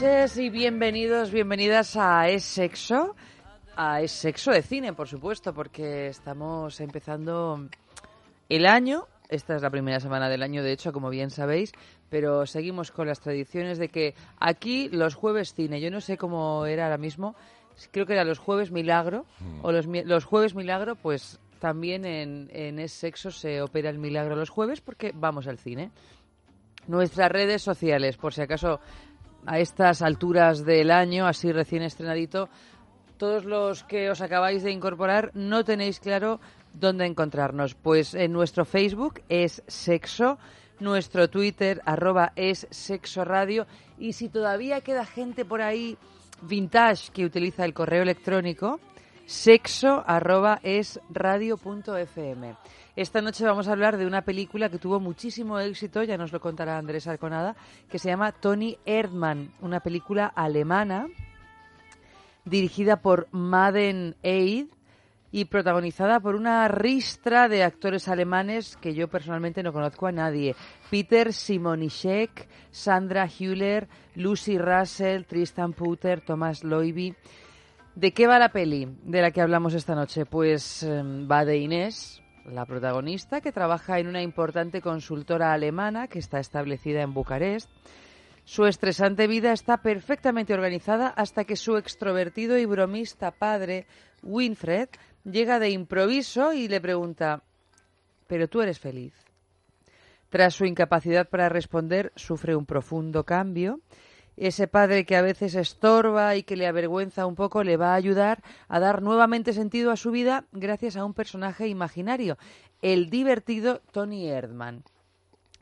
Noches y bienvenidos, bienvenidas a Es Sexo, a Es Sexo de Cine, por supuesto, porque estamos empezando el año. Esta es la primera semana del año, de hecho, como bien sabéis, pero seguimos con las tradiciones de que aquí los jueves cine, yo no sé cómo era ahora mismo, creo que era los jueves milagro, o los, los jueves milagro, pues también en, en Es Sexo se opera el milagro los jueves porque vamos al cine nuestras redes sociales, por si acaso a estas alturas del año, así recién estrenadito, todos los que os acabáis de incorporar no tenéis claro dónde encontrarnos. Pues en nuestro Facebook es Sexo, nuestro Twitter arroba es Sexo Radio y si todavía queda gente por ahí vintage que utiliza el correo electrónico, sexo arroba es radio punto fm. Esta noche vamos a hablar de una película que tuvo muchísimo éxito, ya nos lo contará Andrés Arconada, que se llama Tony Erdmann, una película alemana dirigida por Madden Eid y protagonizada por una ristra de actores alemanes que yo personalmente no conozco a nadie. Peter Simonischek, Sandra Hüller, Lucy Russell, Tristan Putter, Thomas Loiby. ¿De qué va la peli de la que hablamos esta noche? Pues eh, va de Inés, la protagonista, que trabaja en una importante consultora alemana que está establecida en Bucarest. Su estresante vida está perfectamente organizada hasta que su extrovertido y bromista padre, Winfred, llega de improviso y le pregunta, ¿pero tú eres feliz? Tras su incapacidad para responder, sufre un profundo cambio. Ese padre que a veces estorba y que le avergüenza un poco le va a ayudar a dar nuevamente sentido a su vida gracias a un personaje imaginario, el divertido Tony Erdmann.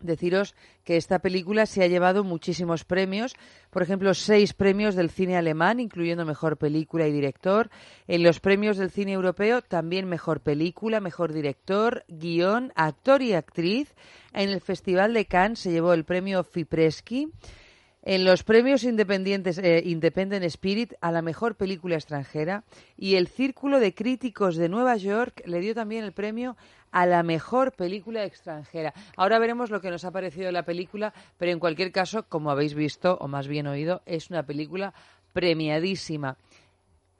Deciros que esta película se ha llevado muchísimos premios, por ejemplo, seis premios del cine alemán, incluyendo mejor película y director. En los premios del cine europeo, también mejor película, mejor director, guion, actor y actriz. En el Festival de Cannes se llevó el premio Fipreschi. En los premios independientes eh, Independent Spirit a la mejor película extranjera y el Círculo de Críticos de Nueva York le dio también el premio a la mejor película extranjera. Ahora veremos lo que nos ha parecido la película, pero en cualquier caso, como habéis visto o más bien oído, es una película premiadísima.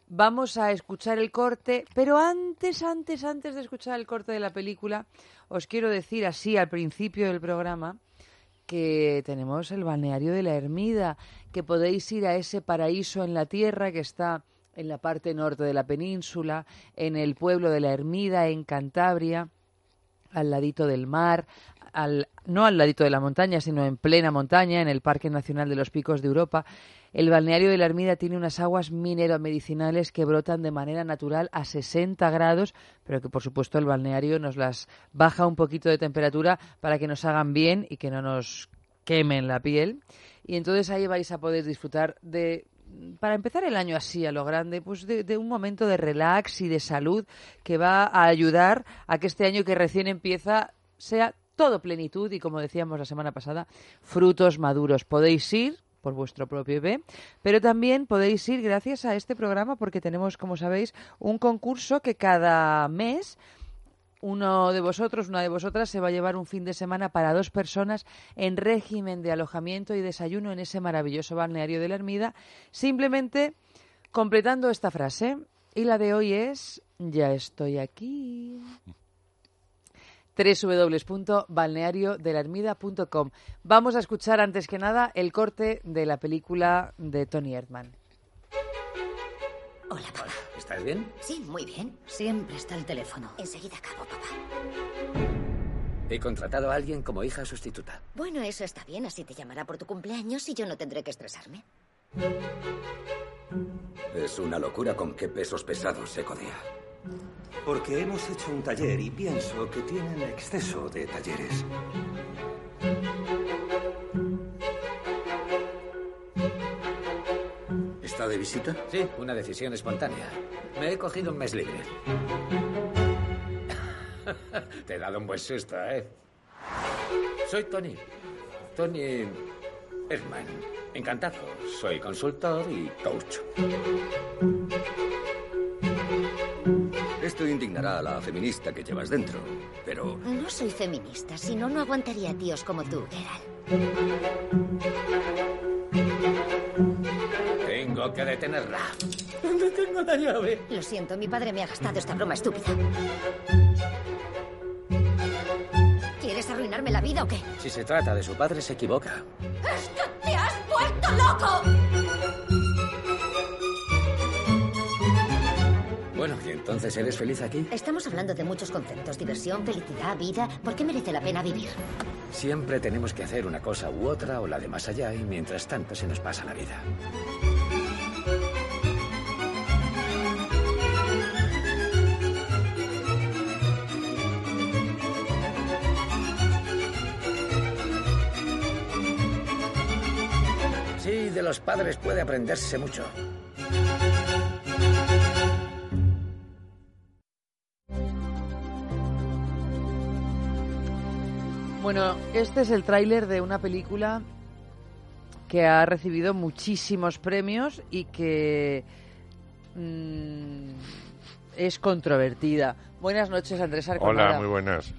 Vamos a escuchar el corte, pero antes, antes, antes de escuchar el corte de la película, os quiero decir así al principio del programa que tenemos el balneario de la Ermida, que podéis ir a ese paraíso en la tierra que está en la parte norte de la península, en el pueblo de la Ermida, en Cantabria, al ladito del mar, no al ladito de la montaña, sino en plena montaña, en el Parque Nacional de los Picos de Europa. El balneario de la Ermida tiene unas aguas mineromedicinales que brotan de manera natural a 60 grados, pero que por supuesto el balneario nos las baja un poquito de temperatura para que nos hagan bien y que no nos quemen la piel. Y entonces ahí vais a poder disfrutar de para empezar el año así a lo grande, pues de, de, un momento de relax y de salud que va a ayudar a que este año que recién empieza sea todo plenitud y como decíamos la semana pasada, frutos maduros. Podéis ir por vuestro propio B, pero también podéis ir gracias a este programa porque tenemos, como sabéis, un concurso que cada mes uno de vosotros, una de vosotras, se va a llevar un fin de semana para dos personas en régimen de alojamiento y desayuno en ese maravilloso balneario de la Ermida, simplemente completando esta frase. Y la de hoy es, ya estoy aquí www.balneariodelarmida.com. Vamos a escuchar antes que nada el corte de la película de Tony Erdman. Hola, papá. ¿Estás bien? Sí, muy bien. Siempre está el teléfono. Enseguida acabo, papá. He contratado a alguien como hija sustituta. Bueno, eso está bien. Así te llamará por tu cumpleaños y yo no tendré que estresarme. Es una locura con qué pesos pesados se codea. Porque hemos hecho un taller y pienso que tienen exceso de talleres. ¿Está de visita? Sí, una decisión espontánea. Me he cogido un mes libre. Te he dado un buen susto, ¿eh? Soy Tony. Tony Erdman. Encantado. Soy consultor y coach. Esto indignará a la feminista que llevas dentro, pero No soy feminista, si no, no aguantaría tíos como tú, Geralt. Tengo que detenerla. ¿Dónde tengo la llave? Lo siento, mi padre me ha gastado esta broma estúpida. ¿Quieres arruinarme la vida o qué? Si se trata de su padre, se equivoca. ¡Es que te has vuelto loco! Entonces eres feliz aquí? Estamos hablando de muchos conceptos. Diversión, felicidad, vida. ¿Por qué merece la pena vivir? Siempre tenemos que hacer una cosa u otra o la de más allá y mientras tanto se nos pasa la vida. Sí, de los padres puede aprenderse mucho. Bueno, este es el tráiler de una película que ha recibido muchísimos premios y que mm, es controvertida. Buenas noches, Andrés Arconada. Hola, muy buenas.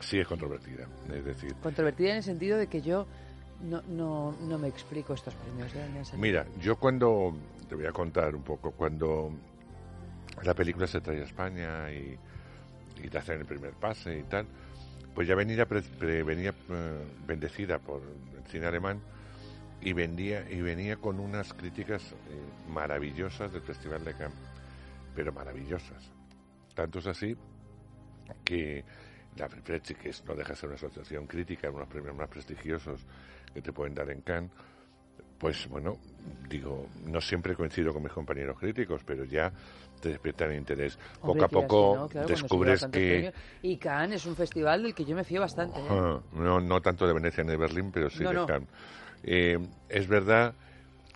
Sí, es controvertida. Es decir, Controvertida en el sentido de que yo no, no, no me explico estos premios. ¿de dónde han salido? mira, yo cuando, te voy a contar un poco, cuando la película se trae a España y, y te hacen el primer pase y tal, pues ya venía, pre- eh, bendecida por el cine alemán y, vendía, y venía con unas críticas eh, maravillosas del Festival de Cannes, pero maravillosas. Tanto es así que la Frifretzi, que es- no deja de ser una asociación crítica, uno de los premios más prestigiosos que te pueden dar en Cannes, pues bueno, digo, no siempre coincido con mis compañeros críticos, pero ya te despiertan interés. Poco a poco no, claro, descubres que... Y Cannes es un festival del que yo me fío bastante. ¿eh? Ah, no, no tanto de Venecia ni de Berlín, pero sí No, de no. Cannes. Eh, es verdad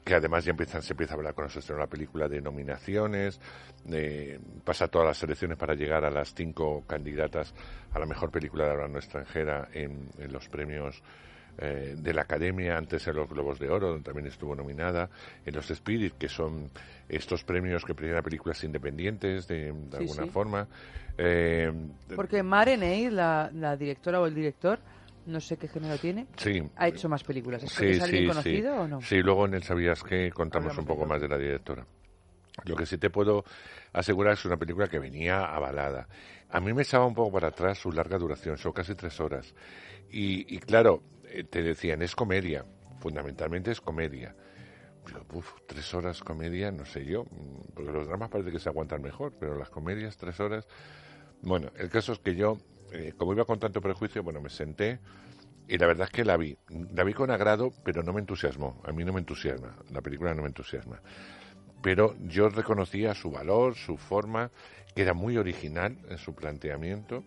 que además ya empiezan, se empieza a hablar con nosotros de la película de nominaciones, de- pasa todas las selecciones para llegar a las cinco candidatas a la mejor película de habla no extranjera en, en los premios eh, de la Academia, antes en los Globos de Oro, donde también estuvo nominada, en los Spirit, que son estos premios que premian a películas independientes de, de Sí, alguna sí. forma. Eh, Porque Mare Ney, la, la directora o el director, no sé qué género tiene, sí, ha hecho más películas. ¿Es, Sí, es alguien sí, conocido sí. o no? Sí, luego en el Sabías que contamos Hablamos un poco más de la directora. Lo que sí te puedo asegurar es una película que venía avalada. A mí me echaba un poco para atrás su larga duración, son casi tres horas. Y, y claro, te decían, es comedia, fundamentalmente es comedia. Digo, "Uf, tres horas comedia, no sé yo, mm, porque los dramas parece que se aguantan mejor, pero las comedias, tres horas. Bueno, el caso es que yo, eh, como iba con tanto prejuicio, bueno, me senté y la verdad es que la vi. La vi con agrado, pero no me entusiasmó. A mí no me entusiasma. La película no me entusiasma. Pero yo reconocía su valor, su forma, que era muy original en su planteamiento,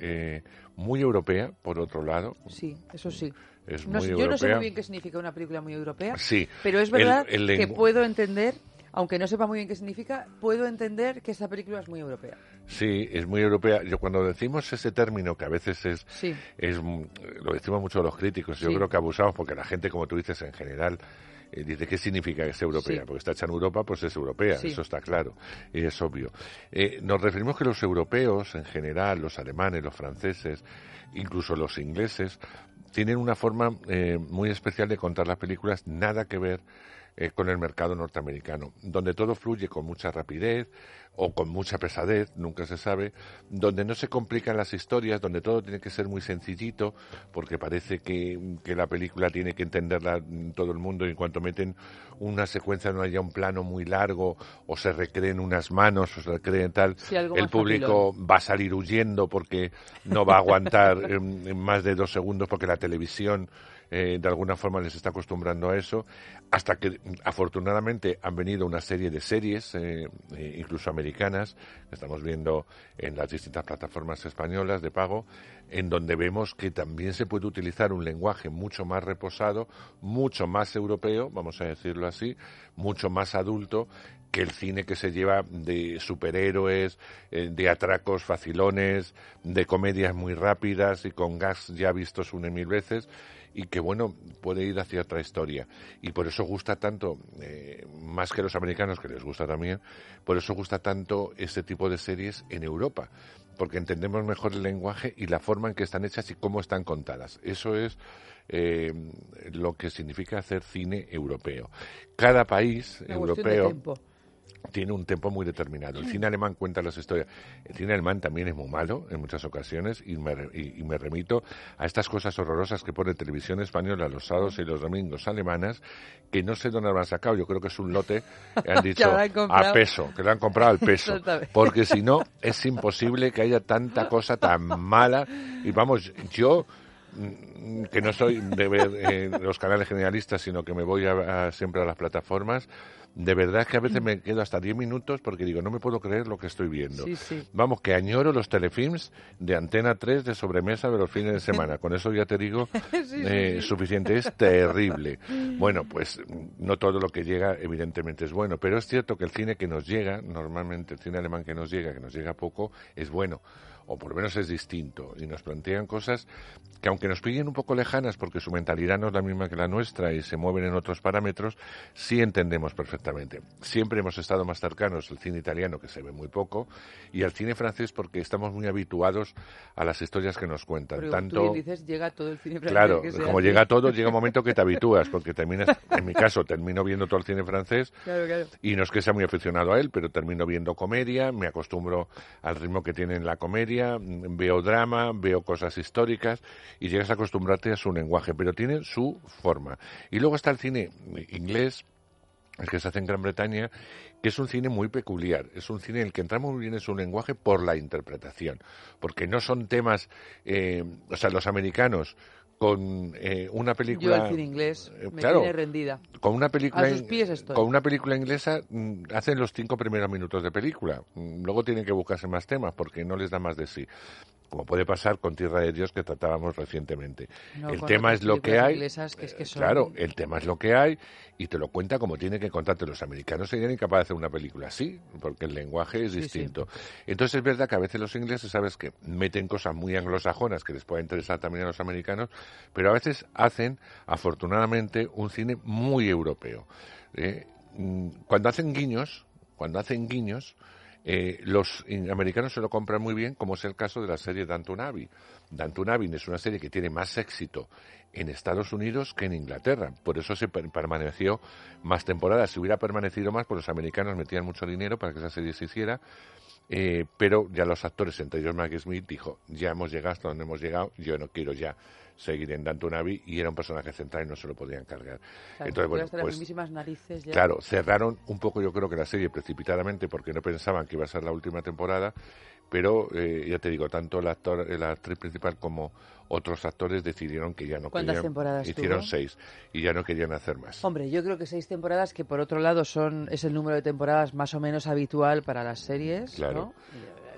eh, muy europea, por otro lado. Sí, eso sí. Es No muy yo europea. no sé muy bien qué significa una película muy europea, Sí. pero es verdad el que puedo entender, aunque no sepa muy bien qué significa, puedo entender que esta película es muy europea. Sí, es muy europea. Yo cuando decimos ese término, que a veces es, Sí. es lo decimos mucho los críticos, yo Sí. creo que abusamos porque la gente, como tú dices, en general, eh, dice, ¿qué significa que es europea? Sí. Porque está hecha en Europa, pues es europea, Sí. eso está claro, y es obvio. Eh, nos referimos que los europeos, en general, los alemanes, los franceses, incluso los ingleses, tienen una forma eh, muy especial de contar las películas, nada que ver eh, con el mercado norteamericano, donde todo fluye con mucha rapidez o con mucha pesadez, nunca se sabe, donde no se complican las historias, donde todo tiene que ser muy sencillito, porque parece que, que la película tiene que entenderla todo el mundo y en cuanto meten una secuencia no haya un plano muy largo o se recreen unas manos o se recreen tal, Sí, el público va a salir huyendo porque no va a aguantar en más de dos segundos porque la televisión eh, de alguna forma les está acostumbrando a eso, hasta que afortunadamente han venido una serie de series, eh, eh, incluso americanas, que estamos viendo en las distintas plataformas españolas de pago, en donde vemos que también se puede utilizar un lenguaje mucho más reposado, mucho más europeo, vamos a decirlo así, mucho más adulto, que el cine que se lleva de superhéroes, de atracos facilones, de comedias muy rápidas y con gas ya vistos una y mil veces y que bueno puede ir hacia otra historia. Y por eso gusta tanto eh, más que los americanos que les gusta también por eso gusta tanto este tipo de series en Europa porque entendemos mejor el lenguaje y la forma en que están hechas y cómo están contadas. Eso es eh, lo que significa hacer cine europeo. Cada país Una cuestión de europeo tiempo. Tiene un tempo muy determinado. El cine alemán cuenta las historias. El cine alemán también es muy malo en muchas ocasiones y me, y, y me remito a estas cosas horrorosas que pone televisión española los sábados y los domingos alemanas que no sé dónde lo han sacado. Yo creo que es un lote, han dicho, han a peso, que lo han comprado al peso. Porque si no, es imposible que haya tanta cosa tan mala. Y vamos, yo mm, que no soy de ver eh, los canales generalistas, sino que me voy a- a- siempre a las plataformas, de verdad que a veces me quedo hasta 10 minutos porque digo, no me puedo creer lo que estoy viendo. Sí, sí. Vamos, que añoro los telefilms de Antena 3 de sobremesa de los fines de semana. Con eso ya te digo, eh, suficiente. Es terrible. Bueno, pues no todo lo que llega evidentemente es bueno, pero es cierto que el cine que nos llega, normalmente el cine alemán que nos llega, que nos llega poco, es bueno o por lo menos es distinto, y nos plantean cosas que aunque nos pillen un poco lejanas porque su mentalidad no es la misma que la nuestra y se mueven en otros parámetros, sí entendemos perfectamente. Siempre hemos estado más cercanos al cine italiano, que se ve muy poco, y al cine francés porque estamos muy habituados a las historias que nos cuentan. Porque Tanto tú dices, llega todo el cine francés Claro, que como llega todo, llega un momento que te habitúas, porque terminas, en mi caso, termino viendo todo el cine francés Claro, claro. y no es que sea muy aficionado a él, pero termino viendo comedia, me acostumbro al ritmo que tiene en la comedia, veo drama, veo cosas históricas y llegas a acostumbrarte a su lenguaje, pero tiene su forma. Y luego está el cine inglés, el que se hace en Gran Bretaña, que es un cine muy peculiar. Es un cine en el que entramos muy bien en su lenguaje por la interpretación, porque no son temas, eh, o sea, los americanos con eh, una Yo película el cine inglés eh, me claro, tiene rendida. con una película A sus pies estoy. con una película inglesa mm, hacen los cinco primeros minutos de película Mm, luego tienen que buscarse más temas porque no les da más de sí como puede pasar con Tierra de Dios que tratábamos recientemente. No, el tema es lo que hay inglesas que es que eh, son- claro el tema es lo que hay y te lo cuenta como tiene que contarte. Los americanos serían incapaces de hacer una película así porque el lenguaje es Sí, sí. distinto. Entonces es verdad que a veces los ingleses sabes que meten cosas muy anglosajonas que les puede interesar también a los americanos pero a veces hacen afortunadamente un cine muy europeo. Eh, mm, cuando hacen guiños cuando hacen guiños eh, los americanos se lo compran muy bien, como es el caso de la serie Downton Abbey. Downton Abbey es una serie que tiene más éxito en Estados Unidos que en Inglaterra. Por eso se per- permaneció más temporadas. Si hubiera permanecido más, pues los americanos metían mucho dinero para que esa serie se hiciera. Eh, pero ya los actores, entre ellos Maggie Smith, dijo, ya hemos llegado hasta donde hemos llegado, yo no quiero ya seguir en Abbey y era un personaje central y no se lo podían cargar. Claro, Entonces, bueno, pues narices ya. Claro, cerraron un poco yo creo que la serie precipitadamente porque no pensaban que iba a ser la última temporada, pero eh, ya te digo, tanto el actor, la actriz principal como otros actores decidieron que ya no ¿Cuántas querían. temporadas Hicieron tuvo? seis y ya no querían hacer más. Hombre, yo creo que seis temporadas, que por otro lado son es el número de temporadas más o menos habitual para las series, Claro. ¿no?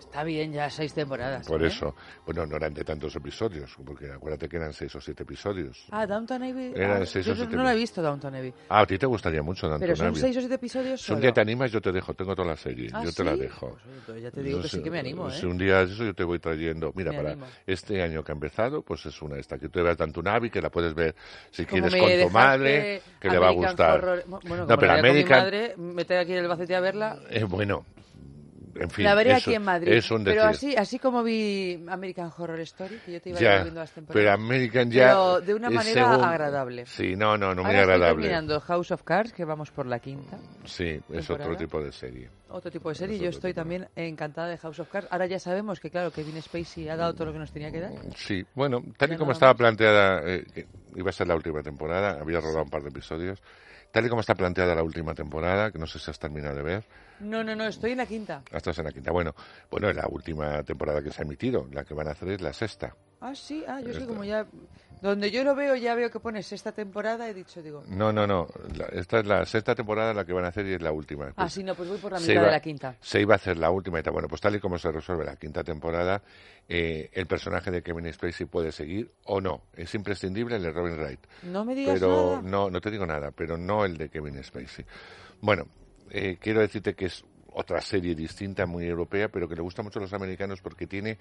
Está bien, ya seis temporadas. Por ¿eh? eso. Bueno, no eran de tantos episodios, porque acuérdate que eran seis o siete episodios. Ah, Downton Abbey. Eran ah, seis yo o siete no la he visto Downton Abbey. Ah, a ti te gustaría mucho Downton Pero son Abbey. seis o siete episodios Si solo. un día te animas, yo te dejo, tengo toda la serie, ¿Ah, yo te la dejo. Pues, ya te digo No que sí que me animo, ¿eh? Si un día eso yo te voy trayendo, mira, Me para animo. este año que ha empezado, pues es una esta, que tú veas Downton Abbey, que la puedes ver si Como quieres con tu madre, que le va a American gustar. Horror- Bueno, no, pero con mi American, madre, meter aquí en el Albacete a verla. eh, bueno, en fin. la veré eso aquí en Madrid. Es un pero así, así como vi American Horror Story, que yo te iba Ya, viendo las temporadas. pero American ya... Pero de una manera según- agradable. Sí, no, no, no muy Ahora estoy agradable. terminando House of Cards, que vamos por la quinta. Sí, es otro temporada. tipo de serie. Otro tipo de serie. Es Yo estoy tipo también encantada de House of Cards. Ahora ya sabemos que, claro, Kevin Spacey ha dado todo lo que nos tenía que dar. Sí, bueno, tal y Ya como estaba planteada, eh, que iba a ser la última temporada, había rodado un par de episodios, tal y como está planteada la última temporada, que no sé si has terminado de ver, No, no, no, estoy en la quinta. hasta en la quinta. Bueno, bueno, la última temporada que se ha emitido, la que van a hacer es la sexta. Ah, sí, ah, yo sí, Esta. como ya. Donde yo lo veo, ya veo que pones esta temporada, he dicho, digo. No, no, no, la- esta es la sexta temporada la que van a hacer y es la última. Ah, sí, no, pues voy por la mitad iba- de la quinta. Se iba a hacer la última y tal. Bueno, pues tal y como se resuelve la quinta temporada, eh, el personaje de Kevin Spacey puede seguir o no. Es imprescindible el de Robin Wright. No me digas pero nada. no, no te digo nada, pero no el de Kevin Spacey. Bueno, eh, quiero decirte que es otra serie distinta, muy europea, pero que le gusta mucho a los americanos porque tiene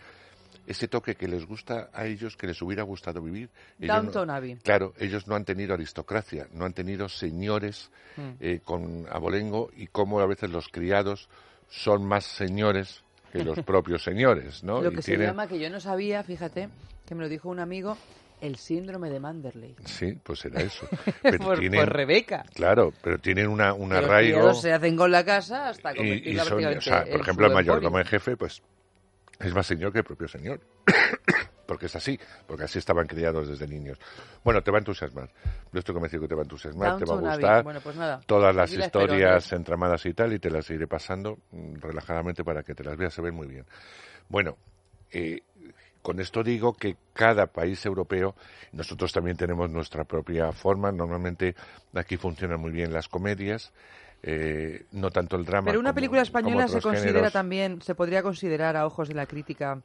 ese toque que les gusta a ellos, que les hubiera gustado vivir. No- Downton Abbey. Claro, ellos no han tenido aristocracia, no han tenido señores Mm. eh, con abolengo y como a veces los criados son más señores que los propios señores, ¿no? Lo Y que se tienen- llama, que yo no sabía, fíjate, que me lo dijo un amigo, el síndrome de Manderley. Sí, pues era eso. Pero por, tienen- por Rebeca. Claro, pero tienen una, un los arraigo... criados se hacen con la casa hasta y, y convertirla son, o sea, por ejemplo, el mayordomo en jefe, pues es más señor que el propio señor. porque es así, porque así estaban criados desde niños. Bueno, te va a entusiasmar. Yo estoy convencido que te va a entusiasmar, te va a gustar. Bueno, pues nada. Todas las Aquí la espero, historias entramadas y tal, y te las iré pasando mm, relajadamente para que te las veas, se ven muy bien. Bueno, eh, con esto digo que cada país europeo, nosotros también tenemos nuestra propia forma. Normalmente aquí funcionan muy bien las comedias, eh, no tanto el drama. Pero una como- película española se considera géneros. también, se podría considerar a ojos de la crítica,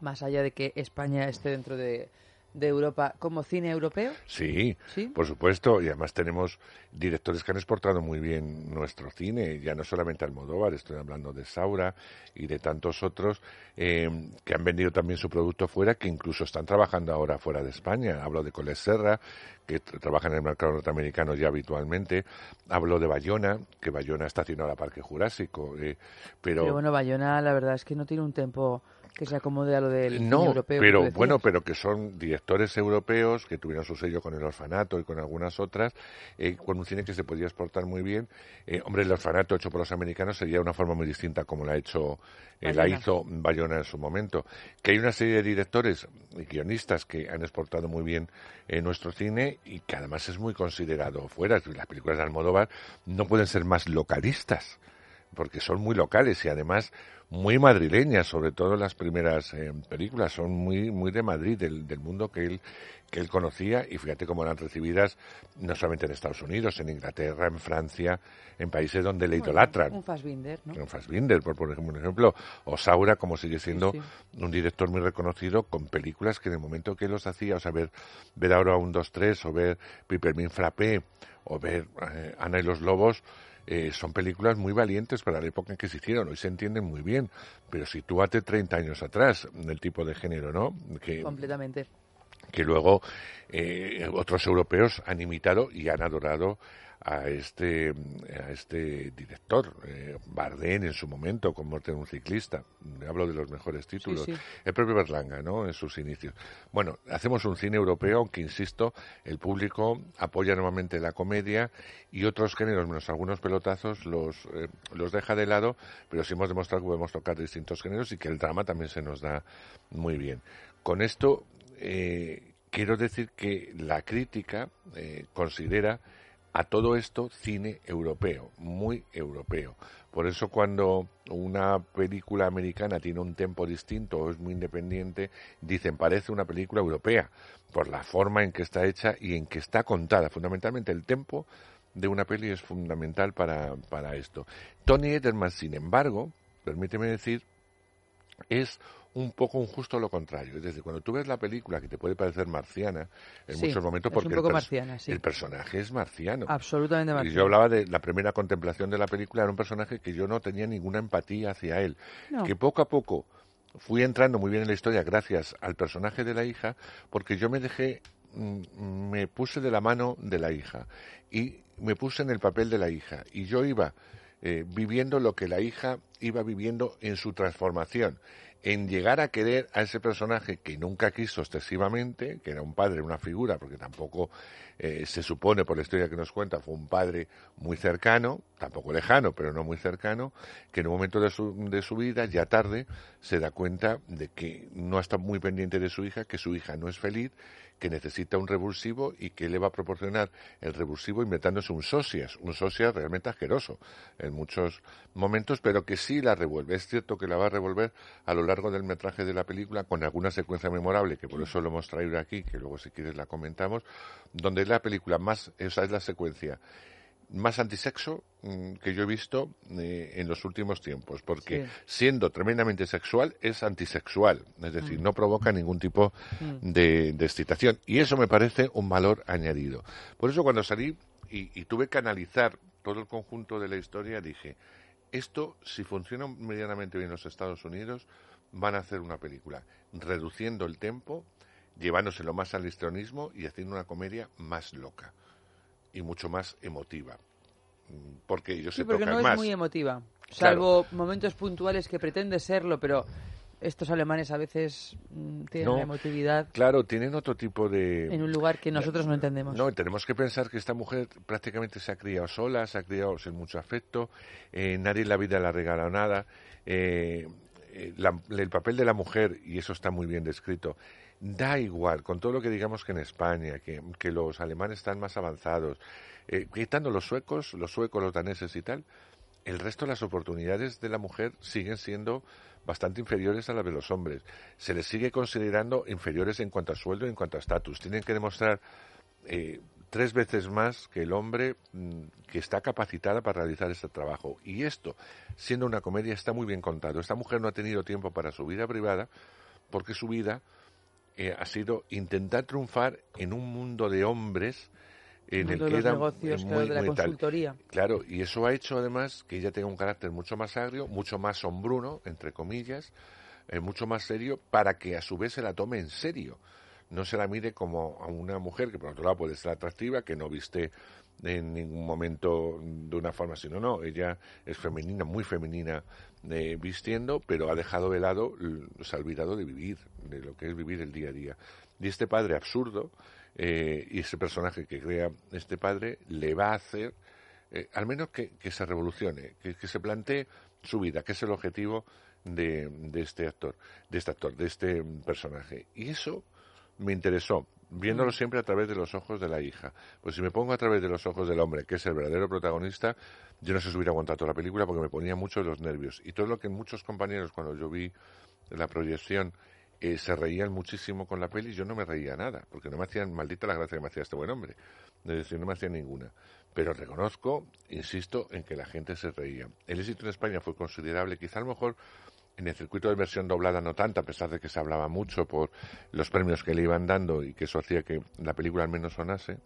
más allá de que España esté dentro de, de Europa, como cine europeo. Sí, ¿Sí? por supuesto, y además tenemos directores que han exportado muy bien nuestro cine, ya no solamente Almodóvar, estoy hablando de Saura y de tantos otros eh, que han vendido también su producto fuera, que incluso están trabajando ahora fuera de España. Hablo de Coles Serra, que tra- trabaja en el mercado norteamericano ya habitualmente. Hablo de Bayona, que Bayona está haciendo ahora Parque Jurásico, eh, pero... Pero bueno, Bayona, la verdad es que no tiene un tempo que se acomode a lo del cine No, europeo. pero bueno, pero que son directores europeos que tuvieron su sello con el orfanato y con algunas otras, eh, con un cine que se podía exportar muy bien. Eh, hombre, el orfanato hecho por los americanos sería una forma muy distinta como la ha hecho, eh, la hizo Bayona en su momento. Que hay una serie de directores y guionistas que han exportado muy bien eh, nuestro cine y que además es muy considerado fuera. Las películas de Almodóvar no pueden ser más localistas porque son muy locales y además muy madrileñas, sobre todo las primeras eh, películas, son muy muy de Madrid, del, del mundo que él que él conocía y fíjate cómo eran recibidas no solamente en Estados Unidos, en Inglaterra, en Francia, en países donde le Bueno, idolatran. Un Fassbinder, ¿no? En Fassbinder, por, por ejemplo, un ejemplo, o Saura, como sigue siendo Sí, un director muy reconocido con películas que en el momento que los hacía, o sea, ver, ver ahora un 2-3, o ver Pipermin Frappé, o ver eh, Ana y los Lobos, eh, son películas muy valientes para la época en que se hicieron. Hoy se entienden muy bien, pero si tú hace 30 años atrás, del tipo de género, ¿no? Que, Completamente. que luego eh, otros europeos han imitado y han adorado a este a este director eh, Bardem en su momento con Muerte de un ciclista. Hablo de los mejores títulos. sí. el propio Berlanga no en sus inicios. Bueno hacemos un cine europeo aunque insisto el público apoya normalmente la comedia y otros géneros menos algunos pelotazos los eh, los deja de lado pero sí hemos demostrado que podemos tocar distintos géneros y que el drama también se nos da muy bien. Con esto eh, quiero decir que la crítica eh, considera a todo esto cine europeo, muy europeo. Por eso cuando una película americana tiene un tempo distinto o es muy independiente, dicen parece una película europea, por la forma en que está hecha y en que está contada. Fundamentalmente el tempo de una peli es fundamental para, para esto. Tony Ederman, sin embargo, permíteme decir es un poco un justo lo contrario. Es decir, cuando tú ves la película que te puede parecer marciana en Sí, muchos momentos porque el, pers- marciana, sí. el personaje es marciano. Absolutamente Y marciano. yo hablaba de la primera contemplación de la película, era un personaje que yo no tenía ninguna empatía hacia él. No. Que poco a poco fui entrando muy bien en la historia gracias al personaje de la hija, porque yo me dejé, mm, me puse de la mano de la hija y me puse en el papel de la hija. Y yo iba eh, viviendo lo que la hija iba viviendo en su transformación, en llegar a querer a ese personaje que nunca quiso excesivamente, que era un padre, una figura, porque tampoco eh, se supone por la historia que nos cuenta, fue un padre muy cercano, tampoco lejano, pero no muy cercano, que en un momento de su, de su vida, ya tarde, se da cuenta de que no está muy pendiente de su hija, que su hija no es feliz, que necesita un revulsivo y que le va a proporcionar el revulsivo inventándose un socias, un socias realmente asqueroso en muchos momentos, pero que sí la revuelve. Es cierto que la va a revolver a lo largo del metraje de la película con alguna secuencia memorable, que por eso lo hemos traído aquí, que luego si quieres la comentamos, donde es la película más, esa es la secuencia más antisexo mm, que yo he visto eh, en los últimos tiempos, porque Sí. siendo tremendamente sexual es antisexual, es decir, no provoca ningún tipo de, de excitación y eso me parece un valor añadido. Por eso cuando salí y, y tuve que analizar todo el conjunto de la historia dije, esto si funciona medianamente bien en los Estados Unidos van a hacer una película reduciendo el tempo, llevándoselo más al histrionismo y haciendo una comedia más loca y mucho más emotiva. Mm, Porque ellos Sí, se porque tocan no es muy emotiva. Claro. Salvo momentos puntuales que pretende serlo, pero estos alemanes a veces mm, tienen No. emotividad Claro, tienen otro tipo de... en un lugar que nosotros no entendemos. No, tenemos que pensar que esta mujer prácticamente se ha criado sola, se ha criado sin mucho afecto, eh, nadie en la vida le ha regalado nada. eh, eh, la- el papel de la mujer, y eso está muy bien descrito, da igual, con todo lo que digamos que en España, que, que los alemanes están más avanzados, eh, quitando los suecos, los suecos, los daneses y tal, el resto de las oportunidades de la mujer siguen siendo bastante inferiores a las de los hombres. Se les sigue considerando inferiores en cuanto a sueldo y en cuanto a estatus. Tienen que demostrar eh, tres veces más que el hombre mm, que está capacitada para realizar este trabajo. Y esto, siendo una comedia, está muy bien contado. Esta mujer no ha tenido tiempo para su vida privada porque su vida eh, ha sido intentar triunfar en un mundo de hombres en el que era negocios, eh, claro, de la tal. consultoría. Claro, y eso ha hecho además que ella tenga un carácter mucho más agrio, mucho más sombruno, entre comillas, eh, mucho más serio, para que a su vez se la tome en serio. No se la mire como a una mujer que por otro lado puede ser atractiva, que no viste en ningún momento de una forma así. No, ella es femenina, muy femenina eh, vistiendo, pero ha dejado de lado, se ha olvidado de vivir, de lo que es vivir el día a día. Y este padre absurdo, eh, y ese personaje que crea este padre, le va a hacer, eh, al menos que, que se revolucione, que, que se plantee su vida, que es el objetivo de, de este actor, de este actor, de este personaje. Y eso me interesó, viéndolo siempre a través de los ojos de la hija. Pues si me pongo a través de los ojos del hombre, que es el verdadero protagonista, yo no sé si hubiera aguantado toda la película porque me ponía mucho los nervios. Y todo lo que muchos compañeros, cuando yo vi la proyección, eh, se reían muchísimo con la peli, yo no me reía nada, porque no me hacían maldita la gracia que me hacía este buen hombre. Es decir, no me hacía ninguna. Pero reconozco, insisto, en que la gente se reía. El éxito en España fue considerable, quizá a lo mejor en el circuito de versión doblada no tanto, a pesar de que se hablaba mucho por los premios que le iban dando y que eso hacía que la película al menos sonase,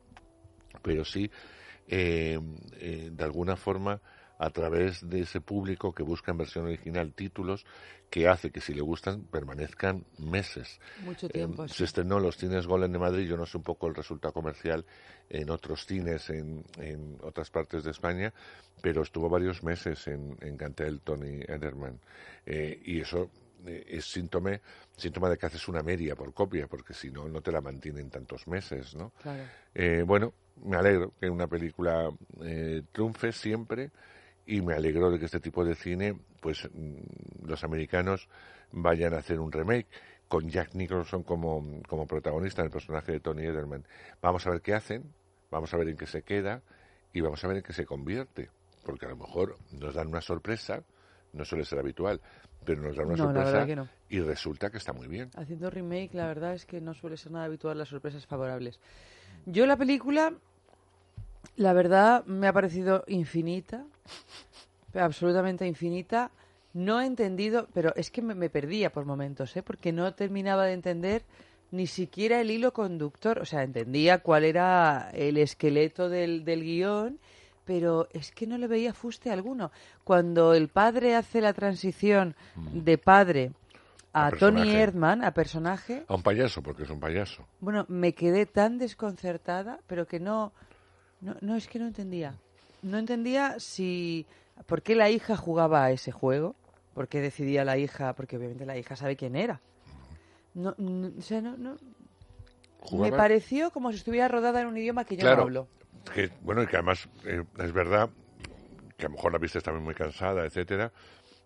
pero sí, eh, eh, de alguna forma, a través de ese público que busca en versión original títulos que hace que si le gustan permanezcan meses. Mucho tiempo. Eh, sí. se estrenó en los cines Golem de Madrid, yo no sé un poco el resultado comercial en otros cines en, en otras partes de España, pero estuvo varios meses en, en Cantel Tony Ederman. Eh, y eso eh, es síntoma, síntoma de que haces una media por copia, porque si no, no te la mantienen tantos meses, ¿no? Claro. Eh, bueno, me alegro que una película eh, triunfe siempre y me alegro de que este tipo de cine, pues mm, los americanos vayan a hacer un remake con Jack Nicholson como, como protagonista del personaje de Tony Ederman. Vamos a ver qué hacen, vamos a ver en qué se queda y vamos a ver en qué se convierte, porque a lo mejor nos dan una sorpresa, no suele ser habitual, pero nos dan una No, sorpresa no. y resulta que está muy bien. Haciendo remake, la verdad es que no suele ser nada habitual las sorpresas favorables. Yo la película, la verdad, me ha parecido infinita, absolutamente infinita. no he entendido, pero es que me, me perdía por momentos, ¿eh? porque no terminaba de entender ni siquiera el hilo conductor. O sea, entendía cuál era el esqueleto del, del guion, pero es que no le veía fuste alguno. Cuando el padre hace la transición de padre A a, Tony. Erdman, a personaje, A un payaso, porque es un payaso. bueno, me quedé tan desconcertada, pero que no, no, no es que no entendía. No entendía si, por qué la hija jugaba a ese juego, por qué decidía la hija, porque obviamente la hija sabe quién era. No, no, o sea, no, no- me pareció como si estuviera rodada en un idioma que yo Claro. no hablo. Que, bueno, y que además eh, es verdad que a lo mejor la viste también muy cansada, etcétera,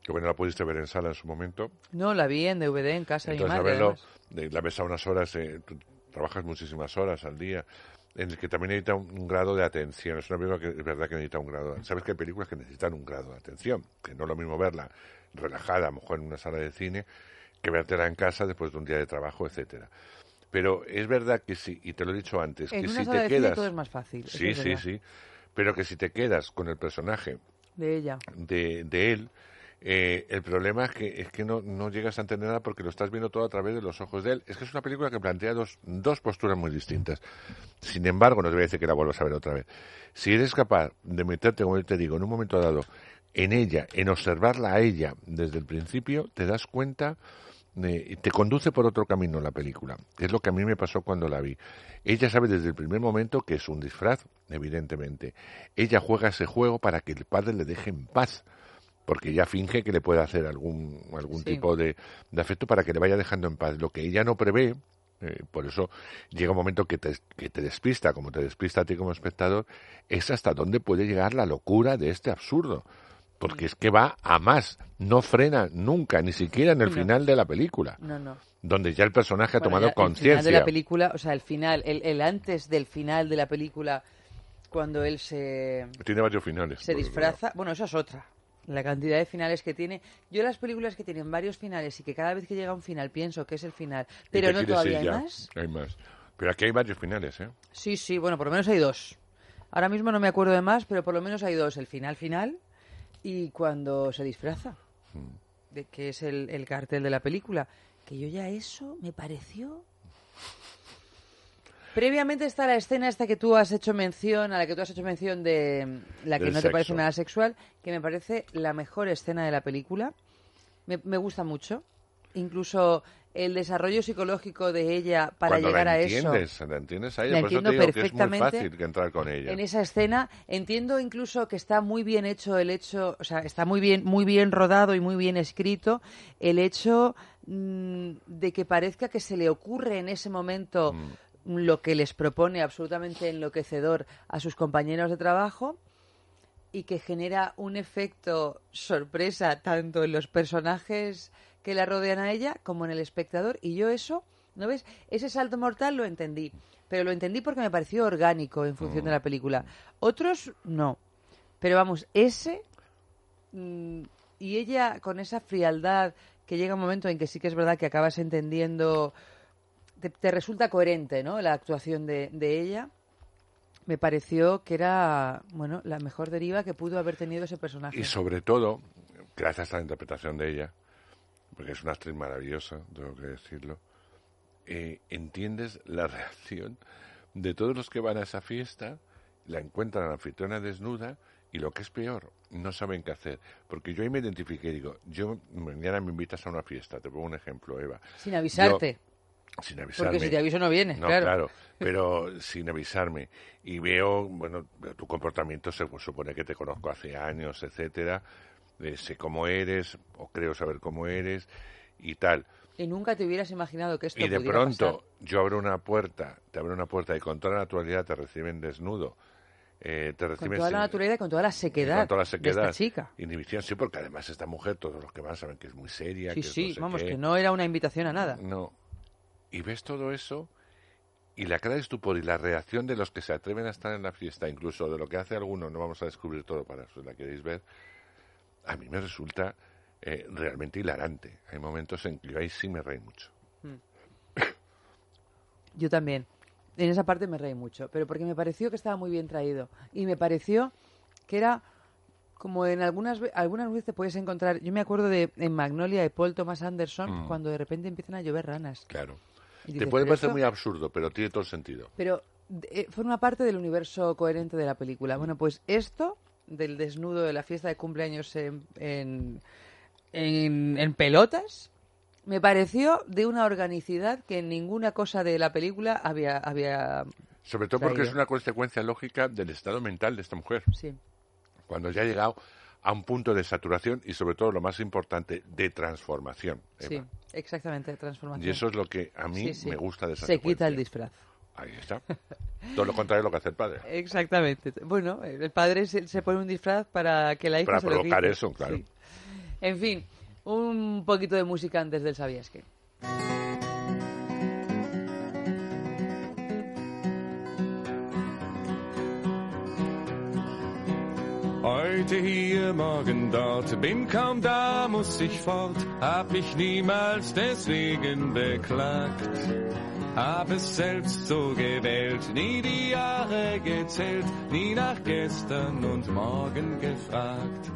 que bueno, la pudiste ver en sala en su momento. No, la vi en DVD en casa de mi Entonces, madre. verlo, de- la ves a unas horas, eh, tú trabajas muchísimas horas al día, en el que también necesita un, un grado de atención. Es una película que es verdad que necesita un grado. Sabes que hay películas que necesitan un grado de atención, que no es lo mismo verla relajada, a lo mejor en una sala de cine, que vértela en casa después de un día de trabajo, etcétera. Pero es verdad que sí, y te lo he dicho antes, En que una si sala te de cine quedas... todo es más fácil. Sí, sí, sí. Pero que si te quedas con el personaje De ella. de, de él, eh, el problema es que, es que no, no llegas a entender nada porque lo estás viendo todo a través de los ojos de él. Es que es una película que plantea dos, dos posturas muy distintas. Sin embargo, no te voy a decir que la vuelvas a ver otra vez. Si eres capaz de meterte, como yo te digo, en un momento dado, en ella, en observarla a ella desde el principio, te das cuenta te conduce por otro camino la película. Es lo que a mí me pasó cuando la vi. Ella sabe desde el primer momento que es un disfraz, evidentemente. Ella juega ese juego para que el padre le deje en paz porque ella finge que le puede hacer algún, algún Sí. tipo de, de afecto para que le vaya dejando en paz. Lo que ella no prevé, eh, por eso llega un momento que te, que te despista, como te despista a ti como espectador, es hasta dónde puede llegar la locura de este absurdo. Porque es que va a más, no frena nunca, ni siquiera en el No. final de la película, No, no. donde ya el personaje ha Bueno, tomado ya El final de conciencia. la película, o sea, el final, el, el antes del final de la película, cuando él se, Tiene varios finales. se disfraza. Bueno, eso es otra. La cantidad de finales que tiene. Yo las películas que tienen varios finales y que cada vez que llega un final pienso que es el final, pero no todavía hay más. Hay más. Pero aquí hay varios finales, ¿eh? Sí, sí, bueno, por lo menos hay dos. Ahora mismo no me acuerdo de más, pero por lo menos hay dos. El final final y cuando se disfraza, Hmm. de que es el, el cartel de la película. Que yo ya eso me pareció... Previamente está la escena esta que tú has hecho mención, a la que tú has hecho mención de mm, la que Del no te parece nada sexual, que me parece la mejor escena de la película. Me, me gusta mucho. Incluso el desarrollo psicológico de ella para Cuando llegar la a eso. entiendes, la entiendes a ella. La Por eso entiendo te digo que es muy perfectamente fácil que entrar con ella. en esa escena entiendo incluso que está muy bien hecho el hecho o sea está muy bien muy bien rodado y muy bien escrito el hecho mm, de que parezca que se le ocurre en ese momento lo que les propone absolutamente enloquecedor a sus compañeros de trabajo y que genera un efecto sorpresa tanto en los personajes que la rodean a ella como en el espectador. Y yo eso ¿no ves? ese salto mortal lo entendí pero lo entendí porque me pareció orgánico en función de la película. Otros no. Pero vamos ese mm, y ella con esa frialdad que llega un momento en que sí que es verdad que acabas entendiendo te, te resulta coherente ¿no? la actuación de, de ella me pareció que era bueno la mejor deriva que pudo haber tenido ese personaje Y sobre todo, gracias a la interpretación de ella, porque es una actriz maravillosa, tengo que decirlo, eh, entiendes la reacción de todos los que van a esa fiesta, la encuentran a la anfitriona desnuda y lo que es peor, no saben qué hacer. Porque yo ahí me identifiqué y digo, yo mañana me invitas a una fiesta, te pongo un ejemplo, Eva. sin avisarte sin avisarme. porque si te aviso no vienes No, claro. claro, pero sin avisarme. Y veo, bueno, tu comportamiento, se supone que te conozco hace años, etcétera, eh, sé cómo eres, o creo saber cómo eres, y tal. y nunca te hubieras imaginado que esto Y de pronto pasar. yo abro una puerta, te abro una puerta y con toda la naturalidad te reciben desnudo. eh, te con reciben toda la naturalidad y con toda la sequedad, con toda la de sequedad. esta chica Inhibición, sí, porque además esta mujer, todos los que van saben que es muy seria. sí que sí no sé vamos qué. que no era una invitación a nada No. Y ves todo eso y la cara de estupor y la reacción de los que se atreven a estar en la fiesta, incluso de lo que hace alguno, no vamos a descubrir todo para si la queréis ver, a mí me resulta eh, realmente hilarante. Hay momentos en que yo ahí sí me reí mucho. Yo también. En esa parte me reí mucho, pero porque me pareció que estaba muy bien traído. Y me pareció que era como en algunas algunas veces te puedes encontrar, yo me acuerdo de en Magnolia de Paul Thomas Anderson, Mm. cuando de repente empiezan a llover ranas. Claro. Te puede "Pero parecer esto-". muy absurdo, pero tiene todo el sentido. Pero eh, forma parte del universo coherente de la película. Bueno, pues esto del desnudo de la fiesta de cumpleaños en, en, en- en pelotas me pareció de una organicidad que en ninguna cosa de la película había... había Sobre todo porque es una consecuencia lógica del estado mental de esta mujer. Sí, Cuando ya ha llegado a un punto de saturación y sobre todo lo más importante, de transformación. sí, exactamente, transformación. Y eso es lo que a mí Sí, sí. me gusta de esa Se quita el disfraz. Ahí está. Todo lo contrario de lo que hace el padre. Exactamente. Bueno, el padre se, se pone un disfraz para que la hija Para se provocar eso, claro. Sí. En fin, un poquito de música antes del ¿Sabías qué? Heute hier, morgen dort, bin kaum da, muss ich fort, hab mich niemals deswegen beklagt. Hab es selbst so gewählt, nie die Jahre gezählt, nie nach gestern und morgen gefragt.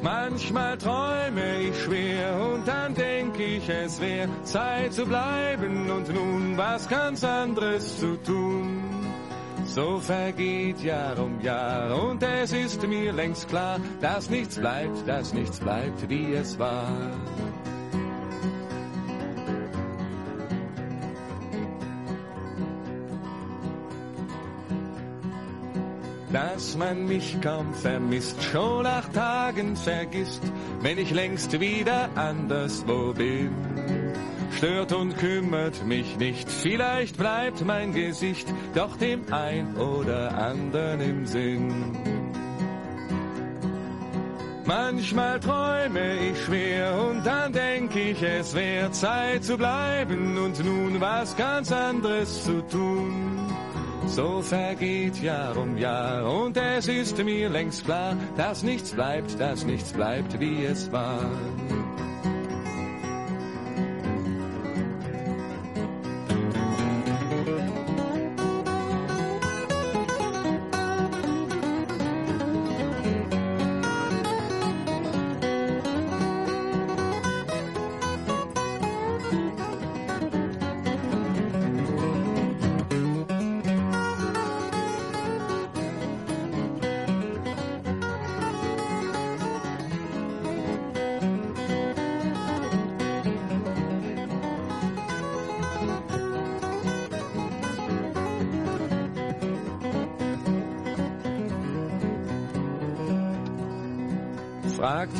Manchmal träume ich schwer und dann denk ich, es wär Zeit zu bleiben und nun was ganz anderes zu tun. So vergeht Jahr um Jahr und es ist mir längst klar, dass nichts bleibt, dass nichts bleibt, wie es war. Dass man mich kaum vermisst, schon nach Tagen vergisst, wenn ich längst wieder anderswo bin. Stört und kümmert mich nicht, vielleicht bleibt mein Gesicht doch dem ein oder anderen im Sinn. Manchmal träume ich schwer und dann denk ich, es wär Zeit zu bleiben und nun was ganz anderes zu tun. So vergeht Jahr um Jahr und es ist mir längst klar, dass nichts bleibt, dass nichts bleibt, wie es war.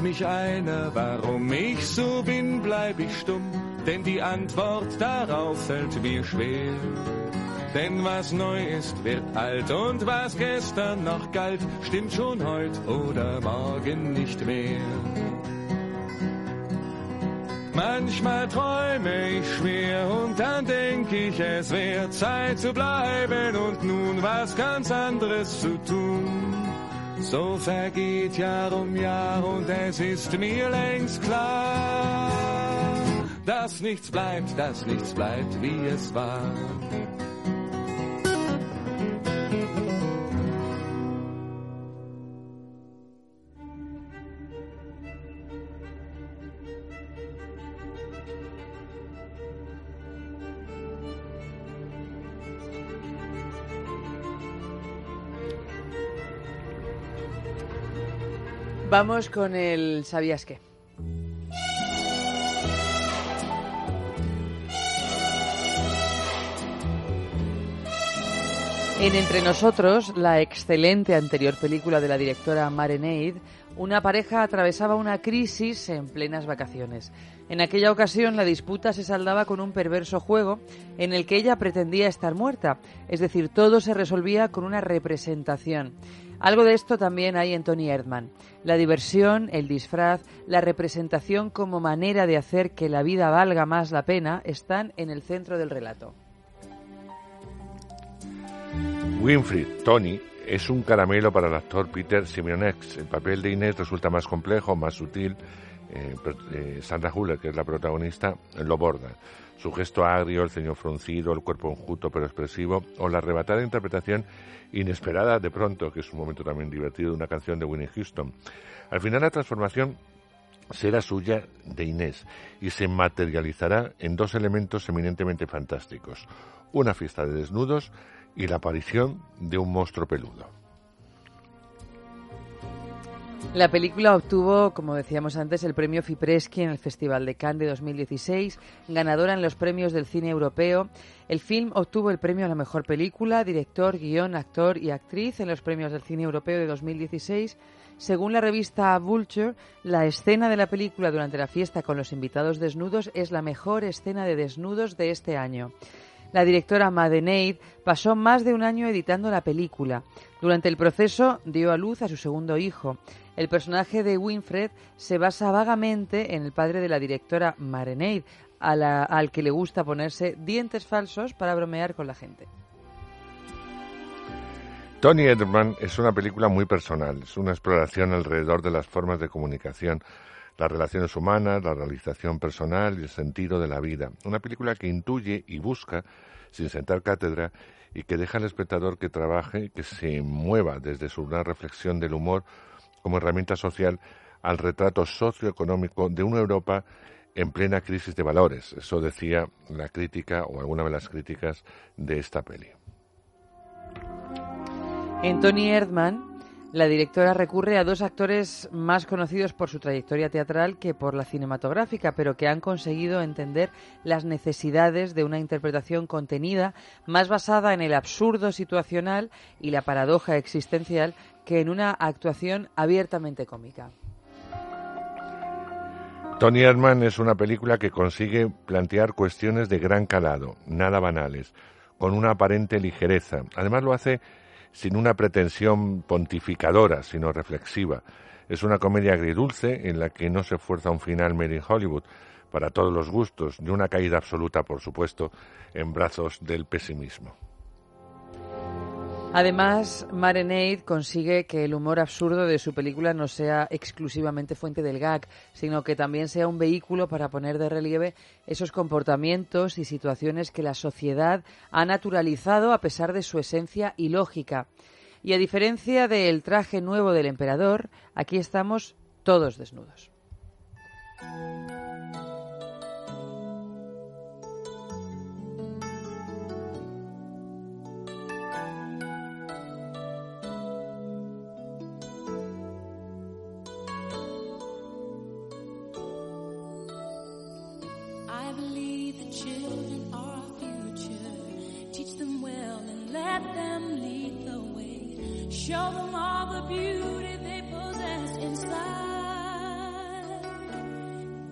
Mich einer, warum ich so bin, bleib ich stumm, denn die Antwort darauf fällt mir schwer. Denn was neu ist, wird alt und was gestern noch galt, stimmt schon heut oder morgen nicht mehr. Manchmal träume ich schwer und dann denk ich, es wär Zeit zu bleiben und nun was ganz anderes zu tun. So vergeht Jahr um Jahr und es ist mir längst klar, dass nichts bleibt, dass nichts bleibt, wie es war. Vamos con el ¿Sabías qué? En Entre Nosotros, la excelente anterior película de la directora Mareneid, una pareja atravesaba una crisis en plenas vacaciones. En aquella ocasión la disputa se saldaba con un perverso juego en el que ella pretendía estar muerta, es decir, todo se resolvía con una representación. Algo de esto también hay en Tony Erdman. La diversión, el disfraz, la representación como manera de hacer que la vida valga más la pena están en el centro del relato. Winfried, Tony, es un caramelo para el actor Peter Simeonex. El papel de Inés resulta más complejo, más sutil eh, eh, Sandra Huller, que es la protagonista, lo borda. Su gesto agrio, el ceño fruncido, el cuerpo enjuto pero expresivo, o la arrebatada interpretación inesperada de pronto, que es un momento también divertido, de una canción de Winnie Houston. Al final la transformación será suya de Inés y se materializará en dos elementos eminentemente fantásticos. Una fiesta de desnudos y la aparición de un monstruo peludo. La película obtuvo, como decíamos antes, el premio Fipreschi en el Festival de Cannes de 2016, ganadora en los premios del cine europeo. El film obtuvo el premio a la mejor película, director, guion, actor y actriz en los premios del cine europeo de 2016. Según la revista Vulture, la escena de la película durante la fiesta con los invitados desnudos es la mejor escena de desnudos de este año. La directora Madeneid pasó más de un año editando la película. Durante el proceso dio a luz a su segundo hijo. El personaje de Winfred se basa vagamente en el padre de la directora Madeneid, al que le gusta ponerse dientes falsos para bromear con la gente. Tony Ederman es una película muy personal, es una exploración alrededor de las formas de comunicación, las relaciones humanas, la realización personal y el sentido de la vida. Una película que intuye y busca, sin sentar cátedra, y que deja al espectador que trabaje, que se mueva desde su una reflexión del humor como herramienta social al retrato socioeconómico de una Europa en plena crisis de valores. Eso decía la crítica o alguna de las críticas de esta peli. En Tony Erdmann, la directora recurre a dos actores más conocidos por su trayectoria teatral que por la cinematográfica, pero que han conseguido entender las necesidades de una interpretación contenida más basada en el absurdo situacional y la paradoja existencial que en una actuación abiertamente cómica. Tony Erdmann es una película que consigue plantear cuestiones de gran calado, nada banales, con una aparente ligereza. Además lo hace sin una pretensión pontificadora, sino reflexiva. Es una comedia agridulce en la que no se esfuerza un final made in Hollywood para todos los gustos, de una caída absoluta, por supuesto, en brazos del pesimismo. Además, Marenaid consigue que el humor absurdo de su película no sea exclusivamente fuente del gag, sino que también sea un vehículo para poner de relieve esos comportamientos y situaciones que la sociedad ha naturalizado a pesar de su esencia ilógica. Y a diferencia del traje nuevo del emperador, aquí estamos todos desnudos. Show them all the beauty they possess inside.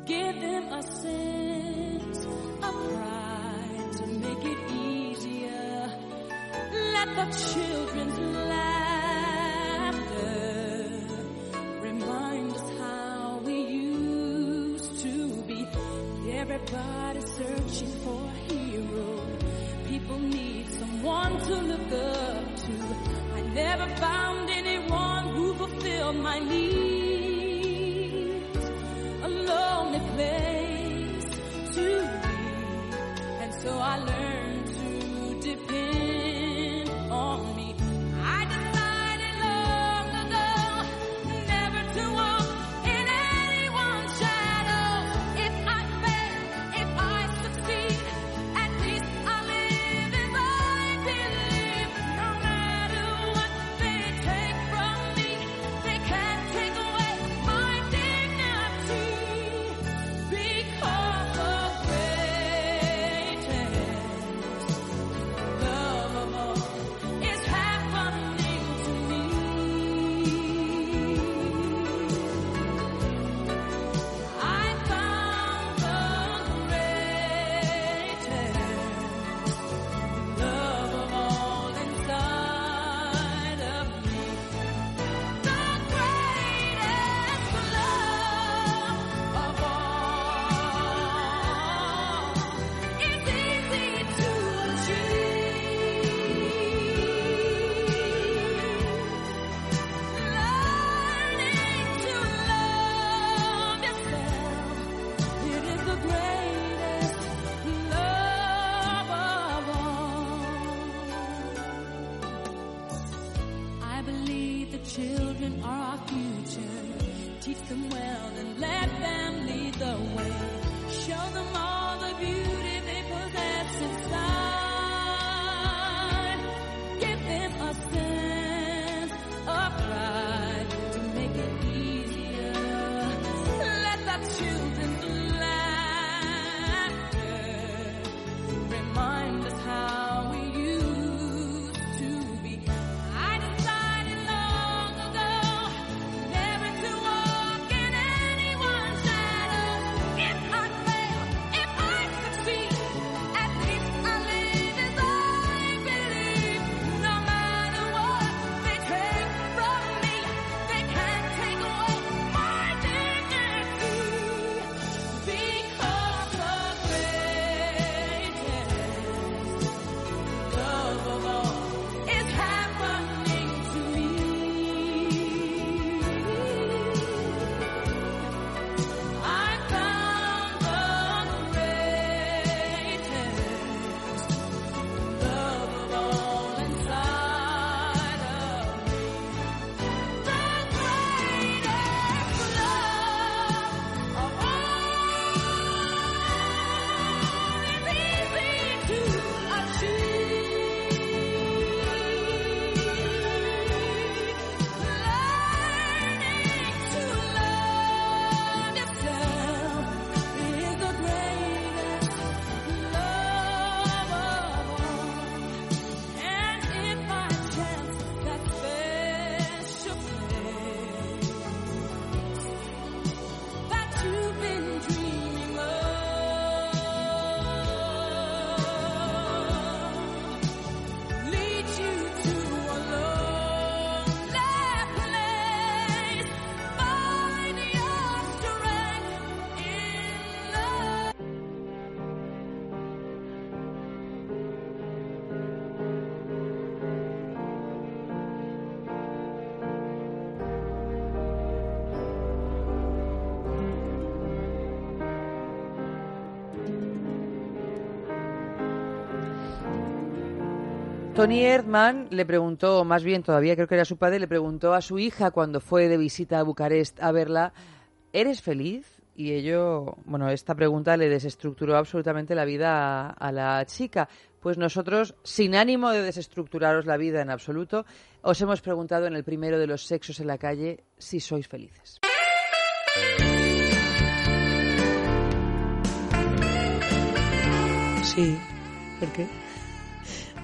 Give them a sense of pride to make it easier. Let the children's Tony Erdmann le preguntó, más bien todavía creo que era su padre, le preguntó a su hija cuando fue de visita a Bucarest a verla, ¿eres feliz? Y ello, bueno, esta pregunta le desestructuró absolutamente la vida a, a la chica. Pues nosotros, sin ánimo de desestructuraros la vida en absoluto, os hemos preguntado en el primero de los sexos en la calle si sois felices. Sí, ¿por qué?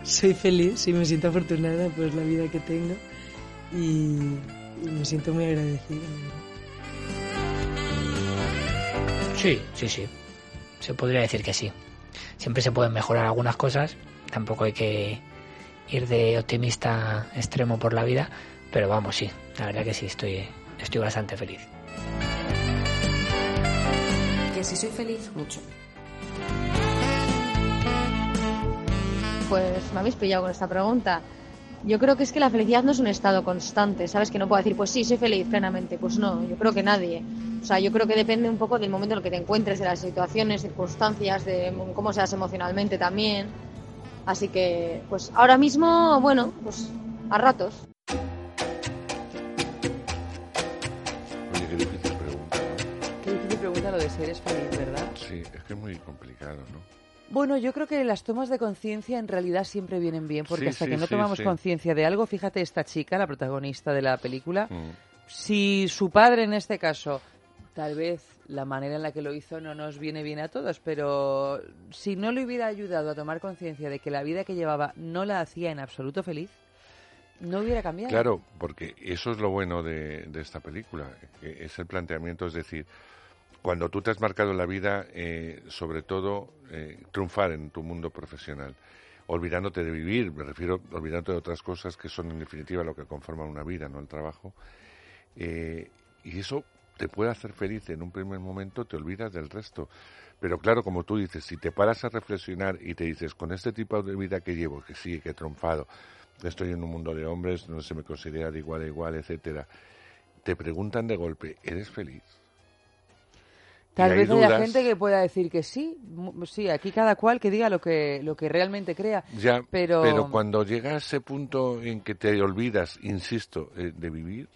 Soy feliz y me siento afortunada por la vida que tengo y, y me siento muy agradecida. Sí, sí, sí. Se podría decir que sí. Siempre se pueden mejorar algunas cosas. Tampoco hay que ir de optimista extremo por la vida. Pero vamos, sí. La verdad que sí, estoy, estoy bastante feliz. Que si soy feliz, mucho. Pues me habéis pillado con esta pregunta. Yo creo que es que la felicidad no es un estado constante, ¿sabes? Que no puedo decir, pues sí, soy feliz plenamente. Pues no, yo creo que nadie. O sea, yo creo que depende un poco del momento en el que te encuentres, de las situaciones, circunstancias, de cómo seas emocionalmente también. Así que, pues ahora mismo, bueno, pues a ratos. Oye, qué difícil pregunta, ¿no? Qué difícil pregunta lo de si eres feliz, ¿verdad? Sí, es que es muy complicado, ¿no? Bueno, yo creo que las tomas de conciencia en realidad siempre vienen bien, porque Sí, hasta sí, que no tomamos sí. conciencia de algo, fíjate esta chica, la protagonista de la película, Mm. si su padre en este caso, tal vez la manera en la que lo hizo no nos viene bien a todos, pero si no le hubiera ayudado a tomar conciencia de que la vida que llevaba no la hacía en absoluto feliz, no hubiera cambiado. Claro, porque eso es lo bueno de, de esta película, que es el planteamiento, es decir, cuando tú te has marcado la vida, eh, sobre todo, eh, triunfar en tu mundo profesional, olvidándote de vivir, me refiero, olvidándote de otras cosas que son en definitiva lo que conforman una vida, no el trabajo, eh, y eso te puede hacer feliz en un primer momento, te olvidas del resto. Pero claro, como tú dices, si te paras a reflexionar y te dices, con este tipo de vida que llevo, que sí, que he triunfado, estoy en un mundo de hombres, no se me considera de igual a igual, etcétera, te preguntan de golpe, ¿eres feliz? Tal hay vez haya gente que pueda decir que sí, sí, aquí cada cual que diga lo que, lo que realmente crea. Ya, pero, cuando llega a ese punto en que te olvidas, insisto, eh, de vivir,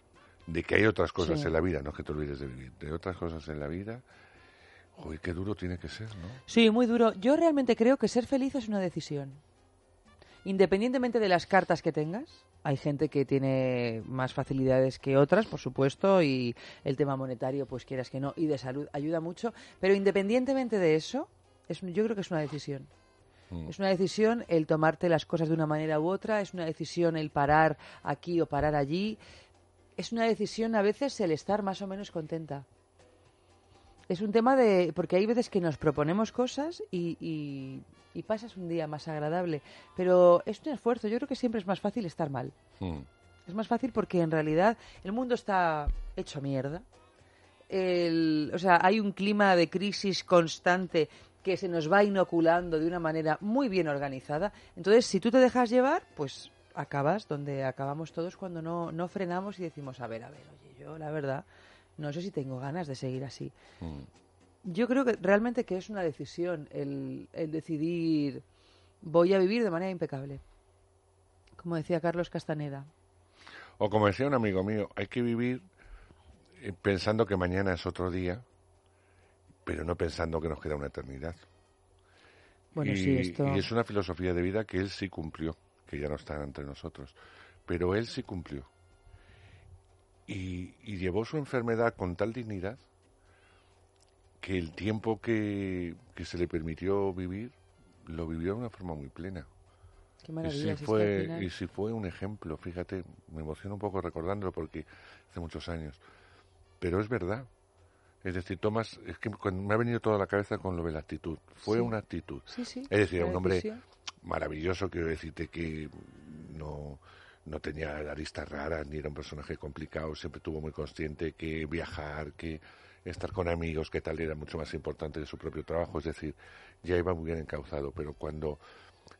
de que hay otras cosas Sí. en la vida, no es que te olvides de vivir, de otras cosas en la vida, uy, qué duro tiene que ser, ¿no? Sí, muy duro. Yo realmente creo que ser feliz es una decisión. Independientemente de las cartas que tengas, hay gente que tiene más facilidades que otras, por supuesto, y el tema monetario, pues quieras que no, y de salud ayuda mucho, pero independientemente de eso, es, yo creo que es una decisión. Mm. Es una decisión el tomarte las cosas de una manera u otra, es una decisión el parar aquí o parar allí, es una decisión a veces el estar más o menos contenta. Es un tema de... porque hay veces que nos proponemos cosas y, y, y pasas un día más agradable, pero es un esfuerzo, yo creo que siempre es más fácil estar mal. Mm. Es más fácil porque en realidad el mundo está hecho mierda. El- o sea, hay un clima de crisis constante que se nos va inoculando de una manera muy bien organizada. Entonces, si tú te dejas llevar, pues acabas donde acabamos todos cuando no, no frenamos y decimos, a ver, a ver, oye, yo la verdad no sé si tengo ganas de seguir así. Mm. Yo creo que realmente que es una decisión el, el decidir voy a vivir de manera impecable. Como decía Carlos Castaneda. O como decía un amigo mío, hay que vivir eh, pensando que mañana es otro día, pero no pensando que nos queda una eternidad. Bueno, y, sí, esto... y es una filosofía de vida que él sí cumplió, que ya no está entre nosotros, pero él sí cumplió. Y, y llevó su enfermedad con tal dignidad que el tiempo que, que se le permitió vivir lo vivió de una forma muy plena. Qué Y sí, si fue, y sí fue un ejemplo, fíjate, me emociono un poco recordándolo porque hace muchos años. Pero es verdad. Es decir, Tomás, es que me ha venido toda la cabeza con lo de la actitud. Fue Sí. una actitud. Sí, es decir, un hombre maravilloso, quiero decirte que no, no tenía aristas raras, ni era un personaje complicado, siempre tuvo muy consciente que viajar, que estar con amigos, que tal era mucho más importante que su propio trabajo, es decir, ya iba muy bien encauzado, pero cuando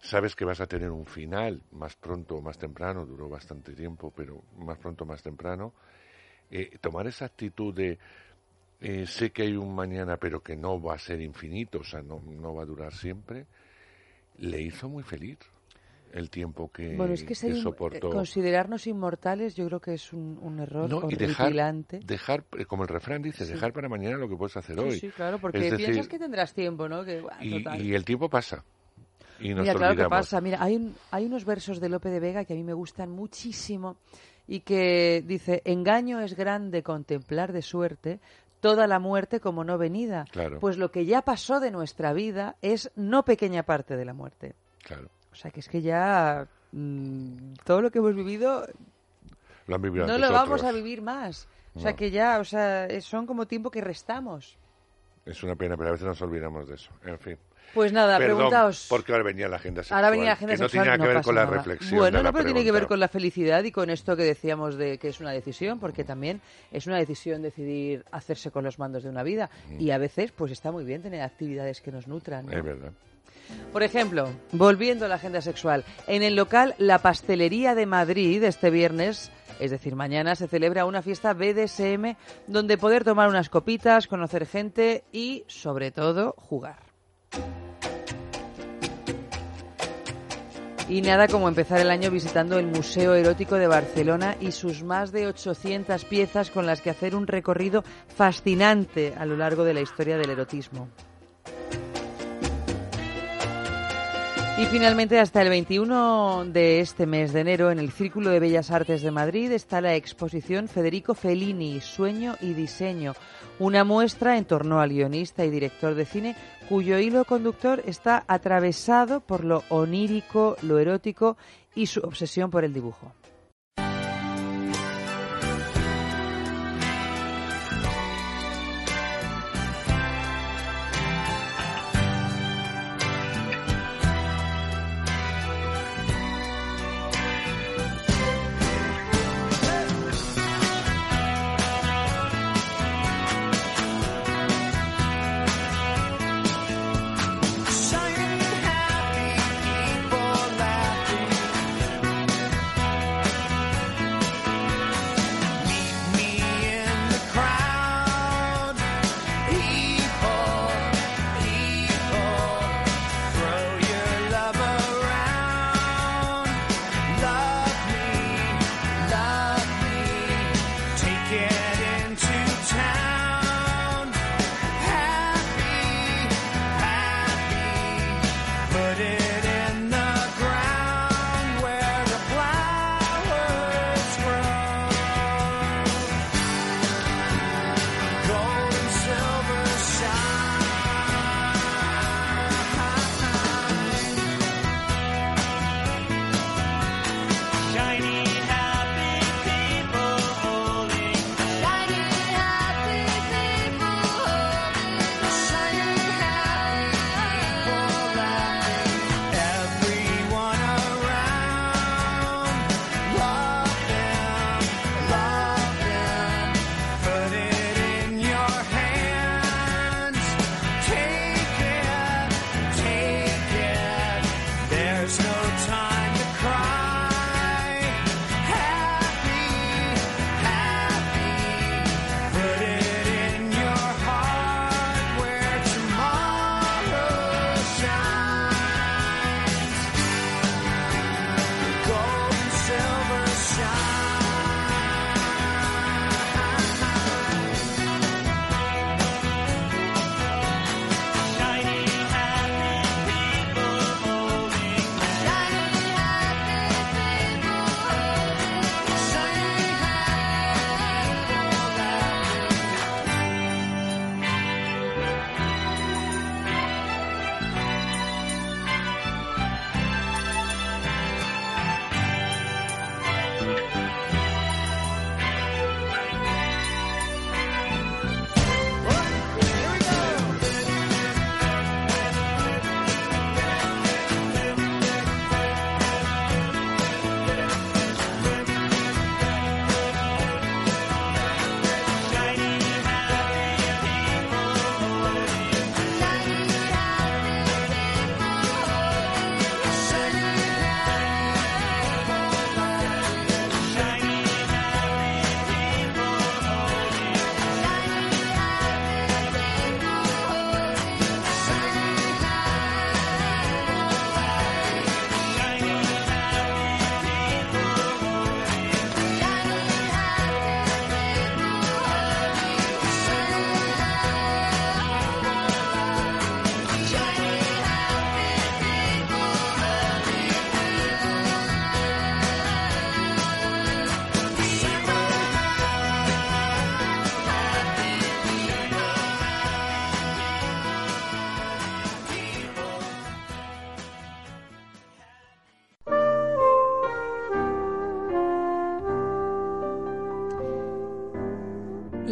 sabes que vas a tener un final más pronto o más temprano, duró bastante tiempo, pero más pronto o más temprano, eh, tomar esa actitud de eh, sé que hay un mañana, pero que no va a ser infinito, o sea, no, no va a durar siempre, le hizo muy feliz. El tiempo que, Bueno, es que, que in- soportó. eh, considerarnos inmortales yo creo que es un, un error No, y dejar, eh, como el refrán dice, Sí. dejar para mañana lo que puedes hacer Sí, hoy. sí, claro, porque Es decir, piensas que tendrás tiempo, ¿no? Que, y, total. y el tiempo pasa. Y nos Mira, claro que olvidamos. pasa. Mira, hay, un- hay unos versos de Lope de Vega que a mí me gustan muchísimo y que dice, engaño es grande contemplar de suerte toda la muerte como no venida. Claro. Pues lo que ya pasó de nuestra vida es no pequeña parte de la muerte. Claro. O sea, que es que ya mm, todo lo que hemos vivido Lo han vivido no lo vamos otros. a vivir más. O sea, que ya, o sea, son como tiempo que restamos. Es una pena, pero a veces nos olvidamos de eso. En fin. Pues nada, Perdón, preguntaos. porque ahora venía la agenda sexual. Ahora venía la agenda que no sexual, tenía que ver con la nada. reflexión Bueno, no, pero tiene que ver con la felicidad y con esto que decíamos de que es una decisión, porque también es una decisión decidir hacerse con los mandos de una vida. Y a veces, pues está muy bien tener actividades que nos nutran. Es verdad. Por ejemplo, volviendo a la agenda sexual, en el local La Pastelería de Madrid este viernes, es decir, mañana, se celebra una fiesta BDSM donde poder tomar unas copitas, conocer gente y, sobre todo, jugar. Y nada como empezar el año visitando el Museo Erótico de Barcelona y sus más de 800 piezas con las que hacer un recorrido fascinante a lo largo de la historia del erotismo. Y finalmente, hasta el 21 de este mes de enero, en el Círculo de Bellas Artes de Madrid está la exposición Federico Fellini, Sueño y Diseño, una muestra en torno al guionista y director de cine cuyo hilo conductor está atravesado por lo onírico, lo erótico y su obsesión por el dibujo.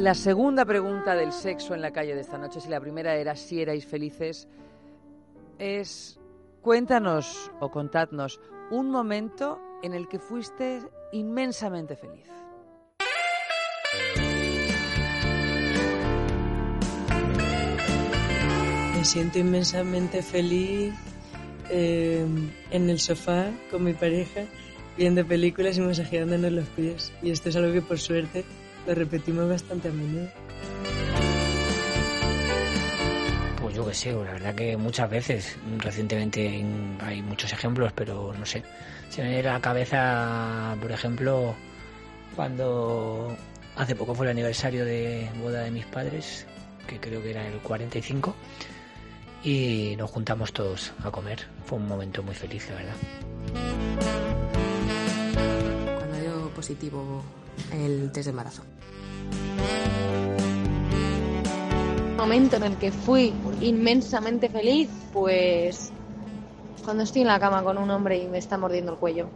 La segunda pregunta del sexo en la calle de esta noche, si la primera era si erais felices, es cuéntanos o contadnos un momento en el que fuiste inmensamente feliz. Me siento inmensamente feliz eh, en el sofá con mi pareja, viendo películas y masajeándonos los pies. Y esto es algo que por suerte lo repetimos bastante a menudo. Pues yo que sé, la verdad que muchas veces, recientemente en- hay muchos ejemplos, pero no sé. Se me viene a la cabeza, por ejemplo, cuando hace poco fue el aniversario de boda de mis padres, que creo que era el 45, y nos juntamos todos a comer. Fue un momento muy feliz, la verdad. Cuando dio positivo el test de embarazo. Momento en el que fui inmensamente feliz, pues cuando estoy en la cama con un hombre y me está mordiendo el cuello.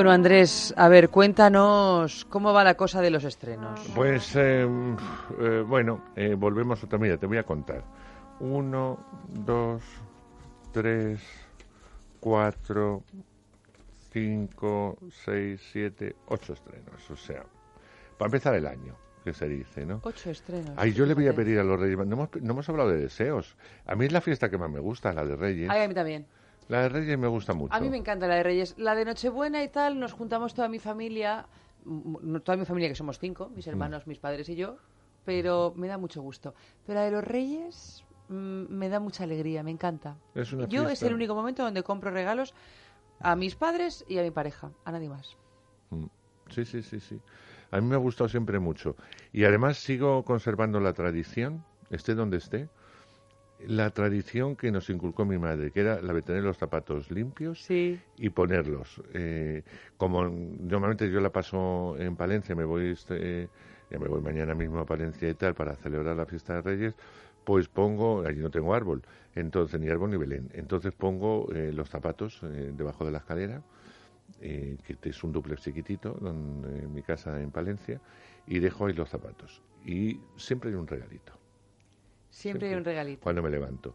Bueno, Andrés, a ver, cuéntanos cómo va la cosa de los estrenos. Pues eh, eh, bueno, eh, volvemos otra. Mira, te voy a contar. Uno, dos, tres, cuatro, cinco, seis, siete, ocho estrenos. O sea, para empezar el año, que se dice, ¿no? Ocho estrenos. Ay, yo le voy a pedir a los Reyes. No hemos, no hemos hablado de deseos. A mí es la fiesta que más me gusta, la de Reyes. Ay, a mí también. La de Reyes me gusta mucho. A mí me encanta la de Reyes. La de Nochebuena y tal, nos juntamos toda mi familia, toda mi familia que somos cinco, mis Mm. hermanos, mis padres y yo, pero me da mucho gusto. Pero la de los Reyes mm, me da mucha alegría, me encanta. Es una yo es el único momento donde compro regalos a mis padres y a mi pareja, a nadie más. Mm. Sí, sí, sí, sí. A mí me ha gustado siempre mucho. Y además sigo conservando la tradición, esté donde esté, la tradición que nos inculcó mi madre, que era la de tener los zapatos limpios y ponerlos. Eh, como normalmente yo la paso en Palencia, me voy este, ya me voy mañana mismo a Palencia y tal para celebrar la fiesta de Reyes, pues pongo, allí no tengo árbol, entonces ni árbol ni Belén, entonces pongo eh, los zapatos eh, debajo de la escalera, eh, que es un duplex chiquitito donde, en mi casa en Palencia, y dejo ahí los zapatos. Y siempre hay un regalito. Siempre hay un regalito. Cuando me levanto.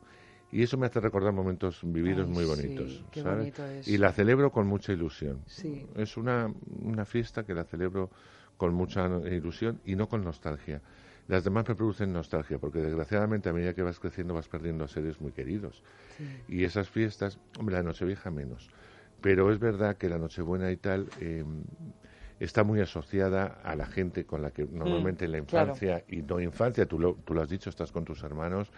Y eso me hace recordar momentos vividos Ay, muy sí, bonitos. qué ¿sabes? bonito es. Y la celebro con mucha ilusión. Sí. Es una, una fiesta que la celebro con mucha ilusión y no con nostalgia. Las demás me producen nostalgia, porque desgraciadamente a medida que vas creciendo vas perdiendo a seres muy queridos. Y esas fiestas, hombre, la Nochevieja menos. Pero es verdad que la Nochebuena y tal eh, está muy asociada a la gente con la que normalmente en la Mm, claro. infancia y no infancia, tú lo, tú lo has dicho, estás con tus hermanos,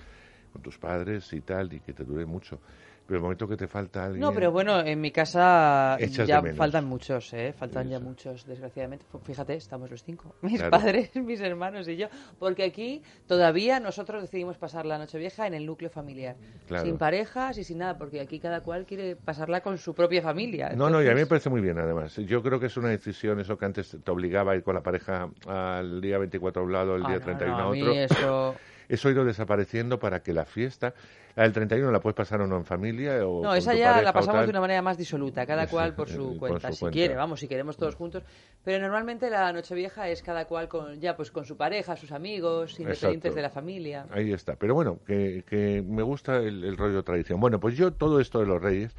con tus padres y tal, y que te dure mucho. Pero el momento que te falta alguien... No, pero bueno, en mi casa ya faltan muchos, ¿eh? Faltan ya muchos, desgraciadamente. F- Fíjate, estamos los cinco. Mis Claro. padres, mis hermanos y yo. Porque aquí todavía nosotros decidimos pasar la Nochevieja en el núcleo familiar. Claro. Sin parejas y sin nada, porque aquí cada cual quiere pasarla con su propia familia. No, no, y a mí me parece muy bien, además. Yo creo que es una decisión, eso que antes te obligaba a ir con la pareja al día 24 a un lado, el Ah, día no, 31 no, a a mí otro. eso- Eso ha ido desapareciendo para que la fiesta, la del 31 la puedes pasar o no en familia o No, esa ya la pasamos de una manera más disoluta, cada cual por eh, su cuenta, su si cuenta. quiere, vamos, si queremos todos juntos. Pero normalmente la Nochevieja es cada cual con ya pues con su pareja, sus amigos, independientes Exacto. de la familia. Ahí está. Pero bueno, que, que me gusta el, el rollo tradición. Bueno, pues yo todo esto de los reyes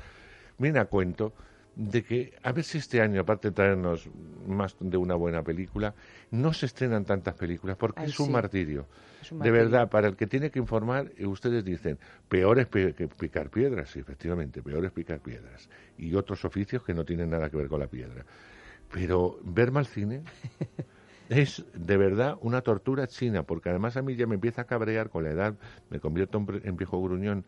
viene a cuento de que a ver si este año, aparte de traernos más de una buena película, no se estrenan tantas películas porque Ay, es un sí. martirio. Es un De martirio. verdad, para el que tiene que informar, eh, ustedes dicen, peor es pe- que picar piedras, sí, efectivamente, peor es picar piedras. Y otros oficios que no tienen nada que ver con la piedra. Pero ver mal cine es de verdad una tortura china, porque además a mí ya me empieza a cabrear con la edad, me convierto en viejo gruñón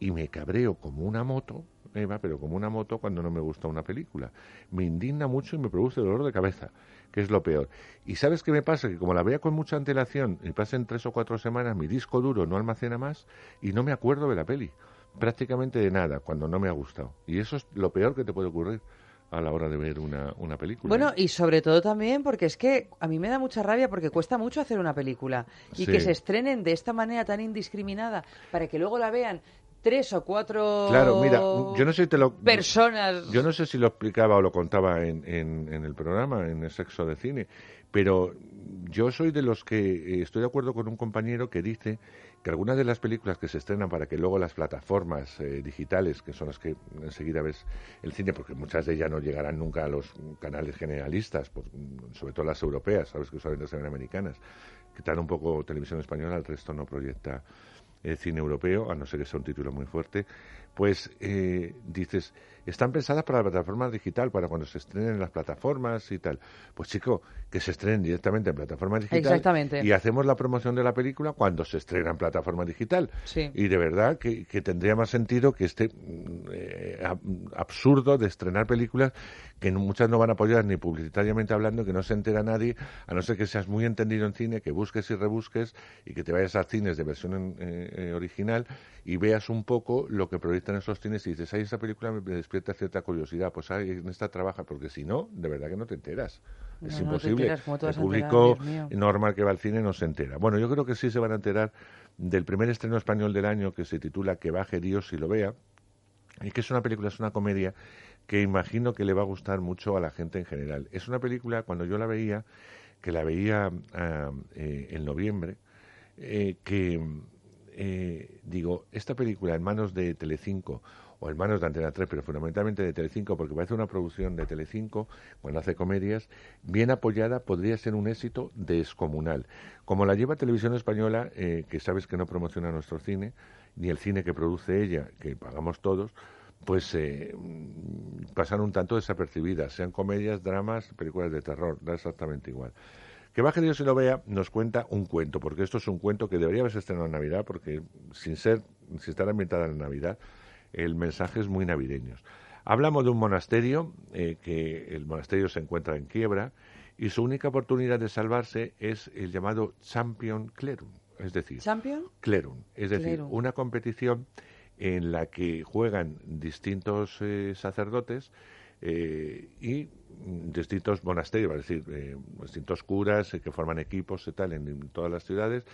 y me cabreo como una moto, Eva, pero como una moto cuando no me gusta una película. Me indigna mucho y me produce dolor de cabeza, que es lo peor. Y ¿sabes qué me pasa? Que como la vea con mucha antelación y pasen tres o cuatro semanas, mi disco duro no almacena más y no me acuerdo de la peli. Prácticamente de nada, cuando no me ha gustado. Y eso es lo peor que te puede ocurrir a la hora de ver una, una película. Bueno, y sobre todo también porque es que a mí me da mucha rabia porque cuesta mucho hacer una película y Sí. que se estrenen de esta manera tan indiscriminada para que luego la vean tres o cuatro Claro, mira, yo no sé si te lo... personas. Yo no sé si lo explicaba o lo contaba en, en, en el programa, en el sexo de cine, pero yo soy de los que eh, estoy de acuerdo con un compañero que dice que algunas de las películas que se estrenan para que luego las plataformas eh, digitales, que son las que enseguida ves el cine, porque muchas de ellas no llegarán nunca a los canales generalistas, por- sobre todo las europeas, sabes que usualmente se ven americanas, que dan un poco televisión española, el resto no proyecta el cine europeo, a no ser que sea un título muy fuerte, pues eh, dices, están pensadas para la plataforma digital, para cuando se estrenen en las plataformas y tal. Pues chico, que se estrenen directamente en plataforma digital. Exactamente. Y hacemos la promoción de la película cuando se estrena en plataforma digital. Sí. Y de verdad que, que tendría más sentido que este eh, ab- absurdo de estrenar películas que muchas no van a apoyar ni publicitariamente hablando, que no se entera nadie, a no ser que seas muy entendido en cine, que busques y rebusques y que te vayas a cines de versión eh, eh, original y veas un poco lo que proyectan esos cines y dices, ay, esa película me despierta cierta curiosidad, pues ay, en esta trabaja, porque si no, de verdad que no te enteras. No, es no imposible. enteras, ¿cómo te vas El enterar? público normal que va al cine no se entera. Bueno, yo creo que sí se van a enterar del primer estreno español del año que se titula Que baje Dios y lo vea, y que es una película, es una comedia que imagino que le va a gustar mucho a la gente en general. Es una película, cuando yo la veía, que la veía eh, en noviembre, eh, que eh, digo, esta película en manos de Telecinco o en manos de Antena 3, pero fundamentalmente de Telecinco, porque parece una producción de Telecinco, cuando hace comedias, bien apoyada, podría ser un éxito descomunal. Como la lleva Televisión Española, eh, que sabes que no promociona nuestro cine, ni el cine que produce ella, que pagamos todos, pues eh, pasan un tanto desapercibidas, sean comedias, dramas, películas de terror, da exactamente igual. Que baje Dios y lo vea nos cuenta un cuento, porque esto es un cuento que debería haberse estrenado en Navidad, porque sin ser, sin estar ambientada en Navidad, el mensaje es muy navideño. Hablamos de un monasterio, eh, que el monasterio se encuentra en quiebra, y su única oportunidad de salvarse es el llamado Champion Clerum, es decir, ¿Champion? Clerum, es decir, Clerum. una competición en la que juegan distintos eh, sacerdotes eh, y distintos monasterios, es decir, eh, distintos curas eh, que forman equipos y tal en, en todas las ciudades,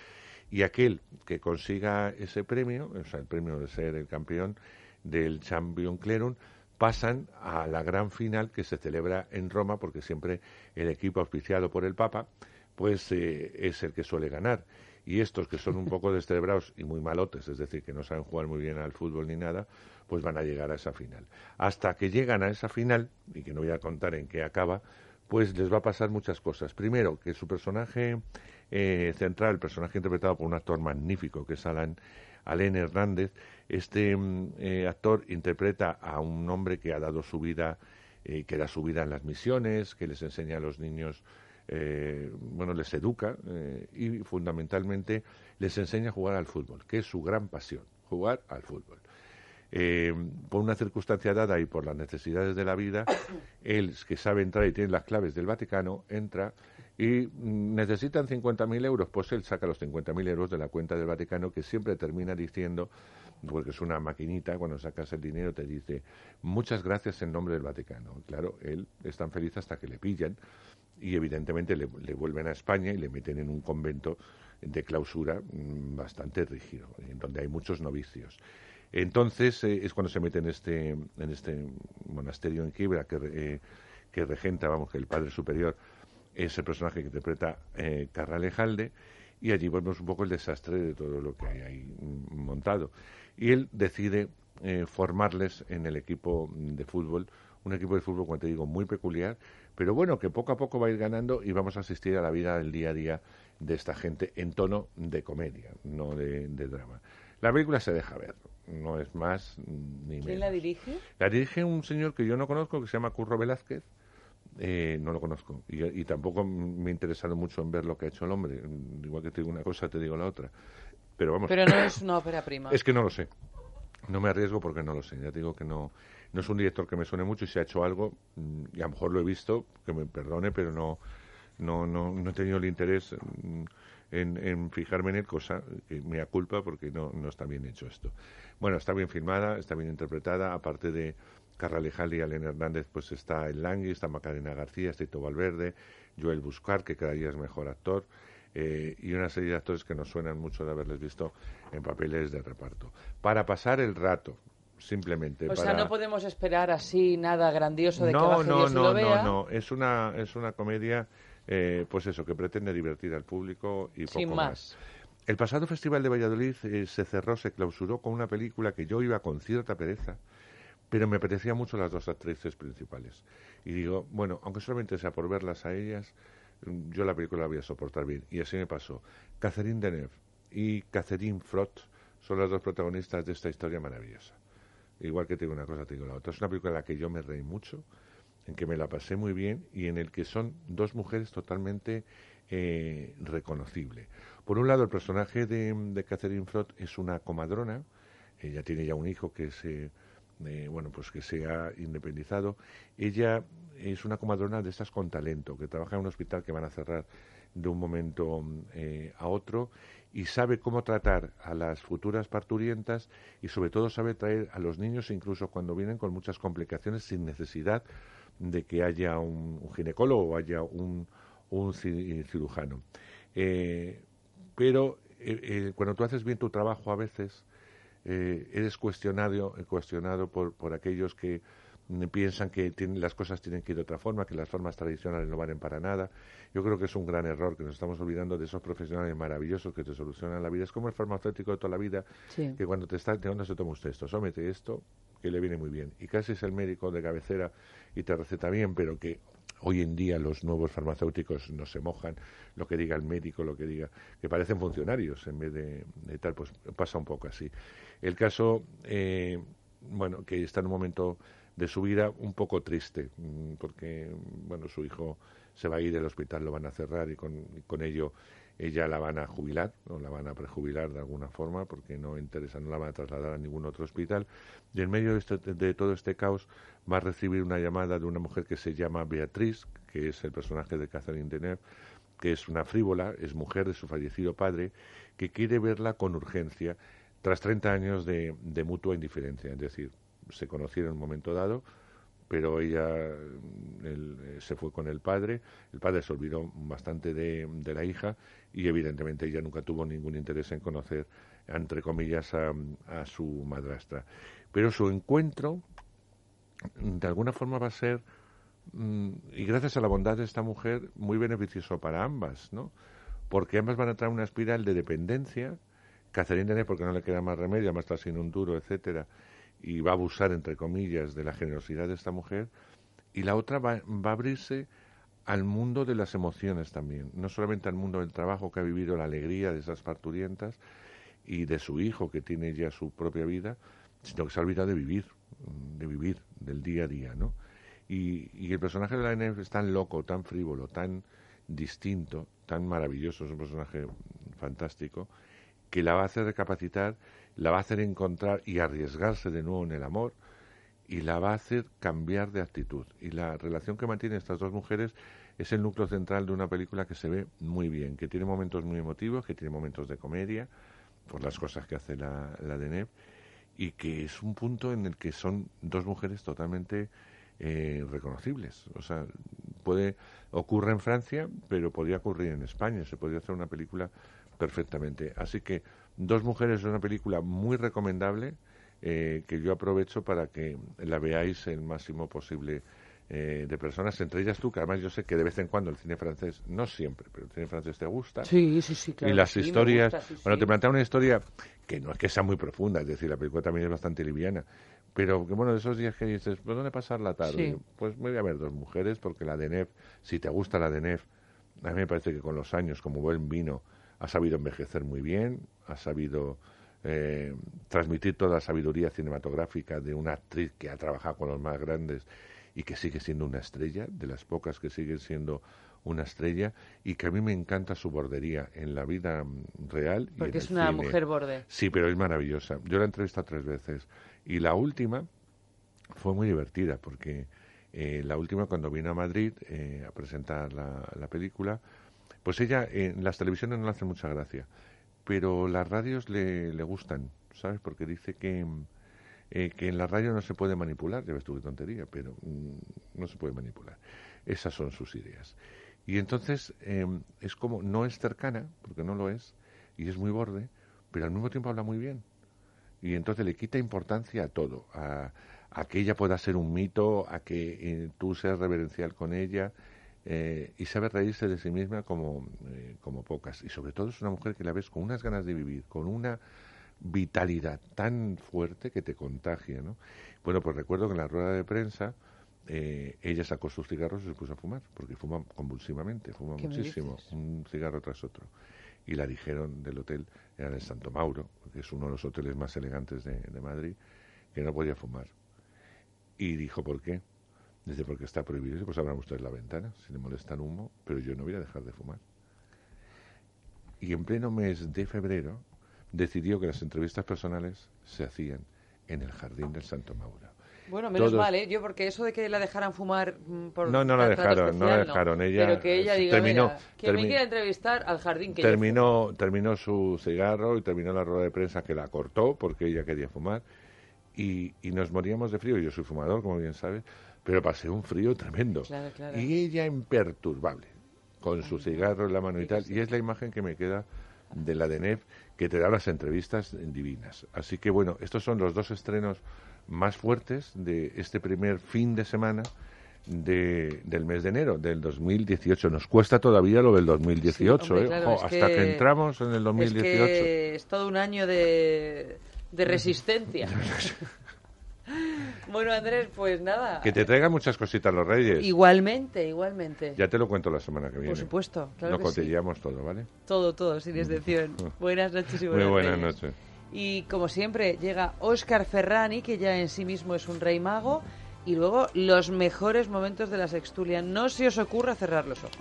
y aquel que consiga ese premio, o sea, el premio de ser el campeón del Champion Clerum, pasan a la gran final que se celebra en Roma, porque siempre el equipo auspiciado por el Papa pues eh, es el que suele ganar. Y estos que son un poco descerebrados y muy malotes, es decir, que no saben jugar muy bien al fútbol ni nada, pues van a llegar a esa final. Hasta que llegan a esa final, y que no voy a contar en qué acaba, pues les va a pasar muchas cosas. Primero, que su personaje eh, central, el personaje interpretado por un actor magnífico, que es Alan, Alain Hernández, este mm, eh, actor interpreta a un hombre que ha dado su vida, eh, que da su vida en las misiones, que les enseña a los niños eh, bueno, les educa y fundamentalmente les enseña a jugar al fútbol, que es su gran pasión, jugar al fútbol. Por una circunstancia dada y por las necesidades de la vida, él, que sabe entrar y tiene las claves del Vaticano, entra y mm, necesitan 50.000 euros, pues él saca los 50.000 euros de la cuenta del Vaticano, que siempre termina diciendo, porque es una maquinita, cuando sacas el dinero te dice, muchas gracias en nombre del Vaticano. Claro, él es tan feliz hasta que le pillan y evidentemente le, le vuelven a España y le meten en un convento de clausura mm, bastante rígido, en donde hay muchos novicios. Entonces eh, es cuando se mete en este, en este monasterio en Quiebra que, eh, que regenta, vamos, que el Padre Superior es el personaje que interpreta eh, Carralejalde y allí vemos un poco el desastre de todo lo que hay ahí montado. Y él decide eh, formarles en el equipo de fútbol, un equipo de fútbol, como te digo, muy peculiar, pero bueno, que poco a poco va a ir ganando y vamos a asistir a la vida del día a día de esta gente en tono de comedia, no de, de drama. La película se deja ver, no es más ni menos. ¿Quién la dirige? La dirige un señor que yo no conozco, que se llama Curro Velázquez. Eh, no lo conozco. Y, y tampoco me he interesado mucho en ver lo que ha hecho el hombre. Igual que te digo una cosa, te digo la otra. Pero vamos. Pero no es una ópera prima. Es que no lo sé. No me arriesgo porque no lo sé. Ya te digo que no, no es un director que me suene mucho y si ha hecho algo, mm, y a lo mejor lo he visto, que me perdone, pero no, no, no, no he tenido el interés mm, en, en fijarme en él, cosa que me culpa porque no, no está bien hecho esto. Bueno, está bien filmada, está bien interpretada, aparte de Carralejal y Alén Hernández, pues está El Langui, está Macarena García, está Ito Valverde, Joel Buscar, que cada día es mejor actor, eh, y una serie de actores que nos suenan mucho de haberles visto en papeles de reparto. Para pasar el rato, simplemente. O sea, no podemos esperar así nada grandioso de que no, baje no, Dios no, lo vea. no, no, es una, es una comedia, eh, pues eso, que pretende divertir al público y poco Sin más. El pasado Festival de Valladolid eh, se cerró, se clausuró con una película que yo iba con cierta pereza, pero me apetecían mucho las dos actrices principales. Y digo, bueno, aunque solamente sea por verlas a ellas, mm, yo la película la voy a soportar bien. Y así me pasó. Catherine Deneuve y Catherine Frot son las dos protagonistas de esta historia maravillosa. Igual que te digo una cosa, te digo la otra. Es una película en la que yo me reí mucho, en que me la pasé muy bien y en el que son dos mujeres totalmente eh, reconocibles. Por un lado, el personaje de, de Catherine Frot es una comadrona, ella tiene ya un hijo que se, eh, bueno, pues que se ha independizado. Ella es una comadrona de estas con talento, que trabaja en un hospital que van a cerrar de un momento eh, a otro y sabe cómo tratar a las futuras parturientas y sobre todo sabe traer a los niños incluso cuando vienen con muchas complicaciones sin necesidad de que haya un, ginecólogo o haya un, un ci- cirujano. Eh, pero eh, eh, cuando tú haces bien tu trabajo a veces eh, eres cuestionado, cuestionado por, por aquellos que mm, piensan que tienen- las cosas tienen que ir de otra forma, que las formas tradicionales no valen para nada. Yo creo que es un gran error, que nos estamos olvidando de esos profesionales maravillosos que te solucionan la vida. Es como el farmacéutico de toda la vida, Sí. que cuando te está, ¿de dónde se toma usted esto? Sómete esto, que le viene muy bien. Y casi es el médico de cabecera y te receta bien, pero que hoy en día los nuevos farmacéuticos no se mojan, lo que diga el médico, lo que diga, que parecen funcionarios en vez de, de tal, pues pasa un poco así. El caso, eh, bueno, que está en un momento de su vida un poco triste, mm, porque, bueno, su hijo se va a ir del hospital, lo van a cerrar y con, ello ella la van a jubilar, o la van a prejubilar de alguna forma, porque no interesa, no la van a trasladar a ningún otro hospital. Y en medio de, este- de todo este caos va a recibir una llamada de una mujer que se llama Beatriz, que es el personaje de Catherine Deneuve, que es una frívola, es mujer de su fallecido padre, que quiere verla con urgencia tras 30 años de, mutua indiferencia. Es decir, se conocieron en un momento dado, pero ella mm, eh, se fue con el padre, el padre se olvidó bastante de, la hija y evidentemente ella nunca tuvo ningún interés en conocer, entre comillas, a, a su madrastra. Pero su encuentro, de alguna forma, va a ser mm, y gracias a la bondad de esta mujer, muy beneficioso para ambas, ¿no? Porque ambas van a traer una espiral de dependencia. Catherine Deneuve, porque no le queda más remedio, además está sin un duro, etcétera, y va a abusar, entre comillas, de la generosidad de esta mujer. Y la otra va, va a abrirse al mundo de las emociones también, no solamente al mundo del trabajo que ha vivido la alegría de esas parturientas y de su hijo que tiene ya su propia vida, sino que se ha olvidado de vivir, de vivir, del día a día, ¿no? Y, el personaje de la NF es tan loco, tan frívolo, tan distinto, tan maravilloso, es un personaje fantástico, que la va a hacer recapacitar, la va a hacer encontrar y arriesgarse de nuevo en el amor, y la va a hacer cambiar de actitud. Y la relación que mantienen estas dos mujeres es el núcleo central de una película que se ve muy bien, que tiene momentos muy emotivos, que tiene momentos de comedia, por las cosas que hace la, la de Neb, y que es un punto en el que son dos mujeres totalmente eh, reconocibles. O sea, puede ocurre en Francia, pero podría ocurrir en España. Se podría hacer una película perfectamente. Así que Dos Mujeres es una película muy recomendable eh, que yo aprovecho para que la veáis el máximo posible eh, de personas, entre ellas tú, que además yo sé que de vez en cuando el cine francés, no siempre, pero el cine francés te gusta. Sí, sí, sí, claro. Y las sí, historias, gusta, sí, bueno, sí. te plantea una historia que no es que sea muy profunda, es decir, la película también es bastante liviana, pero que bueno, de esos días que dices, ¿por dónde pasar la tarde? Pues me voy a ver dos mujeres, porque la de Nef, si te gusta la de Nef, a mí me parece que con los años, como buen vino, ha sabido envejecer muy bien, ha sabido eh, transmitir toda la sabiduría cinematográfica de una actriz que ha trabajado con los más grandes y que sigue siendo una estrella, de las pocas que siguen siendo una estrella, y que a mí me encanta su bordería en la vida mm, real. y Porque en es el una cine. mujer borde. Sí, pero es maravillosa. Yo la he entrevistado tres veces. Y la última fue muy divertida, porque eh, la última, cuando vino a Madrid eh, a presentar la, la película, pues ella en las televisiones no le hace mucha gracia, pero las radios le, le gustan, ¿sabes? Porque dice que, eh, que en la radio no se puede manipular, ya ves tú qué tontería, pero mm, no se puede manipular. Esas son sus ideas. Y entonces eh, es como, no es cercana, porque no lo es, y es muy borde, pero al mismo tiempo habla muy bien. Y entonces le quita importancia a todo, a, a que ella pueda ser un mito, a que eh, tú seas reverencial con ella, eh, y sabe reírse de sí misma como, eh, como pocas. Y sobre todo es una mujer que la ves con unas ganas de vivir, con una vitalidad tan fuerte que te contagia, ¿no? Bueno, pues recuerdo que en la rueda de prensa eh, ella sacó sus cigarros y se puso a fumar, porque fuma convulsivamente, fuma ¿Qué me muchísimo, un cigarro tras otro. Y la dijeron del hotel, era en el Santo Mauro, que es uno de los hoteles más elegantes de, de Madrid, que no podía fumar. Y dijo, ¿por qué? Dice, porque está prohibido. Dice, pues abran ustedes la ventana, si le molesta el humo, pero yo no voy a dejar de fumar. Y en pleno mes de febrero decidió que las entrevistas personales se hacían en el jardín del Santo Mauro. Bueno, menos Todos- mal, ¿eh? Yo, porque eso de que la dejaran fumar mm, por No, no la dejaron, no la dejaron. Ella Pero que ella diga, terminó- mira, que me quiera entrevistar al jardín que yo terminó, terminó su cigarro y terminó la rueda de prensa que la cortó porque ella quería fumar y, y nos moríamos de frío. Yo soy fumador, como bien sabes, pero pasé un frío tremendo. Claro, claro. Y ella imperturbable, con su cigarro en la mano y tal. Y es la imagen que me queda de la de Nef, que te da las entrevistas divinas. Así que bueno, estos son los dos estrenos más fuertes de este primer fin de semana de, del mes de enero del 2018. Nos cuesta todavía lo del 2018, Hombre, ¿eh? claro, hasta que... que- entramos en el 2018. Es que es todo un año de, de resistencia. Bueno, Andrés, pues nada. Que te traigan muchas cositas los Reyes. Igualmente, igualmente. Ya te lo cuento la semana que viene. Por supuesto, claro Lo sí. cotilleamos todo, ¿vale? Todo, todo, sin excepción. buenas noches y Muy buenas buenas Reyes. noches. Y como siempre, llega Óscar Ferrani, que ya en sí mismo es un rey mago. Y luego los mejores momentos de la sextulia. No se os ocurra cerrar los ojos.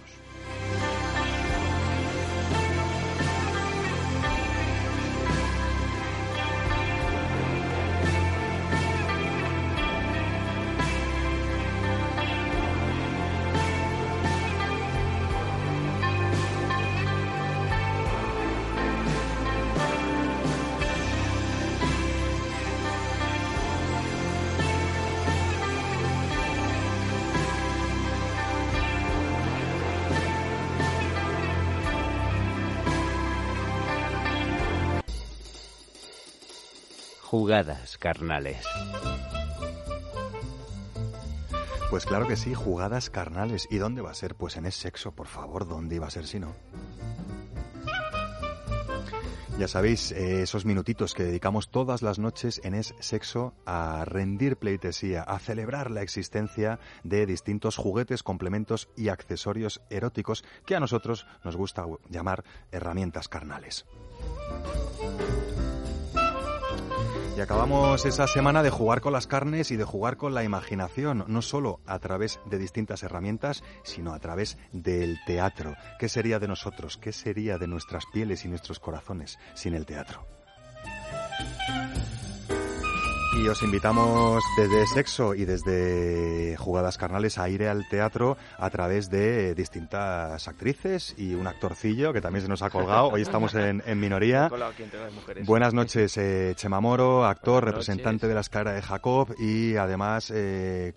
Jugadas carnales. Pues claro que sí, jugadas carnales. ¿Y dónde va a ser? Pues en Es Sexo, por favor, ¿dónde iba a ser si no? Ya sabéis, eh, esos minutitos que dedicamos todas las noches en Es Sexo a rendir pleitesía, a celebrar la existencia de distintos juguetes, complementos y accesorios eróticos que a nosotros nos gusta llamar herramientas carnales. Y acabamos esa semana de jugar con las carnes y de jugar con la imaginación, no solo a través de distintas herramientas, sino a través del teatro. ¿Qué sería de nosotros? ¿Qué sería de nuestras pieles y nuestros corazones sin el teatro? Y os invitamos desde Sexo y desde Jugadas Carnales a ir al teatro a través de distintas actrices y un actorcillo que también se nos ha colgado. Hoy estamos en, en minoría. Buenas noches, eh, Chema Moro, actor, representante de la escalera de Jacob y además eh,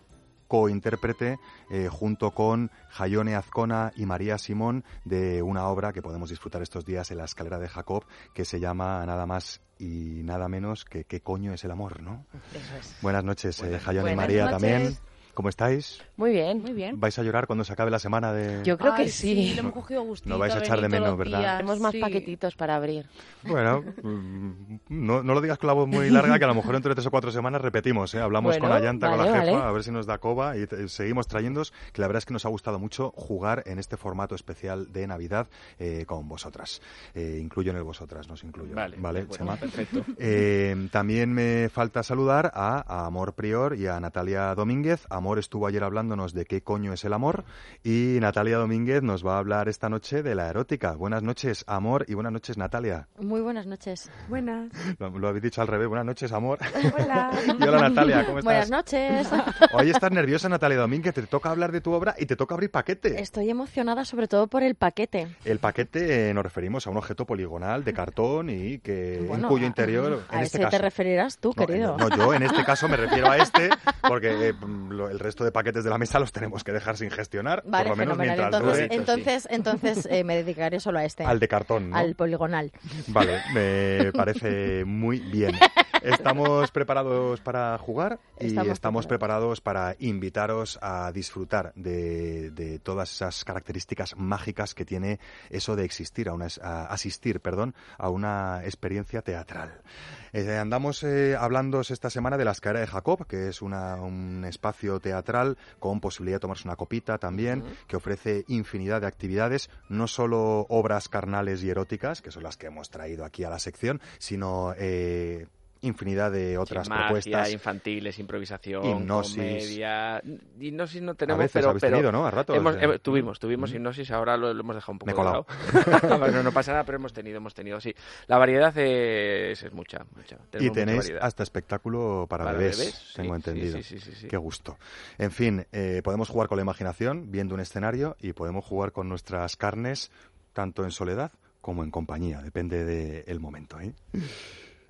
cointérprete eh, junto con Jayone Azcona y María Simón de una obra que podemos disfrutar estos días en la escalera de Jacob que se llama nada más y nada menos que ¿Qué coño es el amor? ¿no? Eso es. Buenas noches, eh, y María noches. también. ¿Cómo estáis? Muy bien, muy bien. ¿Vais a llorar cuando se acabe la semana de...? Yo creo Ay, que sí. le hemos cogido gustito. No vais a echar de menos, ¿verdad? Tenemos más sí. paquetitos para abrir. Bueno, mm, no, no lo digas con la voz muy larga, que a lo mejor entre tres o cuatro semanas repetimos, ¿eh? Hablamos Bueno, con la llanta, con vale, la jefa, vale. a ver si nos da coba y te- seguimos trayéndos, que la verdad es que nos ha gustado mucho jugar en este formato especial de Navidad eh, con vosotras. Eh, incluyo en el vosotras, nos incluyo. Vale, ¿Vale, bueno, Chema? perfecto. Eh, también me falta saludar a, a Amor Prior y a Natalia Domínguez. Amor estuvo ayer hablándonos de qué coño es el amor y Natalia Domínguez nos va a hablar esta noche de la erótica. Buenas noches, Amor, y buenas noches, Natalia. Muy buenas noches. Buenas. Lo, lo habéis dicho al revés. Buenas noches, amor. Hola. Y hola, Natalia, ¿cómo estás? Buenas noches. Hoy estás nerviosa, Natalia Domínguez. Te toca hablar de tu obra y te toca abrir paquete. Estoy emocionada sobre todo por el paquete. El paquete eh, nos referimos a un objeto poligonal de cartón y que Bueno, en cuyo a- interior, A en ese este caso. te referirás tú, No, querido. No, yo en este caso me refiero a este, porque eh, lo- el resto de paquetes de la mesa los tenemos que dejar sin gestionar, Vale, por lo menos fenomenal. mientras Entonces, dure entonces, entonces eh, me dedicaré solo a este. al de cartón. ¿no? Al poligonal. Vale, me parece muy bien. Estamos preparados para jugar y Estamos estamos, preparados para invitaros a disfrutar de, de todas esas características mágicas que tiene eso de existir, a una, a asistir, perdón, a una experiencia teatral. Eh, andamos eh, hablando esta semana de la escalera de Jacob, que es una- un espacio teatral con posibilidad de tomarse una copita también, que ofrece infinidad de actividades, no solo obras carnales y eróticas, que son las que hemos traído aquí a la sección, sino eh, infinidad de otras magia, propuestas. infantiles, improvisación, Hipnosis. comedia. Hipnosis no tenemos, veces pero, pero tenido, ¿no? A ratos, hemos- eh. tuvimos, tuvimos hipnosis, ahora lo, lo hemos dejado un poco Me he colado. de lado. bueno, no pasa nada, pero hemos tenido, hemos tenido, sí. La variedad es, es mucha, mucha. Y mucha tenéis hasta espectáculo para, Para bebés, tengo sí, entendido. sí, sí, sí, sí. Qué gusto. En fin, eh, podemos jugar con la imaginación, viendo un escenario, y podemos jugar con nuestras carnes, tanto en soledad como en compañía, depende del momento. ¿eh?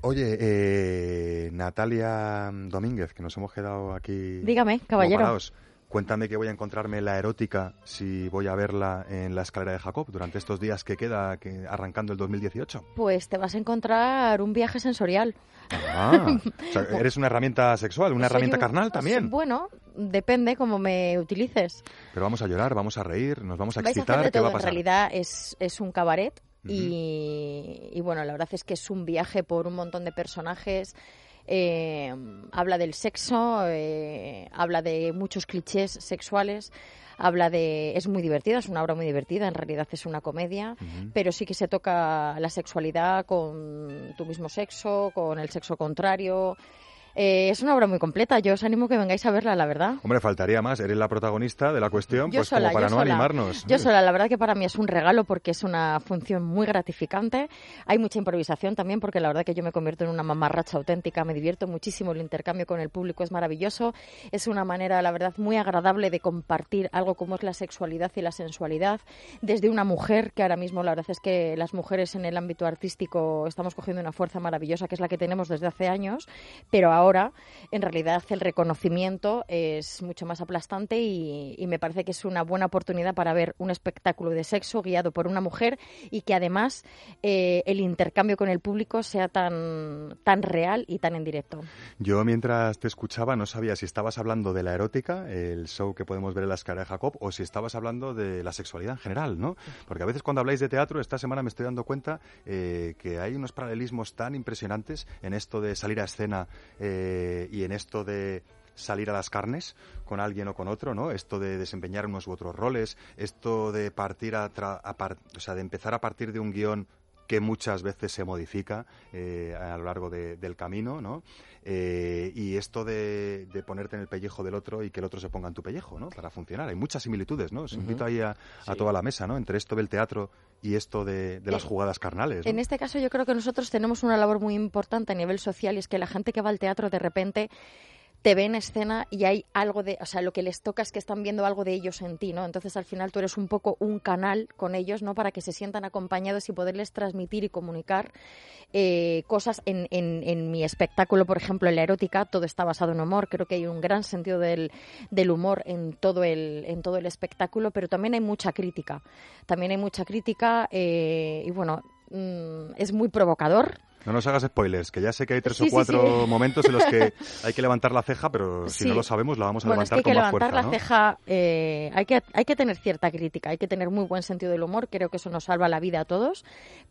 Oye, eh, Natalia Domínguez, que nos hemos quedado aquí. Dígame, caballero. parados. Cuéntame que voy a encontrarme la erótica si voy a verla en la escalera de Jacob durante estos días que queda que, arrancando el 2018. Pues te vas a encontrar un viaje sensorial. Ah, o sea, eres una herramienta sexual, una herramienta carnal también. Bueno, depende cómo me utilices. Pero vamos a llorar, vamos a reír, nos vamos a Vais a excitar. hacer de ¿Qué todo. va a En pasar? realidad es, es un cabaret y, y bueno, la verdad es que es un viaje por un montón de personajes. Eh, habla del sexo, eh, habla de muchos clichés sexuales. Habla de. Es muy divertida, es una obra muy divertida, en realidad es una comedia, pero sí que se toca la sexualidad con tu mismo sexo, con el sexo contrario. Eh, es una obra muy completa, yo os animo que vengáis a verla, la verdad. Hombre, faltaría más. Eres la protagonista de la cuestión, Yo pues sola, como para no sola. animarnos. Yo sola, la verdad que para mí es un regalo porque es una función muy gratificante. Hay mucha improvisación también porque la verdad que yo me convierto en una mamarracha auténtica, me divierto muchísimo, el intercambio con el público es maravilloso. Es una manera, la verdad, muy agradable de compartir algo como es la sexualidad y la sensualidad desde una mujer que ahora mismo la verdad es que las mujeres en el ámbito artístico estamos cogiendo una fuerza maravillosa que es la que tenemos desde hace años, pero ahora ahora, en realidad el reconocimiento es mucho más aplastante y, y me parece que es una buena oportunidad para ver un espectáculo de sexo guiado por una mujer y que además eh, el intercambio con el público sea tan, tan real y tan en directo. Yo mientras te escuchaba no sabía si estabas hablando de la erótica, el show que podemos ver en la escala de Jacob, o si estabas hablando de la sexualidad en general, ¿no? Porque a veces cuando habláis de teatro, esta semana me estoy dando cuenta eh, que hay unos paralelismos tan impresionantes en esto de salir a escena eh, y en esto de salir a las carnes con alguien o con otro, ¿no? Esto de desempeñar unos u otros roles, esto de partir a, tra- a par- o sea, de empezar a partir de un guion que muchas veces se modifica eh, a lo largo de- del camino, ¿no? Eh, y esto de, de ponerte en el pellejo del otro y que el otro se ponga en tu pellejo, ¿no? Para funcionar. Hay muchas similitudes, ¿no? Os invito ahí a, a toda la mesa, ¿no? Entre esto del teatro y esto de, de las Eh, jugadas carnales. ¿no? En este caso yo creo que nosotros tenemos una labor muy importante a nivel social y es que la gente que va al teatro de repente te ve en escena y hay algo de, o sea, lo que les toca es que están viendo algo de ellos en ti, ¿no? Entonces al final tú eres un poco un canal con ellos, ¿no? Para que se sientan acompañados y poderles transmitir y comunicar eh, cosas en, en- en mi espectáculo, por ejemplo, en la erótica, todo está basado en humor. Creo que hay un gran sentido del, del humor en todo el, en todo el espectáculo, pero también hay mucha crítica. También hay mucha crítica eh, y bueno, mm, es muy provocador. No nos hagas spoilers, que ya sé que hay tres Sí, o cuatro sí. momentos en los que hay que levantar la ceja, pero si no lo sabemos, la vamos a bueno, es que levantar hay que con más levantar fuerza. la ¿no? ceja, eh, hay, que, hay que tener cierta crítica, hay que tener muy buen sentido del humor, creo que eso nos salva la vida a todos,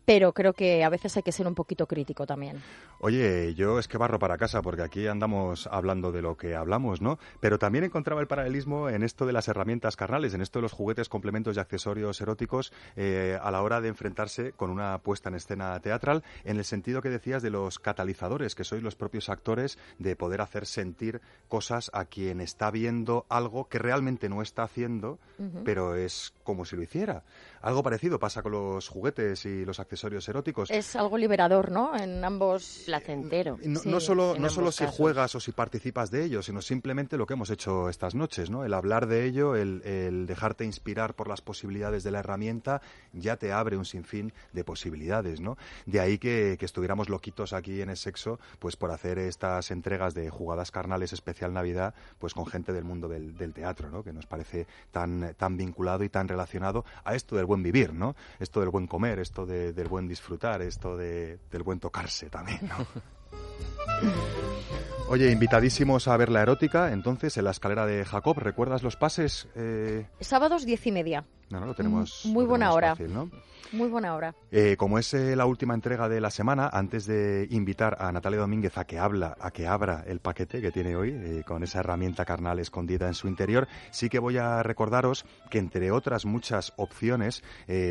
pero creo que a veces hay que ser un poquito crítico también. Oye, yo es que barro para casa porque aquí andamos hablando de lo que hablamos, ¿no? Pero también encontraba el paralelismo en esto de las herramientas carnales, en esto de los juguetes, complementos y accesorios eróticos eh, a la hora de enfrentarse con una puesta en escena teatral, en el sentido que decías de los catalizadores, que sois los propios actores, de poder hacer sentir cosas a quien está viendo algo que realmente no está haciendo, pero es como si lo hiciera. Algo parecido pasa con los juguetes y los accesorios eróticos. Es algo liberador, ¿no? En ambos... Placentero. No, Sí, no solo, no solo si juegas o si participas de ello, sino simplemente lo que hemos hecho estas noches, ¿no? El hablar de ello, el, el dejarte inspirar por las posibilidades de la herramienta, ya te abre un sinfín de posibilidades, ¿no? De ahí que, que estuviéramos loquitos aquí en el sexo, pues por hacer estas entregas de jugadas carnales especial Navidad, pues con gente del mundo del, del teatro, ¿no? Que nos parece tan, tan vinculado y tan relacionado a esto del buen vivir, ¿no? Esto del buen comer, esto de- del buen disfrutar, esto de- del buen tocarse también, ¿no? Oye, invitadísimos a ver la erótica, entonces, en la escalera de Jacob. ¿Recuerdas los pases? Eh, Sábados diez y media. no, no, lo tenemos. Muy lo buena tenemos hora. fácil, ¿no? Muy buena hora. Eh, como es eh, la última entrega de la semana, antes de invitar a Natalia Domínguez a que habla, a que abra el paquete que tiene hoy eh, con esa herramienta carnal escondida en su interior, sí que voy a recordaros que entre otras muchas opciones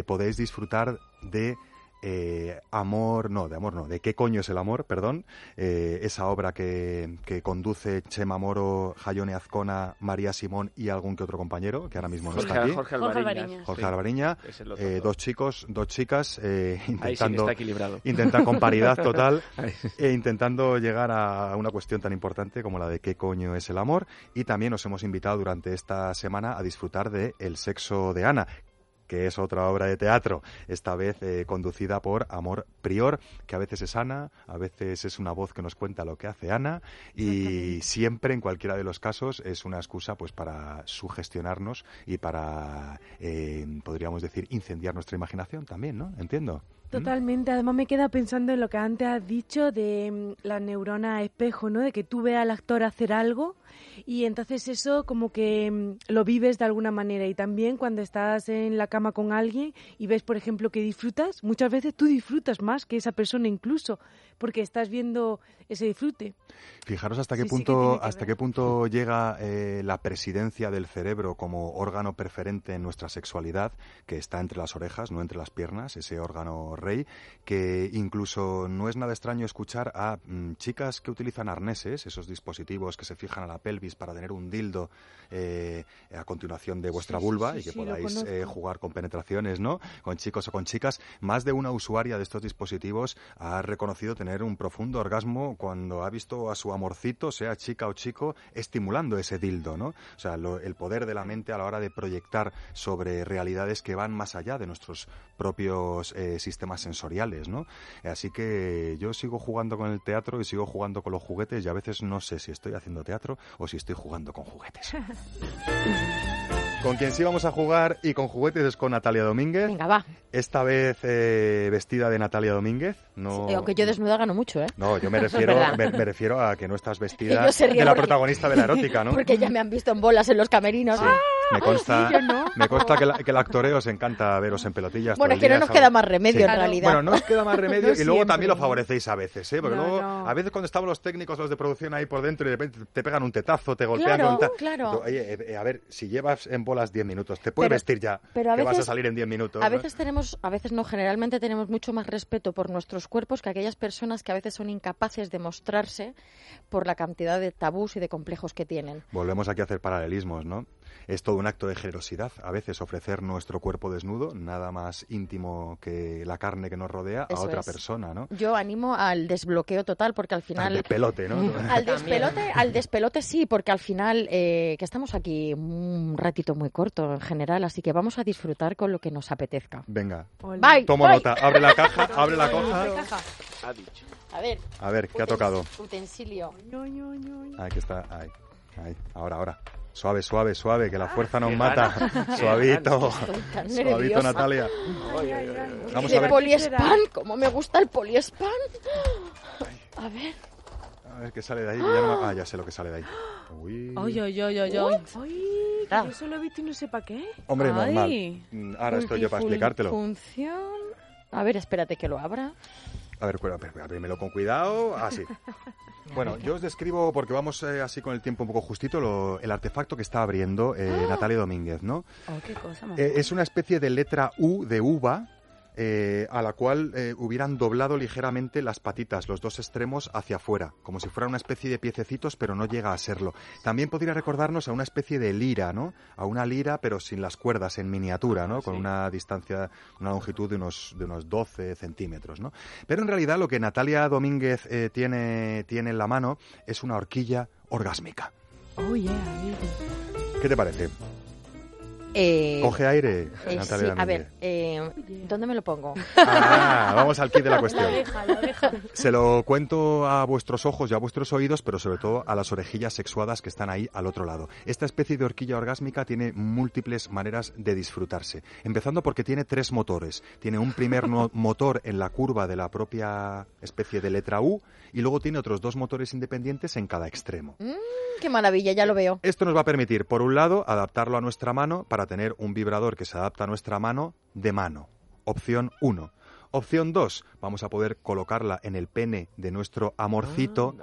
podéis disfrutar de eh, amor, no, de amor no, de qué coño es el amor, perdón, eh, esa obra que, que conduce Chema Moro, Jayone Azcona, María Simón y algún que otro compañero, que ahora mismo no Jorge- está aquí. Jorge Jorge. Jorge Sí, Alvariña, otro eh, dos. chicos, dos chicas, eh, sí intentando, está equilibrado. intentar con paridad total sí. e intentando llegar a una cuestión tan importante como la de qué coño es el amor. Y también nos hemos invitado durante esta semana a disfrutar de El sexo de Ana que es otra obra de teatro, esta vez eh, conducida por Amor Prior, que a veces es Ana, a veces es una voz que nos cuenta lo que hace Ana, y siempre, en cualquiera de los casos, es una excusa pues para sugestionarnos y para, eh, podríamos decir, incendiar nuestra imaginación también, ¿no? Entiendo. Totalmente, además me queda pensando en lo que antes has dicho de mm, la neurona espejo, ¿no? De que tú veas al actor hacer algo y entonces eso como que mm, lo vives de alguna manera. Y también cuando estás en la cama con alguien y ves, por ejemplo, que disfrutas, muchas veces tú disfrutas más que esa persona incluso porque estás viendo ese disfrute. Fijaros hasta qué Sí, sí que punto que hasta qué punto llega eh, la presidencia del cerebro como órgano preferente en nuestra sexualidad, que está entre las orejas, no entre las piernas, ese órgano rey, que incluso no es nada extraño escuchar a mm, chicas que utilizan arneses, esos dispositivos que se fijan a la pelvis para tener un dildo eh, a continuación de vuestra sí, vulva y que podáis eh, jugar con penetraciones, ¿no? Con chicos o con chicas, más de una usuaria de estos dispositivos ha reconocido tener un profundo orgasmo cuando ha visto a su amorcito, sea chica o chico, estimulando ese dildo, ¿no? O sea, el poder de la mente a la hora de proyectar sobre realidades que van más allá de nuestros propios eh, sistemas sensoriales, ¿no? Así que yo sigo jugando con el teatro y sigo jugando con los juguetes y a veces no sé si estoy haciendo teatro o si estoy jugando con juguetes. Con quien sí vamos a jugar y con juguetes es con Natalia Domínguez. Venga, va. Esta vez eh, vestida de Natalia Domínguez. No, aunque yo desnuda gano mucho, ¿eh? no, yo me refiero, me, me refiero a que no estás vestida de la porque- protagonista de la erótica, ¿no? Porque ya me han visto en bolas en los camerinos. ¡Ah! Me consta, Sí, yo no. me consta que, la- que el actoreo os encanta veros en pelotillas. Bueno, es que no nos ¿sabes? queda más remedio, en realidad. Bueno, no os queda más remedio No y luego siempre. también lo favorecéis a veces, ¿eh? Porque No, luego, a veces cuando estamos los técnicos, los de producción ahí por dentro y de repente te pegan un tetazo, te golpean Claro, con claro. Oye, eh, eh, a ver, si llevas en bolas 10 minutos, te puedes Pero- vestir ya, pero a que vas a veces- salir en 10 minutos. A ¿no? veces tenemos, a veces no, generalmente tenemos mucho más respeto por nuestros cuerpos que aquellas personas que a veces son incapaces de mostrarse por la cantidad de tabús y de complejos que tienen. Volvemos aquí a hacer paralelismos, ¿no? Es todo un acto de generosidad. A veces ofrecer nuestro cuerpo desnudo, nada más íntimo que la carne que nos rodea, Eso a otra es. persona, ¿no? Yo animo al desbloqueo total porque al final... Al despelote, ¿no? Al despelote, al despelote sí, porque al final eh, que estamos aquí un ratito muy corto en general, así que vamos a disfrutar con lo que nos apetezca. Venga. Bye, Tomo bye. nota. Abre la caja, abre la caja. Ha dicho. A ver. A ver, ¿qué ha tocado? Utensilio. Aquí está. Ahí. Ahí. Ahora, ahora. Suave, suave, suave, que la fuerza nos mata. Suavito. ganas. Estoy tan Suavito, nerviosa. Natalia. Vamos a ver. poliespan, como me gusta el poliespan. A ver. A ver qué sale de ahí. ya no Ah, ya sé lo que sale de ahí. Uy. Ay, ay, ay, ay, ay. Ay, que yo solo he visto y no sé para qué. Hombre, Ay. normal. Mm, Ahora estoy yo para explicártelo. Función. A ver, espérate que lo abra. A ver, abrímelo con cuidado. Así. Bueno, yo os describo, porque vamos eh, así con el tiempo un poco justito, lo- el artefacto que está abriendo eh, Natalia Domínguez, ¿no? Oh, qué cosa. Eh, es una especie de letra U de uva eh, a la cual eh, hubieran doblado ligeramente las patitas, los dos extremos hacia afuera, como si fuera una especie de piececitos, pero no llega a serlo. También podría recordarnos a una especie de lira, ¿no? A una lira, pero sin las cuerdas, en miniatura, ¿no? Con una distancia, una longitud de unos, de unos 12 centímetros, ¿no? Pero en realidad lo que Natalia Domínguez eh, tiene, tiene en la mano es una horquilla orgásmica. Oh, yeah. ¿Qué te parece? Eh, Coge aire, eh, Natalia sí, a ver, eh, ¿dónde me lo pongo? Ah, vamos al kit de la cuestión. La oreja, la oreja. Se lo cuento a vuestros ojos y a vuestros oídos, pero sobre todo a las orejillas sexuadas que están ahí al otro lado. Esta especie de horquilla orgásmica tiene múltiples maneras de disfrutarse. Empezando porque tiene tres motores. Tiene un primer no- motor en la curva de la propia especie de letra U y luego tiene otros dos motores independientes en cada extremo. Mm, qué maravilla, ya lo veo. Esto nos va a permitir, por un lado, adaptarlo a nuestra mano para tener un vibrador que se adapta a nuestra mano de mano. Opción 1. Opción 2. Vamos a poder colocarla en el pene de nuestro amorcito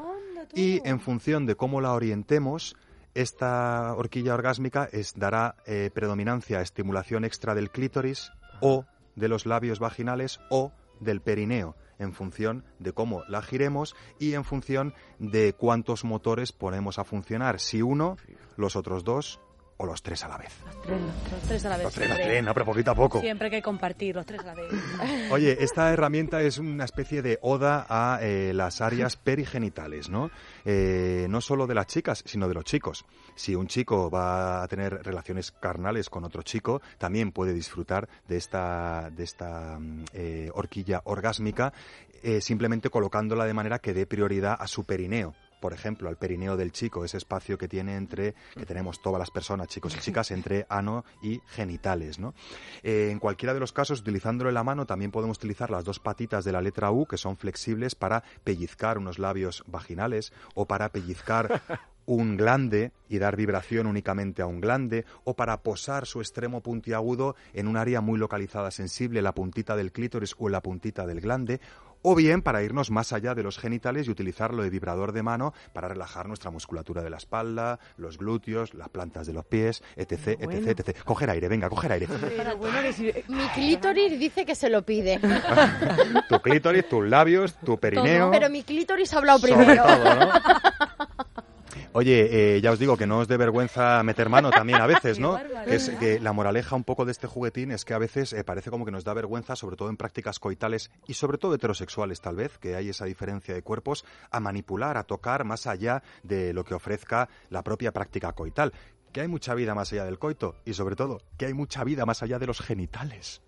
y en función de cómo la orientemos, esta horquilla orgásmica es, dará eh, predominancia a estimulación extra del clítoris o de los labios vaginales o del perineo en función de cómo la giremos y en función de cuántos motores ponemos a funcionar, si uno, los otros dos o los tres a la vez. Tres, los tres a la vez. Los tres, los siempre. tres, no, pero poquito a poco. Siempre hay que compartir los tres a la vez. Oye, esta herramienta es una especie de oda a eh, las áreas perigenitales, ¿no? Eh, no solo de las chicas, sino de los chicos. Si un chico va a tener relaciones carnales con otro chico, también puede disfrutar de esta, de esta mm, eh, horquilla orgásmica, simplemente colocándola de manera que dé prioridad a su perineo. Por ejemplo, al perineo del chico, ese espacio que tiene entre, que tenemos todas las personas, chicos y chicas, entre ano y genitales, ¿no? Eh, en cualquiera de los casos, utilizándolo en la mano, también podemos utilizar las dos patitas de la letra U, que son flexibles para pellizcar unos labios vaginales o para pellizcar un glande y dar vibración únicamente a un glande o para posar su extremo puntiagudo en un área muy localizada sensible, la puntita del clítoris o la puntita del glande o bien para irnos más allá de los genitales y utilizarlo de vibrador de mano para relajar nuestra musculatura de la espalda, los glúteos, las plantas de los pies, etc, Bueno. etc, etc. Coger aire, venga, coger aire. Pero bueno, que si... Mi clítoris dice que se lo pide. tu clítoris, tus labios, tu perineo. Pero mi clítoris ha hablado Sobre primero. todo, ¿no? Oye, eh, ya os digo que no os dé vergüenza meter mano también a veces, ¿no? que, es, que la moraleja un poco de este juguetín es que a veces eh, parece como que nos da vergüenza, sobre todo en prácticas coitales y sobre todo heterosexuales tal vez, que hay esa diferencia de cuerpos, a manipular, a tocar más allá de lo que ofrezca la propia práctica coital. Que hay mucha vida más allá del coito y sobre todo que hay mucha vida más allá de los genitales.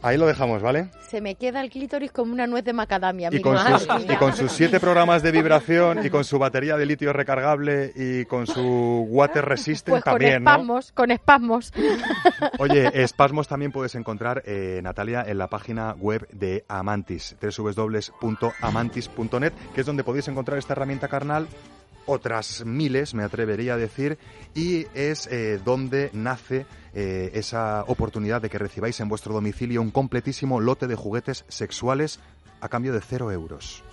Ahí lo dejamos, ¿vale? Se me queda el clítoris como una nuez de macadamia. Y con, sus, y con sus siete programas de vibración y con su batería de litio recargable y con su water resistant Pues con también, ¿no? espasmos, con espasmos. Oye, espasmos también puedes encontrar, eh, Natalia, en la página web de Amantis, www.amantis.net, que es donde podéis encontrar esta herramienta carnal, otras miles, me atrevería a decir, y es eh, donde nace eh, esa oportunidad de que recibáis en vuestro domicilio un completísimo lote de juguetes sexuales a cambio de cero euros.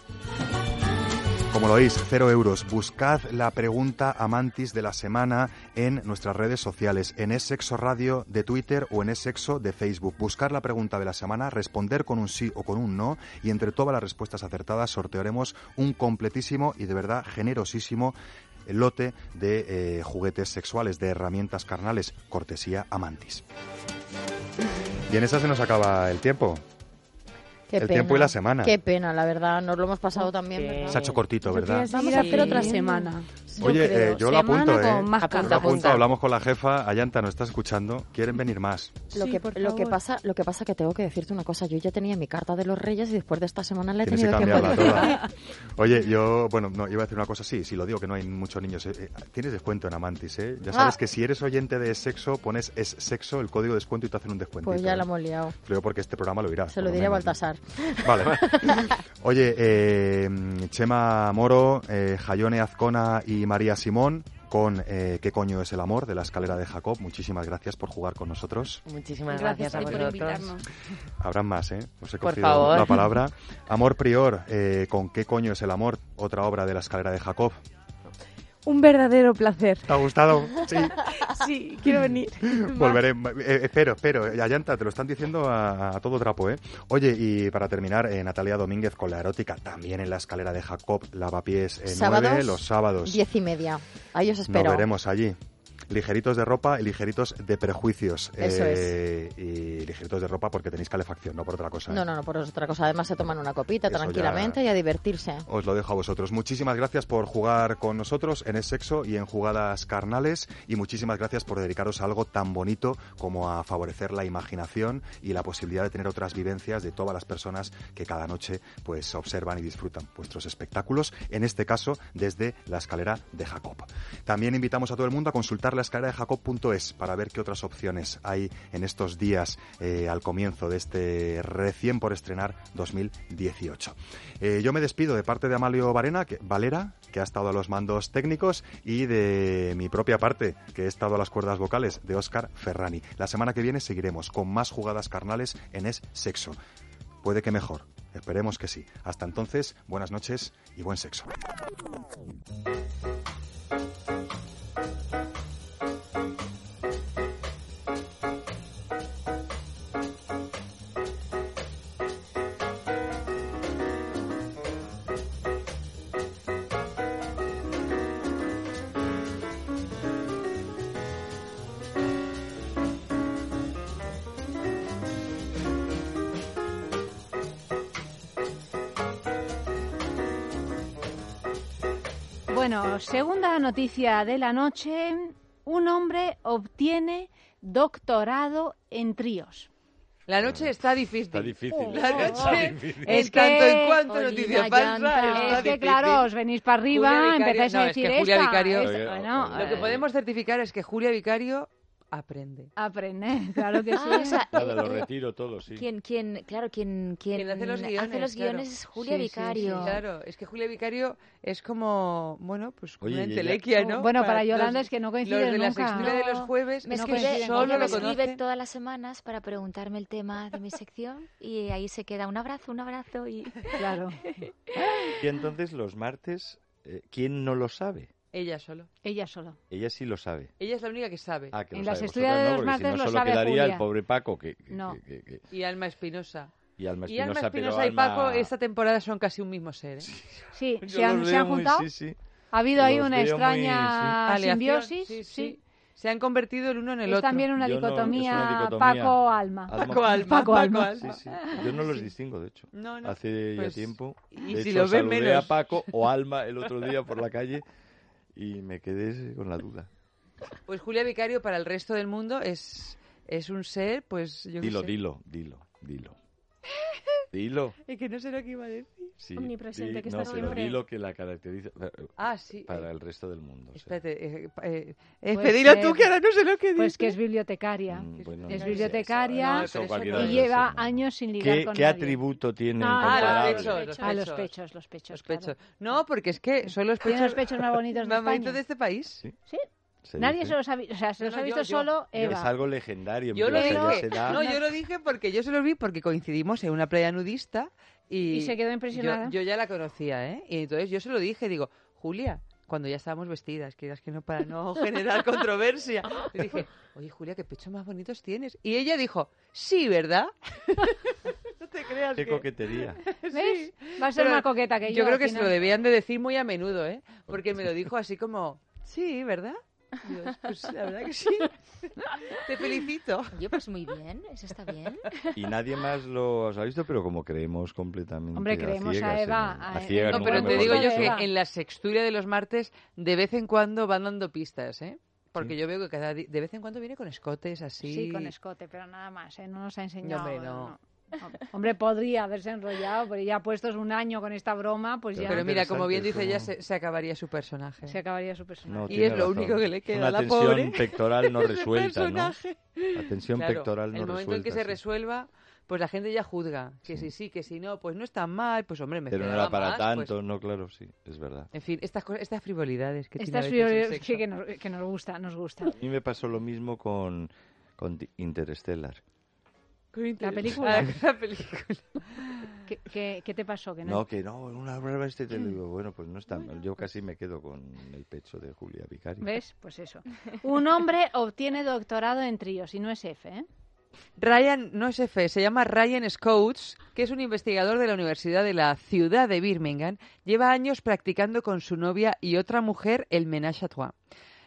Como lo oís, cero euros. Buscad la pregunta amantis de la semana en nuestras redes sociales, en Es Sexo Radio de Twitter o en Es Sexo de Facebook. Buscar la pregunta de la semana, responder con un sí o con un no y entre todas las respuestas acertadas sortearemos un completísimo y de verdad generosísimo lote de eh, juguetes sexuales, de herramientas carnales, cortesía Amantis. Y en esa se nos acaba el tiempo. Qué el pena. tiempo y la semana. Qué pena, la verdad. Nos lo hemos pasado también. ¿verdad? Se ha hecho cortito, ¿verdad? Vamos a hacer otra semana. Oye, eh, yo lo apunto, ¿eh? con más Lo carta. apunto, hablamos con la jefa, Ayanta nos está escuchando, quieren venir más. Lo, que, lo que pasa, lo que pasa que tengo que decirte una cosa. Yo ya tenía mi carta de los Reyes y después de esta semana la he Tienes que tenido que, cambiarla toda. Oye, yo, bueno, no, iba a decir una cosa, sí, sí lo digo, que no hay muchos niños. eh, eh, tienes descuento en Amantis, ¿eh? Ya sabes Ah. que si eres oyente de sexo, pones es sexo, el código de descuento y te hacen un descuento. Pues ya la hemos liado. Creo porque este programa lo irá. Se lo diré a menos, Baltasar. Vale. Oye, eh, Chema Moro, eh, Jayone Azcona y María Simón con eh, ¿Qué coño es el amor? de la escalera de Jacob. Muchísimas gracias por jugar con nosotros. Muchísimas Gracias gracias, a por vosotros. invitarnos. Habrán más, ¿eh? Os he Por cogido favor. la palabra. Amor Prior, eh, con ¿Qué coño es el amor? Otra obra de la escalera de Jacob. Un verdadero placer. ¿Te ha gustado? Sí. Sí, quiero venir. Volveré. Eh, espero, espero. Ayanta, te lo están diciendo a, a todo trapo, ¿eh? Oye, y para terminar, eh, Natalia Domínguez con la erótica, también en la escalera de Jacob, lavapiés eh, Sábados, 9, los sábados. Diez y media. Ahí os espero. Nos veremos allí. Ligeritos de ropa y ligeritos de prejuicios. Eso Eh, Y ligeritos de ropa porque tenéis calefacción, no por otra cosa. ¿eh? No, no, no, por otra cosa. Además se toman una copita Eso tranquilamente y a divertirse. Os lo dejo a vosotros. Muchísimas gracias por jugar con nosotros en Es Sexo y en Jugadas Carnales y muchísimas gracias por dedicaros a algo tan bonito como a favorecer la imaginación y la posibilidad de tener otras vivencias de todas las personas que cada noche pues observan y disfrutan vuestros espectáculos, en este caso desde la escalera de Jacob. También invitamos a todo el mundo a consultar la escalera de Jacob.es para ver qué otras opciones hay en estos días eh, al comienzo de este recién por estrenar 2018. Eh, yo me despido de parte de Amalio Varena, Valera, que ha estado a los mandos técnicos, y de mi propia parte, que he estado a las cuerdas vocales, de Óscar Ferrani. La semana que viene seguiremos con más jugadas carnales en Es Sexo. Puede que mejor, esperemos que sí. Hasta entonces, buenas noches y buen sexo. Bueno, segunda noticia de la noche. Un hombre obtiene doctorado en tríos. La noche está difícil. Está difícil. La noche Está difícil. es Es tanto que- en cuanto Es que, difícil. claro, os venís para arriba, Vicario- empezáis a es decir que Julia esta, Vicario, esta, lo que podemos certificar es que Julia Vicario aprende. Aprende, claro que sí. Ah, o sea, Nada, lo eh, retiro todo, sí. ¿Quién, quién, claro, quién, quién, Quien hace los guiones. hace los claro. guiones es Julia Sí, sí, sí, Vicario. claro, es que Julia Vicario es como, bueno, pues como Oye, una entelequia, ¿no? Bueno, para los- Yolanda es que no coincide Los de la nunca. sextura de los No. jueves, Me escribe, que solo ella me lo escribe todas las semanas para preguntarme el tema de mi sección y ahí se queda un abrazo, un abrazo y... Claro. Y entonces los martes, eh, ¿quién no lo sabe? Ella solo. Ella solo. Ella sí lo sabe. Ella es la única que sabe. Ah, que En lo las estudias de no, los porque si martes no lo solo sabe quedaría Julia. el pobre Paco que... que- No. que- que- Y Alma Espinosa. Y Alma Y Alma Espinosa, pero Espinosa y Alma- Paco esta temporada son casi un mismo ser. ¿eh? Sí, se han, se han muy- juntado. sí, sí. Ha habido ahí una muy- extraña simbiosis. sí, sí. sí. Se han convertido el uno en el Es otro. también una no- es una dicotomía, dicotomía. Paco-Alma. Alma- Paco Alma, Paco Paco Alma. Alma. Sí, sí. Yo no los distingo, de hecho. No, no. Hace Pues, ya tiempo. y De si hecho, lo ve saludé menos. a Paco o Alma el otro día por la calle y me quedé con la duda. Pues Julia Vicario para el resto del mundo es, es un ser, pues yo Dilo, sé. dilo, dilo, dilo. Dilo. Es que no sé lo que iba a decir. Sí, Omnipresente, di- que no, está pero siempre. dilo que la caracteriza eh, Ah, sí. para eh, el resto del mundo. Espérate, eh, eh, eh, Pues dilo que- tú, que ahora no sé lo que dices. Pues que es bibliotecaria. Mm, bueno, es no, bibliotecaria no, eso y lleva no. años sin ligar ¿Qué, con qué nadie. atributo tiene Ah, los pechos, los A los pechos. pechos, los pechos. Los claro. pechos. No, porque es que son los Tiene pechos, los pechos más bonitos de más bonitos España. de este país. Sí. Sí. Se Nadie dice. se los ha visto, o sea, se No, los no, ha yo- visto yo- solo Es Eva. algo legendario. Yo lo dije, no, yo lo dije porque yo se los vi porque coincidimos en una playa nudista y, Y se quedó impresionada. Yo, yo ya la conocía, ¿eh? Y entonces yo se lo dije, digo, Julia, cuando ya estábamos vestidas, quieras que no para no generar controversia, le dije, oye Julia, qué pechos más bonitos tienes. Y ella dijo, sí, ¿verdad? no te creas Qué que... coquetería. ¿Ves? Va a ser Pero más coqueta que yo. Yo creo que se lo debían de decir muy a menudo, ¿eh? Porque me lo dijo así como, sí, ¿verdad? Digo, pues la verdad que sí. Te felicito. Oye, pues muy bien, eso está bien. Y nadie más lo ha visto, pero como creemos completamente Hombre, creemos a ciegas, Eva, en- a- ciegas, No, pero te mejor digo yo que en la sexturia de los martes de vez en cuando van dando pistas, ¿eh? Porque yo veo que cada de vez en cuando viene con escotes así. Sí, con escote, pero nada más, ¿eh? No nos ha enseñado. hombre, no. no. Hombre, podría haberse enrollado, pero ya puestos un año con esta broma, pues ya Pero mira, como bien dice Interesante, ella, se, se acabaría su personaje. se acabaría su personaje. No, Y es lo razón. único que le queda Una a la tensión pobre. pectoral no resuelta, ¿no? La tensión Claro, pectoral no el momento en que se resuelta, sí. resuelva, pues la gente ya juzga. Que si sí, que si no, pues no es tan mal, pues hombre, me Pero no era para más, tanto, pues- no, claro, sí, es verdad. En fin, estas, cosas- estas frivolidades que Estas frivolidades sí, que nos, que nos gusta, nos gusta. A mí me pasó lo mismo con, Interstellar. La película. La película. ¿Qué, qué, qué te pasó? Que no, No, que no, una prueba este te lo digo, bueno, pues no está mal. Yo casi me quedo con el pecho de Julia Vicario. ¿Ves? Pues eso. Un hombre obtiene doctorado en tríos y no es F, ¿eh? Ryan, no es F, se llama Ryan Scoutes, que es un investigador de la Universidad de la ciudad de Birmingham. Lleva años practicando con su novia y otra mujer el ménage à trois.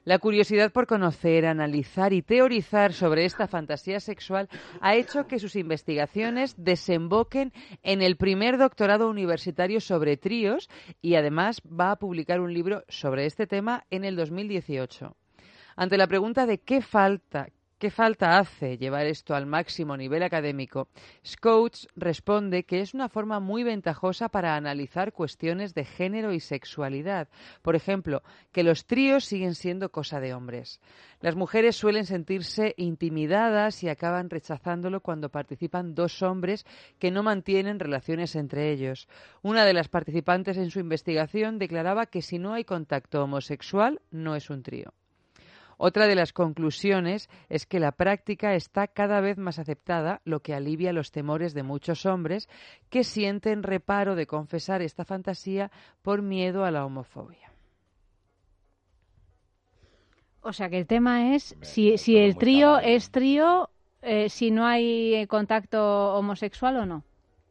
La curiosidad por conocer, analizar y teorizar sobre esta fantasía sexual ha hecho que sus investigaciones desemboquen en el primer doctorado universitario sobre tríos y además va a publicar un libro sobre este tema en el 2018. Ante la pregunta de qué falta, qué falta hace llevar esto al máximo nivel académico, Scoutes responde que es una forma muy ventajosa para analizar cuestiones de género y sexualidad. Por ejemplo, que los tríos siguen siendo cosa de hombres. Las mujeres suelen sentirse intimidadas y acaban rechazándolo cuando participan dos hombres que no mantienen relaciones entre ellos. Una de las participantes en su investigación declaraba que si no hay contacto homosexual, no es un trío. Otra de las conclusiones es que la práctica está cada vez más aceptada, lo que alivia los temores de muchos hombres que sienten reparo de confesar esta fantasía por miedo a la homofobia. O sea que el tema es si, si el trío es trío, eh, si no hay contacto homosexual o no.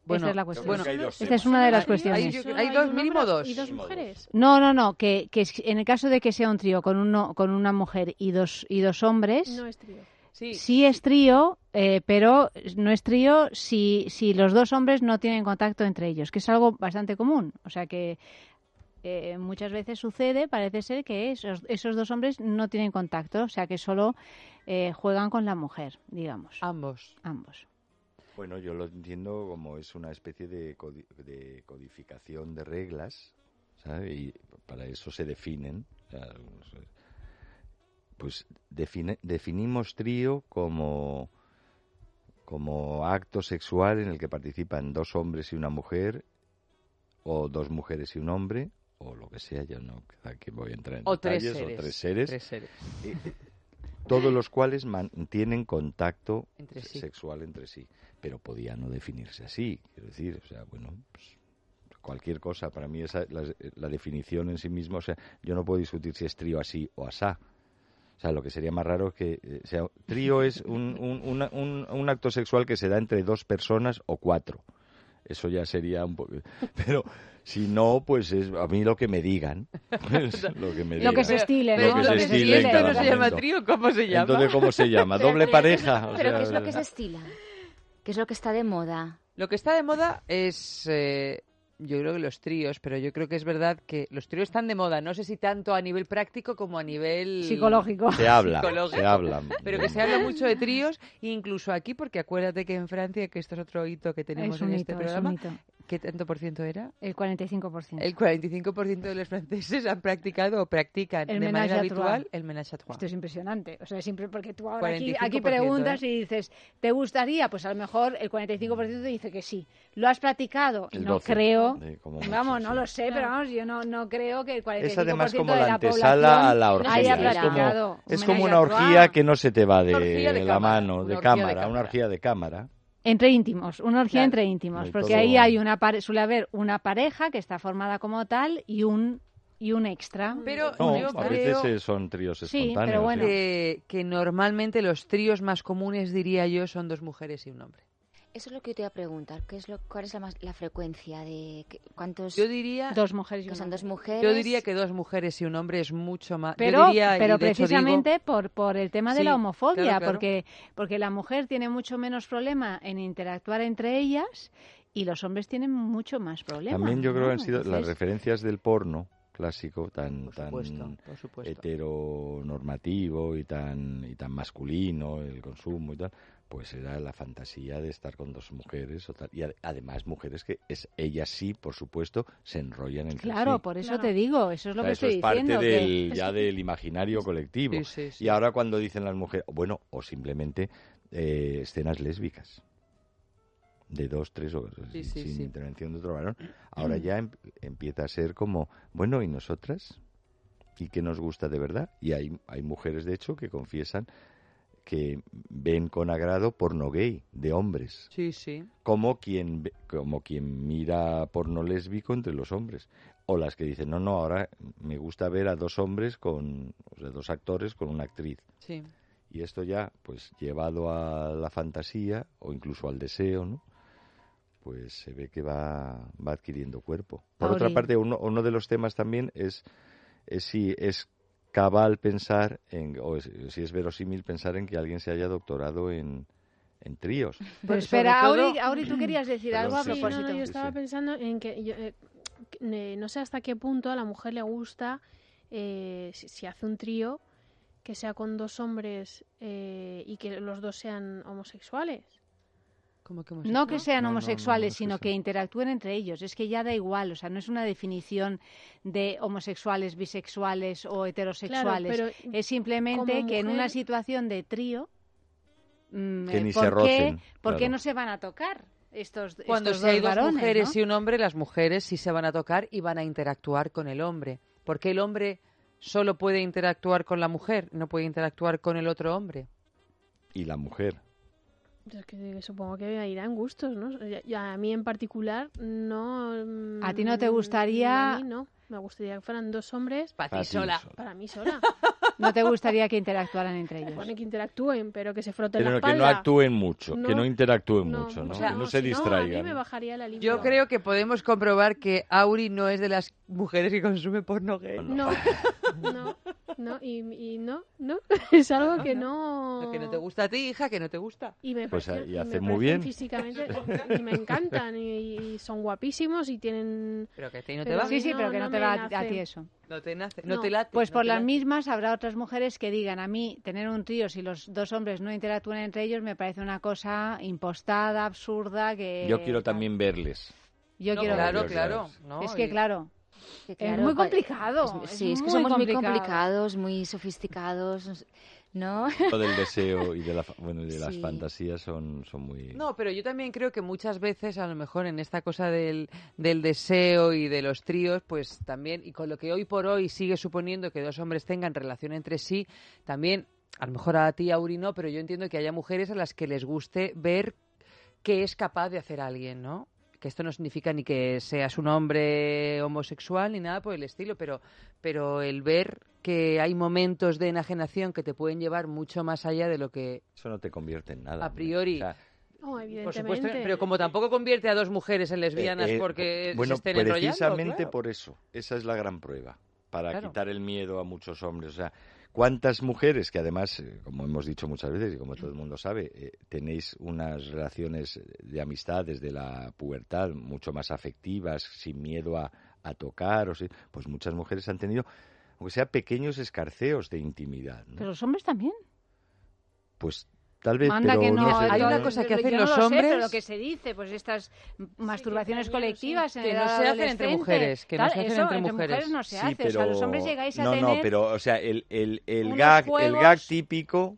Bueno, Esa es la cuestión. bueno, Esta es una de las cuestiones. hay- hay dos, mínimo dos. ¿Y dos mujeres? No, no, no, que, que en el caso de que sea un trío con uno, con una mujer y dos y dos hombres, No es trío. sí, es trío, eh, pero no es trío si, si los dos hombres no tienen contacto entre ellos, que es algo bastante común. O sea que eh, muchas veces sucede, parece ser que esos, esos dos hombres no tienen contacto, o sea que solo eh, juegan con la mujer, digamos. Ambos. Ambos. Bueno, yo lo entiendo como es una especie de, codi- de codificación de reglas, ¿sabe? Y para eso se definen. o sea. Pues define- definimos trío como, como acto sexual en el que participan dos hombres y una mujer, o dos mujeres y un hombre, o lo que sea, yo no aquí voy a entrar en O tres seres. o tres seres, Tres seres. eh, todos los cuales mantienen contacto Entre se- sí. sexual entre sí. Pero podía no definirse así, quiero decir, o sea, bueno, pues, cualquier cosa, para mí esa, la, la definición en sí misma, o sea, yo no puedo discutir si es trío así o asá. O sea, lo que sería más raro es que eh, sea trío es un, un, una- un- un acto sexual que se da entre dos personas o cuatro. Eso ya sería un poco... Pero si no, pues es a mí lo que me digan. Es lo que me Lo que digan. se estile, Lo ¿no? que Lo se que se estile en estile. cada ¿No se llama trío? ¿Cómo se llama? Entonces, ¿cómo se llama? ¿Doble ¿qué- pareja? O ¿Pero sea, qué es lo que se estila? ¿Qué es lo que está de moda? Lo que está de moda es, eh, yo creo que los tríos, pero yo creo que es verdad que los tríos están de moda. No sé si tanto a nivel práctico como a nivel Psicológico. Se habla, psicológico, se habla. Pero que se habla mucho de tríos, incluso aquí, porque acuérdate que en Francia, que esto es otro hito que tenemos Es en hito, este es un programa, hito. ¿Qué tanto por ciento era? El 45%. El 45% de los franceses han practicado o practican El de manera habitual el ménage à trois. Esto es impresionante. O sea, siempre porque tú ahora aquí, 45%, aquí preguntas ¿eh? y dices, ¿te gustaría? Pues a lo mejor el 45% te dice que sí. ¿Lo has practicado? El no 12, creo. mucho, vamos, no sí. lo sé, pero vamos, yo no, no creo que el 45% Es además como de la la antesala a la orgía. haya Es como, es como una orgía que no se te va de, de la cámara, mano, una de cámara, una orgía de cámara. Entre íntimos, una orgía Claro. entre íntimos, porque todo- ahí hay una pare- suele haber una pareja que está formada como tal y un y un extra. Pero No, yo a creo veces son tríos Sí, espontáneos. pero bueno. que, que normalmente los tríos más comunes, diría yo, son dos mujeres y un hombre. Eso es lo que yo te iba a preguntar. ¿Qué es lo, ¿Cuál es la, más, la frecuencia de cuántos? Yo diría, Dos mujeres y que son dos mujeres. yo diría que dos mujeres y un hombre es mucho más. yo Pero, diría, pero digo- precisamente por, por el tema de Sí, la homofobia, claro, claro. Porque, porque la mujer tiene mucho menos problema en interactuar entre ellas y los hombres tienen mucho más problema. También yo creo que han sido las referencias del porno clásico tan Por tan supuesto, por supuesto. heteronormativo y tan y tan masculino el consumo y tal pues era la fantasía de estar con dos mujeres o tal. y ad- además mujeres que es ellas sí por supuesto se enrollan entre Claro, sí. por eso Claro. te digo, eso es lo O sea, que eso estoy es parte diciendo. que- del, ya del imaginario colectivo. Sí, sí, sí. Y ahora cuando dicen las mujeres, bueno, o simplemente eh, escenas lésbicas de dos, tres o Sí, sin, sí, sin sí. intervención de otro varón, ahora ya em- empieza a ser como, bueno, ¿y nosotras? ¿Y qué nos gusta de verdad? Y hay, hay mujeres, de hecho, que confiesan que ven con agrado porno gay de hombres, Sí, sí. como quien, como quien mira porno lésbico entre los hombres. O las que dicen, no, no, ahora me gusta ver a dos hombres con, o sea, dos actores con una actriz. Sí. Y esto ya, pues llevado a la fantasía o incluso al deseo, ¿no? Pues se ve que va, va adquiriendo cuerpo. Por otra parte, uno, uno de los temas también es, es si es cabal pensar en, o es- si es verosímil pensar en que alguien se haya doctorado en, en tríos. Pero espera, todo- Auri, Auri, tú querías decir Perdón, algo a sí, propósito. no, no, yo estaba sí. pensando en que yo, eh, eh, no sé hasta qué punto a la mujer le gusta eh, si, si hace un trío que sea con dos hombres eh, y que los dos sean homosexuales. ¿Cómo que No que sean No, no, no, homosexuales, no es que sino que interactúen entre ellos. Es que ya da igual, o sea, no es una definición de homosexuales, bisexuales o heterosexuales. pero es simplemente que en una situación de trío, mm, Que ni ¿por se qué, rocen, ¿por qué claro. no se van a tocar estos, Cuando estos si hay dos dos varones, mujeres ¿no? y un hombre, las mujeres sí se van a tocar y van a interactuar con el hombre. Porque el hombre solo puede interactuar con la mujer, no puede interactuar con el otro hombre. Y la mujer. Es que supongo que irán gustos, ¿no? A mí en particular no... mm, ¿A ti no te gustaría- A mí no. Me gustaría que fueran dos hombres Para Para ti ti sola. sola. para mí sola. No te gustaría que interactuaran entre ellos. Pone que interactúen, pero que se froten Pero la que no espalda. actúen mucho, que No, no interactúen No, mucho, ¿no? o sea, que no no, se no, a mí distraigan. me ¿no? bajaría la. Yo creo que podemos comprobar que Auri no es de las mujeres que consume porno gay. No, no, no, y, y no, no. Es algo que no... Que no te gusta a ti, hija, que no te gusta. Y me Pues, parecen- y me hacen muy bien. Físicamente, y me encantan, y, y son guapísimos, y tienen... Pero que a ti no te va. Sí, sí, pero que no, te me va a- a ti eso. No te nace, no, No. te late. Pues no por las late. mismas habrá otras mujeres que digan a mí tener un trío si los dos hombres no interactúan entre ellos me parece una cosa impostada, absurda que Yo quiero también verles. yo No, quiero claro, verlos. claro. ¿no? Es que Y- claro, Que es muy pa- complicado. es- sí, es que somos muy complicado. complicados, muy sofisticados, ¿no? Lo del deseo y de, la, bueno, y de las Sí. fantasías son, son muy... No, pero yo también creo que muchas veces, a lo mejor en esta cosa del, del deseo y de los tríos, pues también, y con lo que hoy por hoy sigue suponiendo que dos hombres tengan relación entre sí, también, a lo mejor a ti, Auri, no, pero yo entiendo que haya mujeres a las que les guste ver qué es capaz de hacer alguien, ¿no? Que esto no significa ni que seas un hombre homosexual ni nada por el estilo, pero, pero el ver que hay momentos de enajenación que te pueden llevar mucho más allá de lo que Eso no te convierte en nada. a priori... O sea, No, Por supuesto, pero como tampoco convierte a dos mujeres en lesbianas Eh, eh, porque bueno, se estén enrollando, precisamente claro. por eso. Esa es la gran prueba. Para Claro. quitar el miedo a muchos hombres. O sea, ¿cuántas mujeres que además, eh, como hemos dicho muchas veces y como todo el mundo sabe, eh, tenéis unas relaciones de amistad desde la pubertad mucho más afectivas, sin miedo a, a tocar? O sí, pues muchas mujeres han tenido, aunque sea pequeños escarceos de intimidad. ¿no? Pero los hombres también. Pues tal vez, Manda pero que no. sé, Hay una no- cosa que Yo hacen no los lo sé, hombres- pero lo que se dice, pues estas masturbaciones colectivas en Que no se hacen entre mujeres, que no tal, se hacen eso, entre mujeres. no se Sí, hace. O sea, los hombres llegáis a no, tener... no, pero, o sea, el, el, el, gag, el gag típico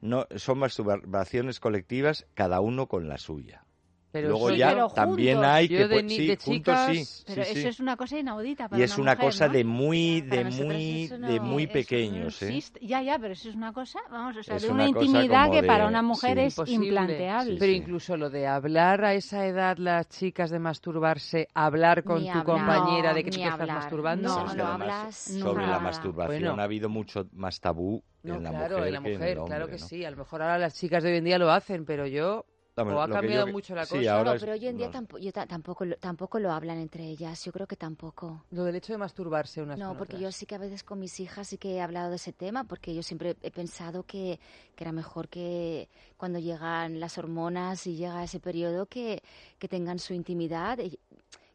no son masturbaciones colectivas, cada uno con la suya. Pero Luego ya pero también juntos. hay Yo que... de pues, sí, de juntos chicas- sí. Pero sí, eso sí. es una cosa inaudita para Y es una mujer, cosa ¿no? de muy, de muy, eso de no- muy pequeños, no ¿eh? Ya, ya, pero eso es una cosa, vamos, o sea, Es de una una intimidad que de- para una mujer sí. es Imposible. implanteable. Pero incluso lo de hablar a esa edad las chicas de masturbarse, hablar con Ni tu hablar. compañera de No, que te estás masturbando. No, es que hablas sobre la masturbación Bueno. ha habido mucho más tabú No, en la mujer en la claro que ¿no? sí. A lo mejor ahora las chicas de hoy en día lo hacen, pero yo... Hombre, o ha cambiado yo- mucho la sí, cosa. ahora No, es- pero hoy en día no. tampoco, yo ta- tampoco, lo, tampoco lo hablan entre ellas. Yo creo que tampoco. Lo del hecho de masturbarse unas No, con porque otras. yo sí que a veces con mis hijas sí que he hablado de ese tema, porque yo siempre he pensado que, que era mejor que cuando llegan las hormonas y llega ese periodo que, que tengan su intimidad,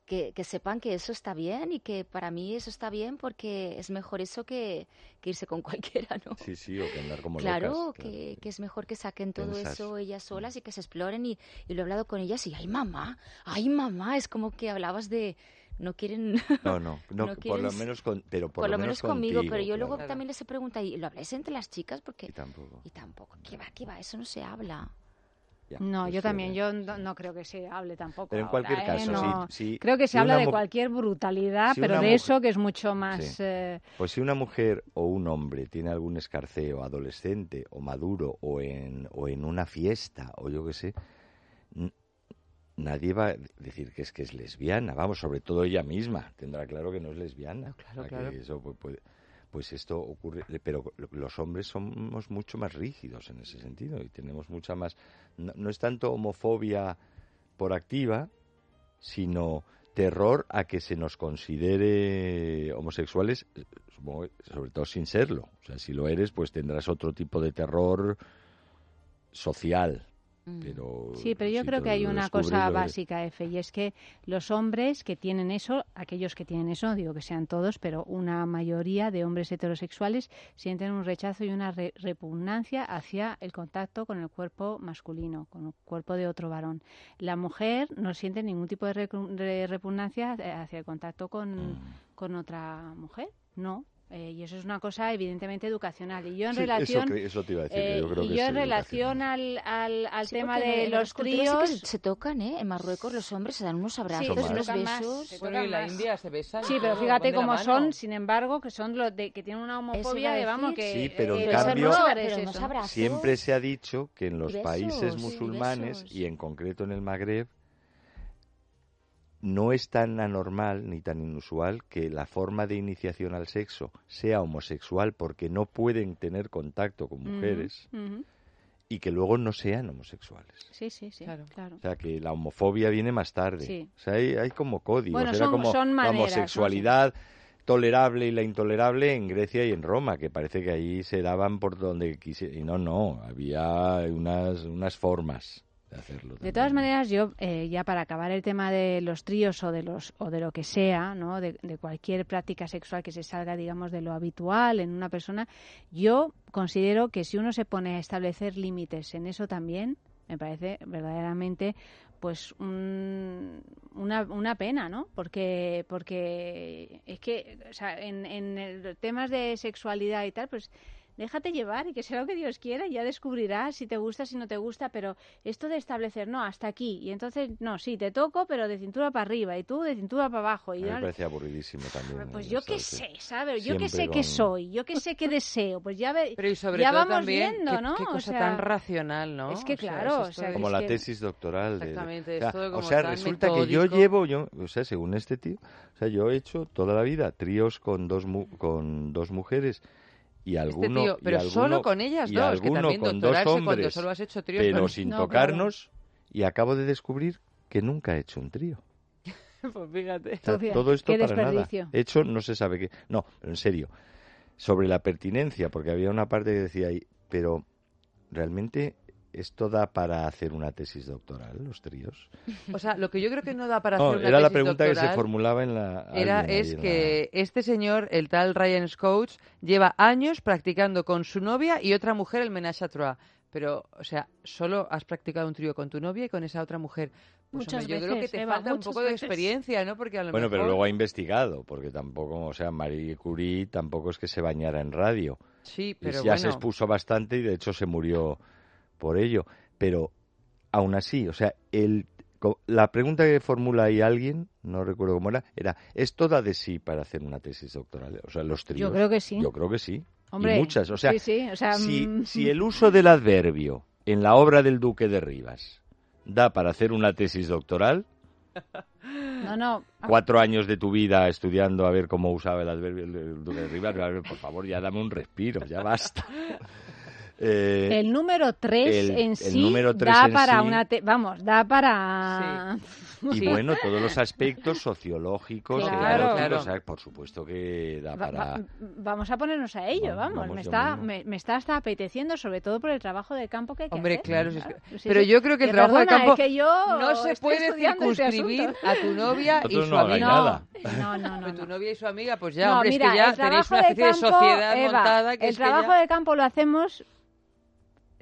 que, que sepan que eso está bien y que para mí eso está bien porque es mejor eso que, que irse con cualquiera, ¿no? Sí, sí, o que andar como claro, locas. que, que es mejor que saquen todo eso ellas solas y que se exploren y, y lo he hablado con ellas y ay mamá, ay mamá, es como que hablabas de no quieren No, no, no, no por lo menos con, pero por, por lo menos conmigo, contigo, pero yo luego claro. también les he preguntado, ¿y lo habláis entre las chicas? Porque... Y tampoco. Y tampoco, ¿qué va, qué va? Eso no se habla. Ya, No, pues yo también, yo no, no creo que se hable tampoco. Pero en ahora, cualquier ¿eh? caso, No. sí, sí, Creo que si se habla de cualquier brutalidad, pero de mujer- eso que es mucho más... Sí. eh, Pues si una mujer o un hombre tiene algún escarceo adolescente o maduro o en, o en una fiesta o yo qué sé, nadie va a decir que es que es lesbiana. Vamos, sobre todo ella misma tendrá claro que no es lesbiana. claro, que claro. eso pu- puede- pues esto ocurre, pero los hombres somos mucho más rígidos en ese sentido y tenemos mucha más... No, es tanto homofobia por activa, sino terror a que se nos considere homosexuales, eh, sobre todo sin serlo. O sea, si lo eres, pues tendrás otro tipo de terror social. Pero Sí, pero yo si creo que hay una cosa básica, F, y es que los hombres que tienen eso, aquellos que tienen eso, digo que sean todos, pero una mayoría de hombres heterosexuales sienten un rechazo y una re- repugnancia hacia el contacto con el cuerpo masculino, con el cuerpo de otro varón. La mujer no siente ningún tipo de, de repugnancia hacia el contacto con, Mm. con otra mujer, no. Eh, y eso es una cosa evidentemente educacional. Y yo en Sí, eso relación, cre- eso te iba a decir, eh, yo creo y que yo en relación al, al, al Sí, tema de en los culturas sí se tocan, ¿eh? En Marruecos los hombres se dan unos abrazos, unos besos. se Bueno, y la más. India se besan. Sí, pero fíjate cómo son, sin embargo, que son los de que tienen una homofobia que vamos que Sí, pero en eh, cambio- Pero eso. Siempre se ha dicho que en los besos, países musulmanes y en concreto en el Magreb no es tan anormal ni tan inusual que la forma de iniciación al sexo sea homosexual porque no pueden tener contacto con mujeres y que luego no sean homosexuales. Sí, sí, sí, claro. O sea, que la homofobia viene más tarde. Sí. O sea, hay, hay como códigos. Bueno, Era son- como son la homosexualidad tolerable y la intolerable en Grecia y en Roma, que parece que ahí se daban por donde quisieran. Y no, no, había unas, unas formas de hacerlo. De todas maneras, yo eh, ya para acabar el tema de los tríos o de los o de lo que sea, ¿no? De, de cualquier práctica sexual que se salga, digamos, de lo habitual en una persona, yo considero que si uno se pone a establecer límites en eso también, me parece verdaderamente pues un- una, una pena, ¿no? Porque porque es que o sea, en, en el- temas de sexualidad y tal, pues déjate llevar y que sea lo que Dios quiera y ya descubrirás si te gusta, si no te gusta, pero esto de establecer, no, hasta aquí, y entonces, no, sí, te toco, pero de cintura para arriba, y tú de cintura para abajo. A Y me parece aburridísimo también. pues eh, yo qué sé, ¿sabes? Yo qué sé qué soy, yo qué sé qué deseo, pues ya, ve, Pero y sobre ya todo vamos también, viendo, qué, ¿no? qué O cosa sea, tan racional, ¿no? es que O sea, claro, o sea, como es la que- tesis doctoral. de- Exactamente, o sea, es todo o como sea, tan resulta que yo llevo, yo, o sea, según este tío, o sea, yo he hecho toda la vida tríos con dos mu- con dos mujeres y alguno Este tío, y pero alguno- solo con ellas y dos, que alguno también con dos doctorarse cuando hombres, solo has hecho tríos pero con- sin No, tocarnos y acabo de descubrir que nunca he hecho un trío. pues fíjate. Todo esto qué para nada. hecho no se sabe qué. No, pero en serio. Sobre la pertinencia, porque había una parte que decía ahí, pero realmente esto da para hacer una tesis doctoral, los tríos. O sea, lo que yo creo que no da para No, hacer una era la tesis pregunta que se doctoral formulaba en la. Era, es la- que este señor, el tal Ryan Coach, lleva años practicando con su novia y otra mujer el menage à trois. Pero, o sea, solo has practicado un trío con tu novia y con esa otra mujer. Pues, Muchas hombre, yo creo que veces, te Eva, falta un poco de veces. experiencia, ¿no? Porque a lo Bueno, pero luego ha investigado, porque tampoco, o sea, Marie Curie tampoco es que se bañara en radio. Sí, Y pero ya se expuso bastante y de hecho se murió por ello. Pero aún así, o sea, el, la pregunta que formula ahí alguien, no recuerdo cómo era, era, ¿es toda de sí para hacer una tesis doctoral? O sea, los tríos. creo que sí. Yo creo que sí. Hombre, y muchas, o sea, sí, sí, o sea, si, mm. si el uso del adverbio en la obra del Duque de Rivas da para hacer una tesis doctoral, No, no. cuatro años de tu vida estudiando a ver cómo usaba el adverbio de Rivas, a ver, por favor, ya dame un respiro, ya basta. Eh, El número 3 el- en el sí número tres da en para sí- una... te- Vamos, da para... y bueno, todos los aspectos sociológicos, Claro. Claro. o sea, por supuesto que da Va- para... va- vamos a ponernos a ello, Vamos, vamos. vamos me, está, me, me está hasta apeteciendo, sobre todo por el trabajo de campo que hay que Hombre, hacer. claro, es que- Sí, pero sí. yo creo que el trabajo de campo es que yo no se puede este circunscribir a tu novia y su no amiga. nada. No, no, no. Pues tu novia y su amiga, pues ya, No, hombre, mira, es que ya tenéis trabajo una especie de, campo, sociedad Eva, montada que el que trabajo ya- de campo lo hacemos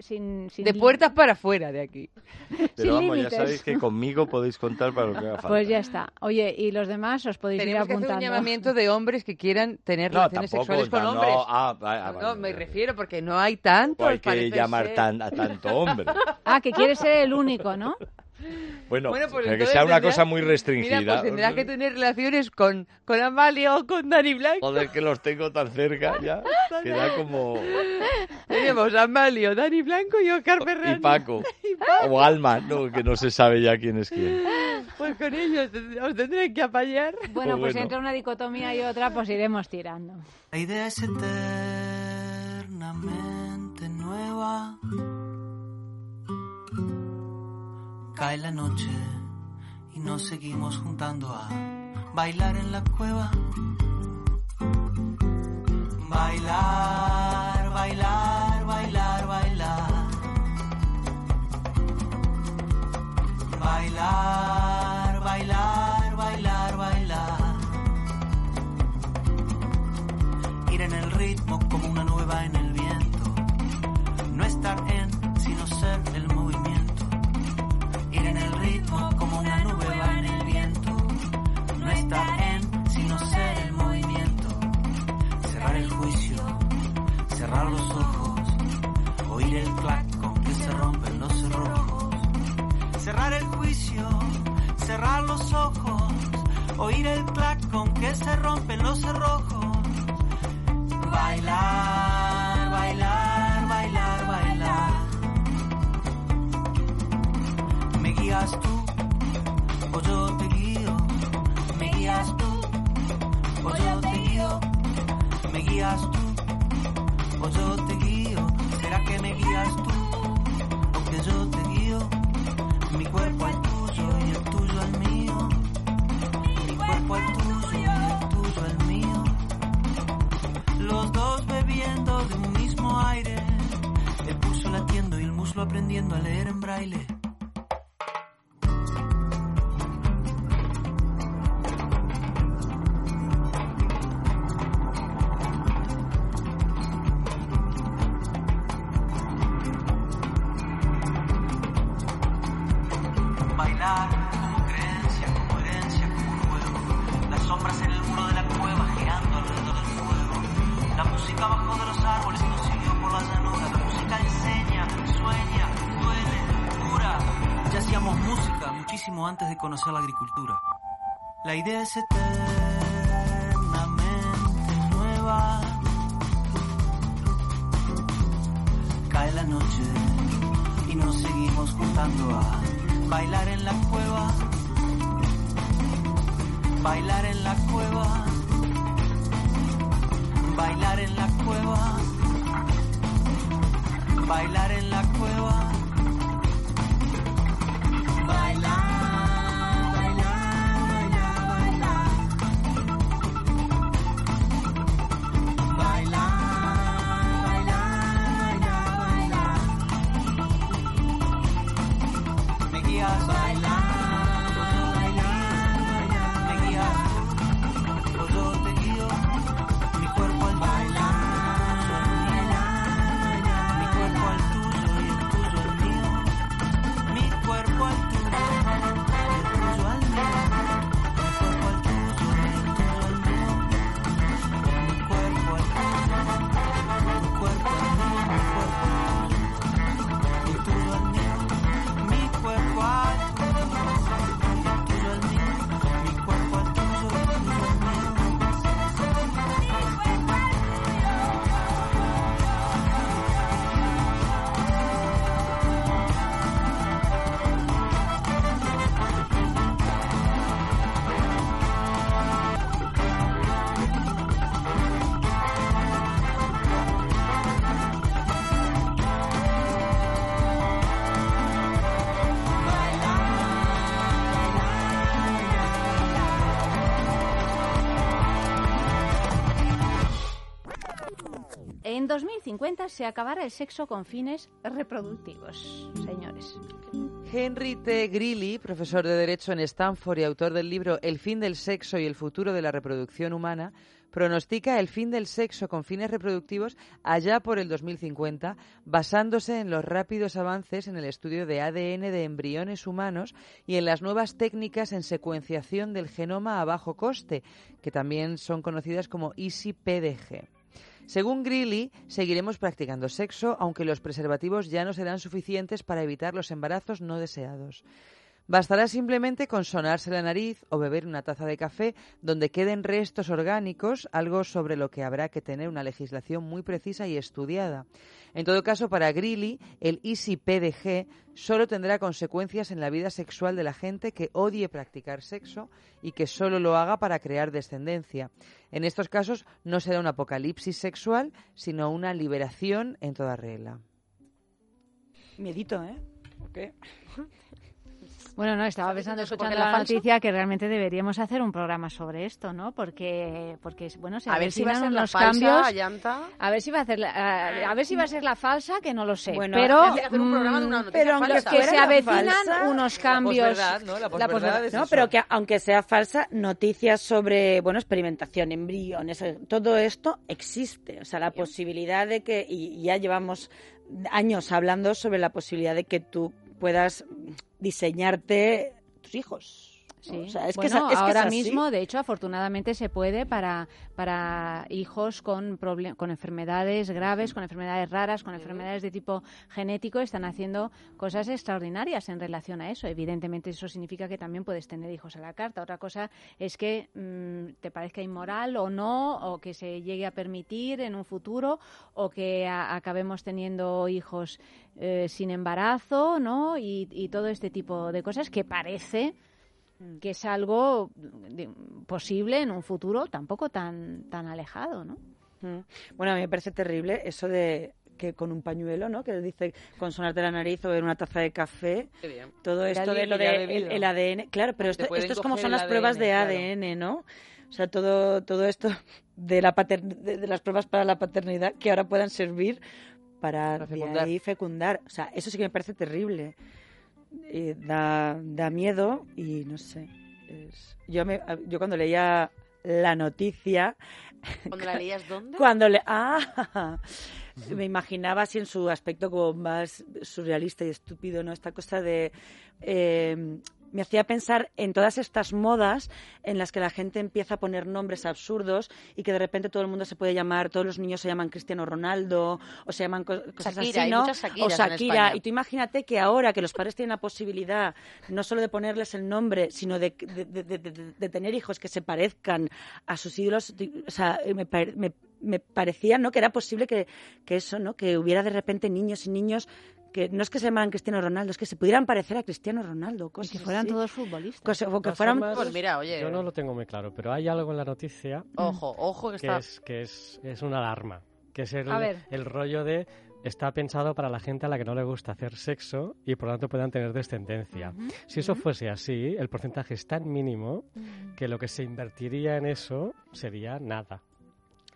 sin, sin de puertas para afuera de aquí. Pero vamos, ya sabéis que conmigo podéis contar para lo que haga falta. Pues ya está. Oye, y los demás os podéis Tenemos ir que hacer un apuntando. llamamiento de hombres que quieran tener No, relaciones tampoco, sexuales con no, hombres. ah, ah, ah, No, vale, me refiero porque no hay tantos. O hay que llamar tan- a tanto hombre. Ah, que quiere ser el único, ¿no? Bueno, Bueno, pues que sea una cosa muy Mira, restringida. pues tendrá que tener relaciones con, con Amalia o con Dani Blanco. Joder, que los tengo tan cerca ya. Que da como... Tenemos a Amalio, Dani Blanco y Oscar Ferrari. Y Paco. O Alma, no, que no se sabe ya quién es quién. Pues con ellos os tendré que apañar. Bueno, pues bueno. entre una dicotomía y otra, pues iremos tirando. La idea es eternamente nueva. Cae la noche y nos seguimos juntando a bailar en la cueva. Bailar, bailar, bailar, bailar. Bailar, Cerrar el juicio, cerrar los ojos. Oír el clac con que se rompen los cerrojos. Bailar, bailar, bailar, bailar. Me guías tú, o yo te guío. Me guías tú, o yo te guío. Me guías tú, o yo te guío. ¿Será que me guías tú, aprendiendo a leer en braille. 2050 se acabará el sexo con fines reproductivos, señores. Henry T. Greeley, profesor de Derecho en Stanford y autor del libro El fin del sexo y el futuro de la reproducción humana, pronostica el fin del sexo con fines reproductivos allá por el 2050, basándose en los rápidos avances en el estudio de ADN de embriones humanos y en las nuevas técnicas en secuenciación del genoma a bajo coste, que también son conocidas como EasyPDG. Según Greeley, seguiremos practicando sexo, aunque los preservativos ya no serán suficientes para evitar los embarazos no deseados. Bastará simplemente con sonarse la nariz o beber una taza de café donde queden restos orgánicos, algo sobre lo que habrá que tener una legislación muy precisa y estudiada. En todo caso, para Greeley, el EasyPDG solo tendrá consecuencias en la vida sexual de la gente que odie practicar sexo y que solo lo haga para crear descendencia. En estos casos no será un apocalipsis sexual, sino una liberación en toda regla. Miedito, ¿eh? ¿Qué? Bueno, no, estaba pensando, escuchando la falso? noticia, que realmente deberíamos hacer un programa sobre esto, ¿no? Porque, porque bueno, se A ver si va a ser la falsa, cambios. Llanta. A ver si va a hacer la, a, ver si va a ser la falsa, que no lo sé. Bueno, pero hay que hacer un programa de una mm, pero aunque falsa. que se la avecinan falsa, unos la cambios. posverdad, ¿no? La posverdad posverdad. es No, eso. pero que aunque sea falsa, noticias sobre, bueno, experimentación, embriones, todo esto existe. O sea, la posibilidad de que, y ya llevamos años hablando sobre la posibilidad de que tú puedas diseñarte tus hijos. Sí. O sea, es que bueno, es, que es ahora mismo, de hecho, afortunadamente se puede para, para hijos con, con enfermedades graves, con enfermedades raras, con enfermedades de tipo genético, están haciendo cosas extraordinarias en relación a eso. Evidentemente eso significa que también puedes tener hijos a la carta. Otra cosa es que mm, te parezca inmoral o no, o que se llegue a permitir en un futuro, o que a- acabemos teniendo hijos eh, sin embarazo, ¿no? Y, y todo este tipo de cosas que parece que es algo de- posible en un futuro tampoco tan tan alejado, ¿no? Mm. Bueno, a mí me parece terrible eso de que con un pañuelo, ¿no? Que dice con sonarte la nariz o beber una taza de café. Qué bien. Todo esto de lo de el, ADN. Claro, pero esto, esto es como son las pruebas de ADN, ADN, ¿no? O sea, todo, todo esto de, la pater- de, de las pruebas para la paternidad que ahora puedan servir para, Para de fecundar. ahí fecundar. O sea, eso sí que me parece terrible. Eh, da, da miedo y no sé. es- yo, me, yo cuando leía la noticia... ¿Cuando la leías dónde? Cuando le... Ah, me imaginaba así en su aspecto como más surrealista y estúpido, ¿no? Esta cosa de... eh, me hacía pensar en todas estas modas en las que la gente empieza a poner nombres absurdos y que de repente todo el mundo se puede llamar, todos los niños se llaman Cristiano Ronaldo o se llaman co- cosas Shakira, así, ¿no? o Shakira. Y tú imagínate que ahora que los padres tienen la posibilidad no solo de ponerles el nombre, sino de, de- de- de- de- de tener hijos que se parezcan a sus ídolos, o sea, me, me- me parecía ¿no? que era posible que, que eso, ¿no? que hubiera de repente niños y niños que no es que se llamaran Cristiano Ronaldo, es que se pudieran parecer a Cristiano Ronaldo. Cosas que fueran así. todos futbolistas. Cosa- o que fueran pues mira, oye. Yo no lo tengo muy claro, pero hay algo en la noticia. Ojo, ojo que está- es, que es, es una alarma. Que es el, el rollo de. Está pensado para la gente a la que no le gusta hacer sexo y por lo tanto puedan tener descendencia. Si eso fuese así, el porcentaje es tan mínimo que lo que se invertiría en eso sería nada.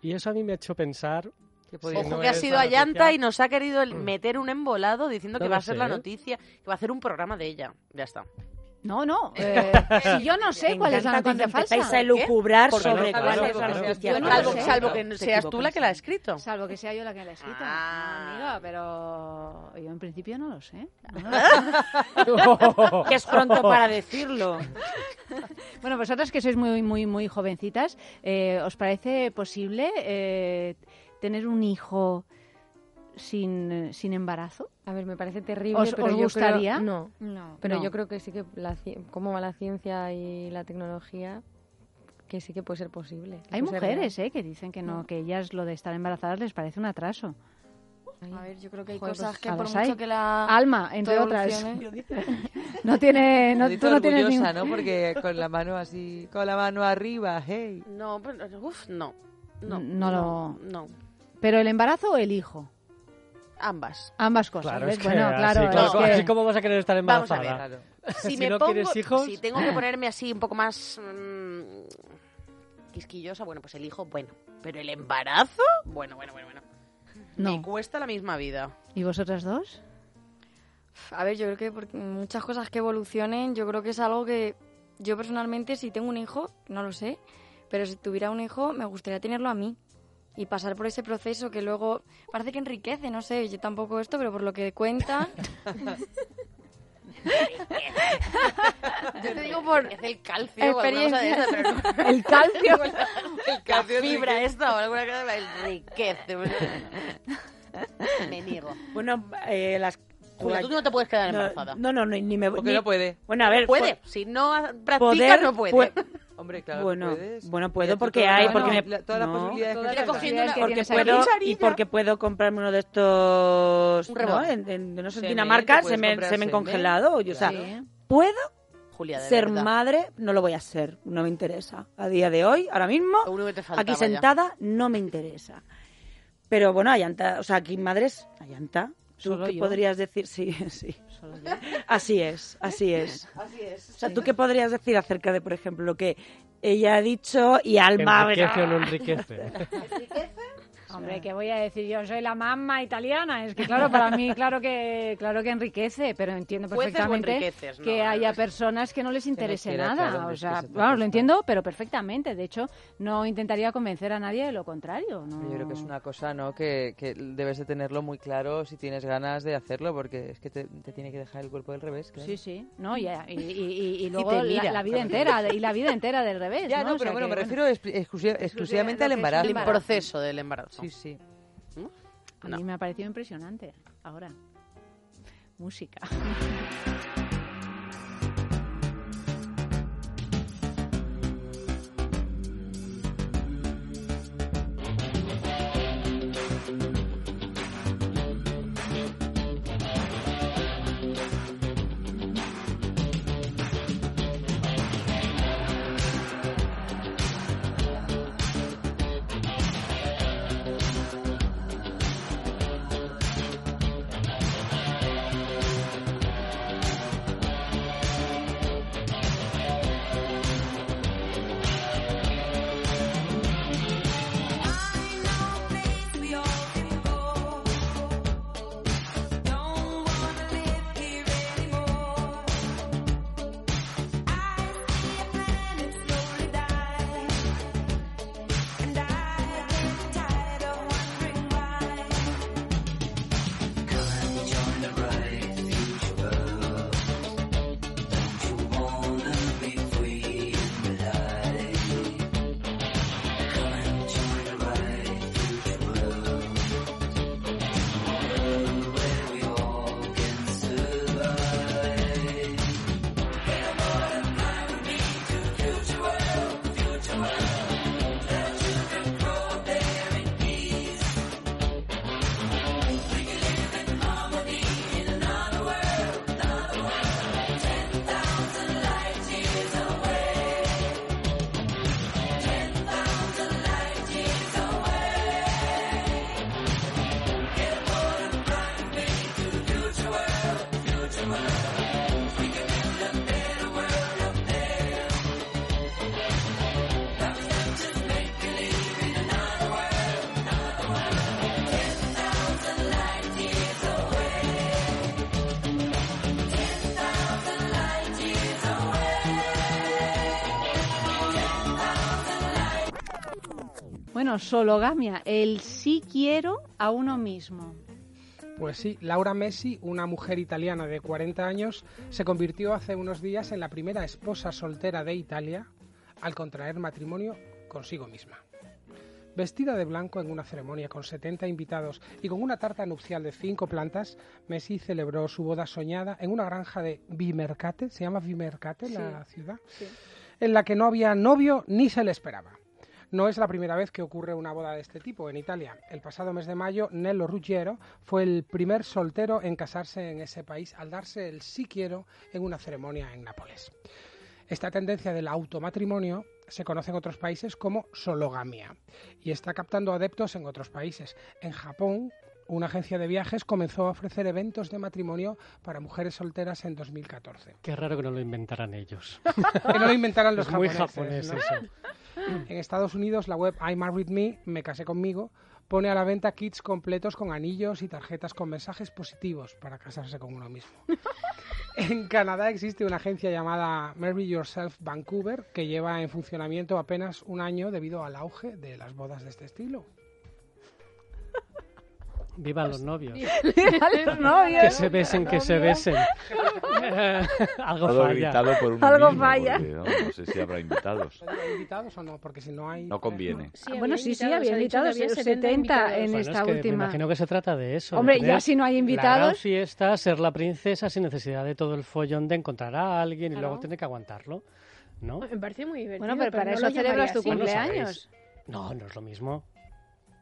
Y eso a mí me ha hecho pensar. Ojo no que ha sido a Llanta y nos ha querido el- meter un embolado diciendo No que va a ser sé, la ¿eh? noticia, que va a hacer un programa de ella. Ya está. No, no. eh, si yo no sé cuál es la noticia falsa. empezáis a elucubrar ¿Por qué? sobre Porque cuál no es la noticia no. Salvo que Se seas tú la que la ha escrito. Salvo que sea yo la que la he escrito. Ah. Amiga, pero yo en principio no lo sé. Que es pronto para decirlo. Bueno, vosotras que sois muy, muy, muy jovencitas, eh, ¿os parece posible eh, tener un hijo sin, sin embarazo? A ver, me parece terrible, ¿Os, pero os yo creo- gustaría? no. No. Pero No. yo creo que sí que la, cómo va la ciencia y la tecnología, que sí que puede ser posible. Hay ser mujeres eh, que dicen que no, que ellas lo de estar embarazadas les parece un atraso. A ver, yo creo que hay Joder, cosas pues, que a por mucho hay. que la... Alma, entre otras. No tiene, no, tú no tienes orgullosa, ningún- ¿no? Porque con la mano así, con la mano arriba, hey. No, pero, uf, no. No, No lo- no. Pero el embarazo o el hijo. Ambas. Ambas cosas. Claro, ¿ves? es que bueno, así, claro, que- así como vas a querer estar Vamos a embarazada. ver. Si, Si, me no pongo, quieres hijos... si tengo que ponerme así un poco más mm, quisquillosa, bueno, pues el hijo, bueno. Pero el embarazo, bueno, bueno, bueno, bueno. No. Me cuesta la misma vida. ¿Y vosotras dos? A ver, yo creo que por muchas cosas que evolucionen, yo creo que es algo que yo personalmente, si tengo un hijo, no lo sé, pero si tuviera un hijo, me gustaría tenerlo a mí y pasar por ese proceso que luego parece que enriquece, no sé, yo tampoco esto, pero por lo que cuentan... yo te digo por Es el calcio de experiencia. esa, pero no- El calcio. el calcio la fibra esta o alguna cosa enriquece. Me niego. Bueno, eh, las... Julia, tú no te puedes quedar No, embarazada. No, no, no, ni me... Porque ni- no puede. Bueno, a ver... Puede, po- si no practica, poder, no puede. pue- Hombre, claro bueno, puedes. bueno, puedo porque hay, la- porque me, la- todas las no, posibilidades que cogiendo una- porque puedo y porque puedo comprarme uno de estos, Un ¿no? En, en- no sé, en Dinamarca se me, se me congelado, yo, o sea, puedo Julia, de ser verdad. madre, no lo voy a ser, no me interesa. A día de hoy, ahora mismo, faltaba aquí ya. sentada, no me interesa. Pero bueno, Ayanta, o sea, aquí madres, Ayanta, ¿tú Solo qué yo. podrías decir? Sí, sí. Así es, así es. Así es. O sea, ¿tú qué podrías decir acerca de, por ejemplo, lo que ella ha dicho y Alma... ¿Enriquece o no enriquece? Hombre, ¿qué voy a decir? Yo soy la mamá italiana. Es que, claro, para mí, claro que claro que enriquece, pero entiendo perfectamente no, que haya personas que no les interese nada. claro, o es que sea, se te vamos, lo entiendo, pero perfectamente. De hecho, no intentaría convencer a nadie de lo contrario. ¿no? Yo creo que es una cosa, ¿no? Que, que debes de tenerlo muy claro si tienes ganas de hacerlo, porque es que te, te tiene que dejar el cuerpo del revés. claro. Sí, sí, no, y, y, y- y luego la, mira. la vida entera, y la vida entera del revés. Ya, no, O pero sea bueno, que, me refiero exclusivamente al embarazo. El proceso del embarazo. Sí, sí. A mí me ha parecido impresionante. Ahora, música. sologamia, el sí quiero a uno mismo. Pues sí, Laura Messi, una mujer italiana de 40 años, se convirtió hace unos días en la primera esposa soltera de Italia al contraer matrimonio consigo misma. Vestida de blanco en una ceremonia con 70 invitados y con una tarta nupcial de cinco plantas, Messi celebró su boda soñada en una granja de Vimercate, se llama Vimercate la ciudad, en la que no había novio ni se le esperaba. No es la primera vez que ocurre una boda de este tipo en Italia. El pasado mes de mayo, Nello Ruggiero fue el primer soltero en casarse en ese país al darse el sí quiero en una ceremonia en Nápoles. Esta tendencia del automatrimonio se conoce en otros países como sologamia y está captando adeptos en otros países. En Japón, una agencia de viajes comenzó a ofrecer eventos de matrimonio para mujeres solteras en 2014. Qué raro que no lo inventaran ellos. Que no lo inventaran los Es muy japoneses. japonés ¿no? eso. En Estados Unidos, la web I Married Me, Me Casé Conmigo, pone a la venta kits completos con anillos y tarjetas con mensajes positivos para casarse con uno mismo. En Canadá existe una agencia llamada Marry Yourself Vancouver que lleva en funcionamiento apenas un año debido al auge de las bodas de este estilo. Vivan los novios. Vivan los novios. Que se besen, que se besen. Algo Todo falla. por uno Algo mismo, falla. porque, ¿no? no sé si habrá invitados. ¿Hay invitados o no? Porque si no hay... No conviene. Ah, bueno, sí, sí, había invitados, había 70, 70 invitados. en Bueno, esta es que última. Me imagino que se trata de eso. de Hombre, tener ya si no hay La gran invitados- fiesta, ser la princesa sin necesidad de todo el follón de encontrar a alguien y Claro. luego tener que aguantarlo. ¿No? Me parece muy divertido. Bueno, pero para no eso celebras tu cumpleaños. No, no es lo mismo.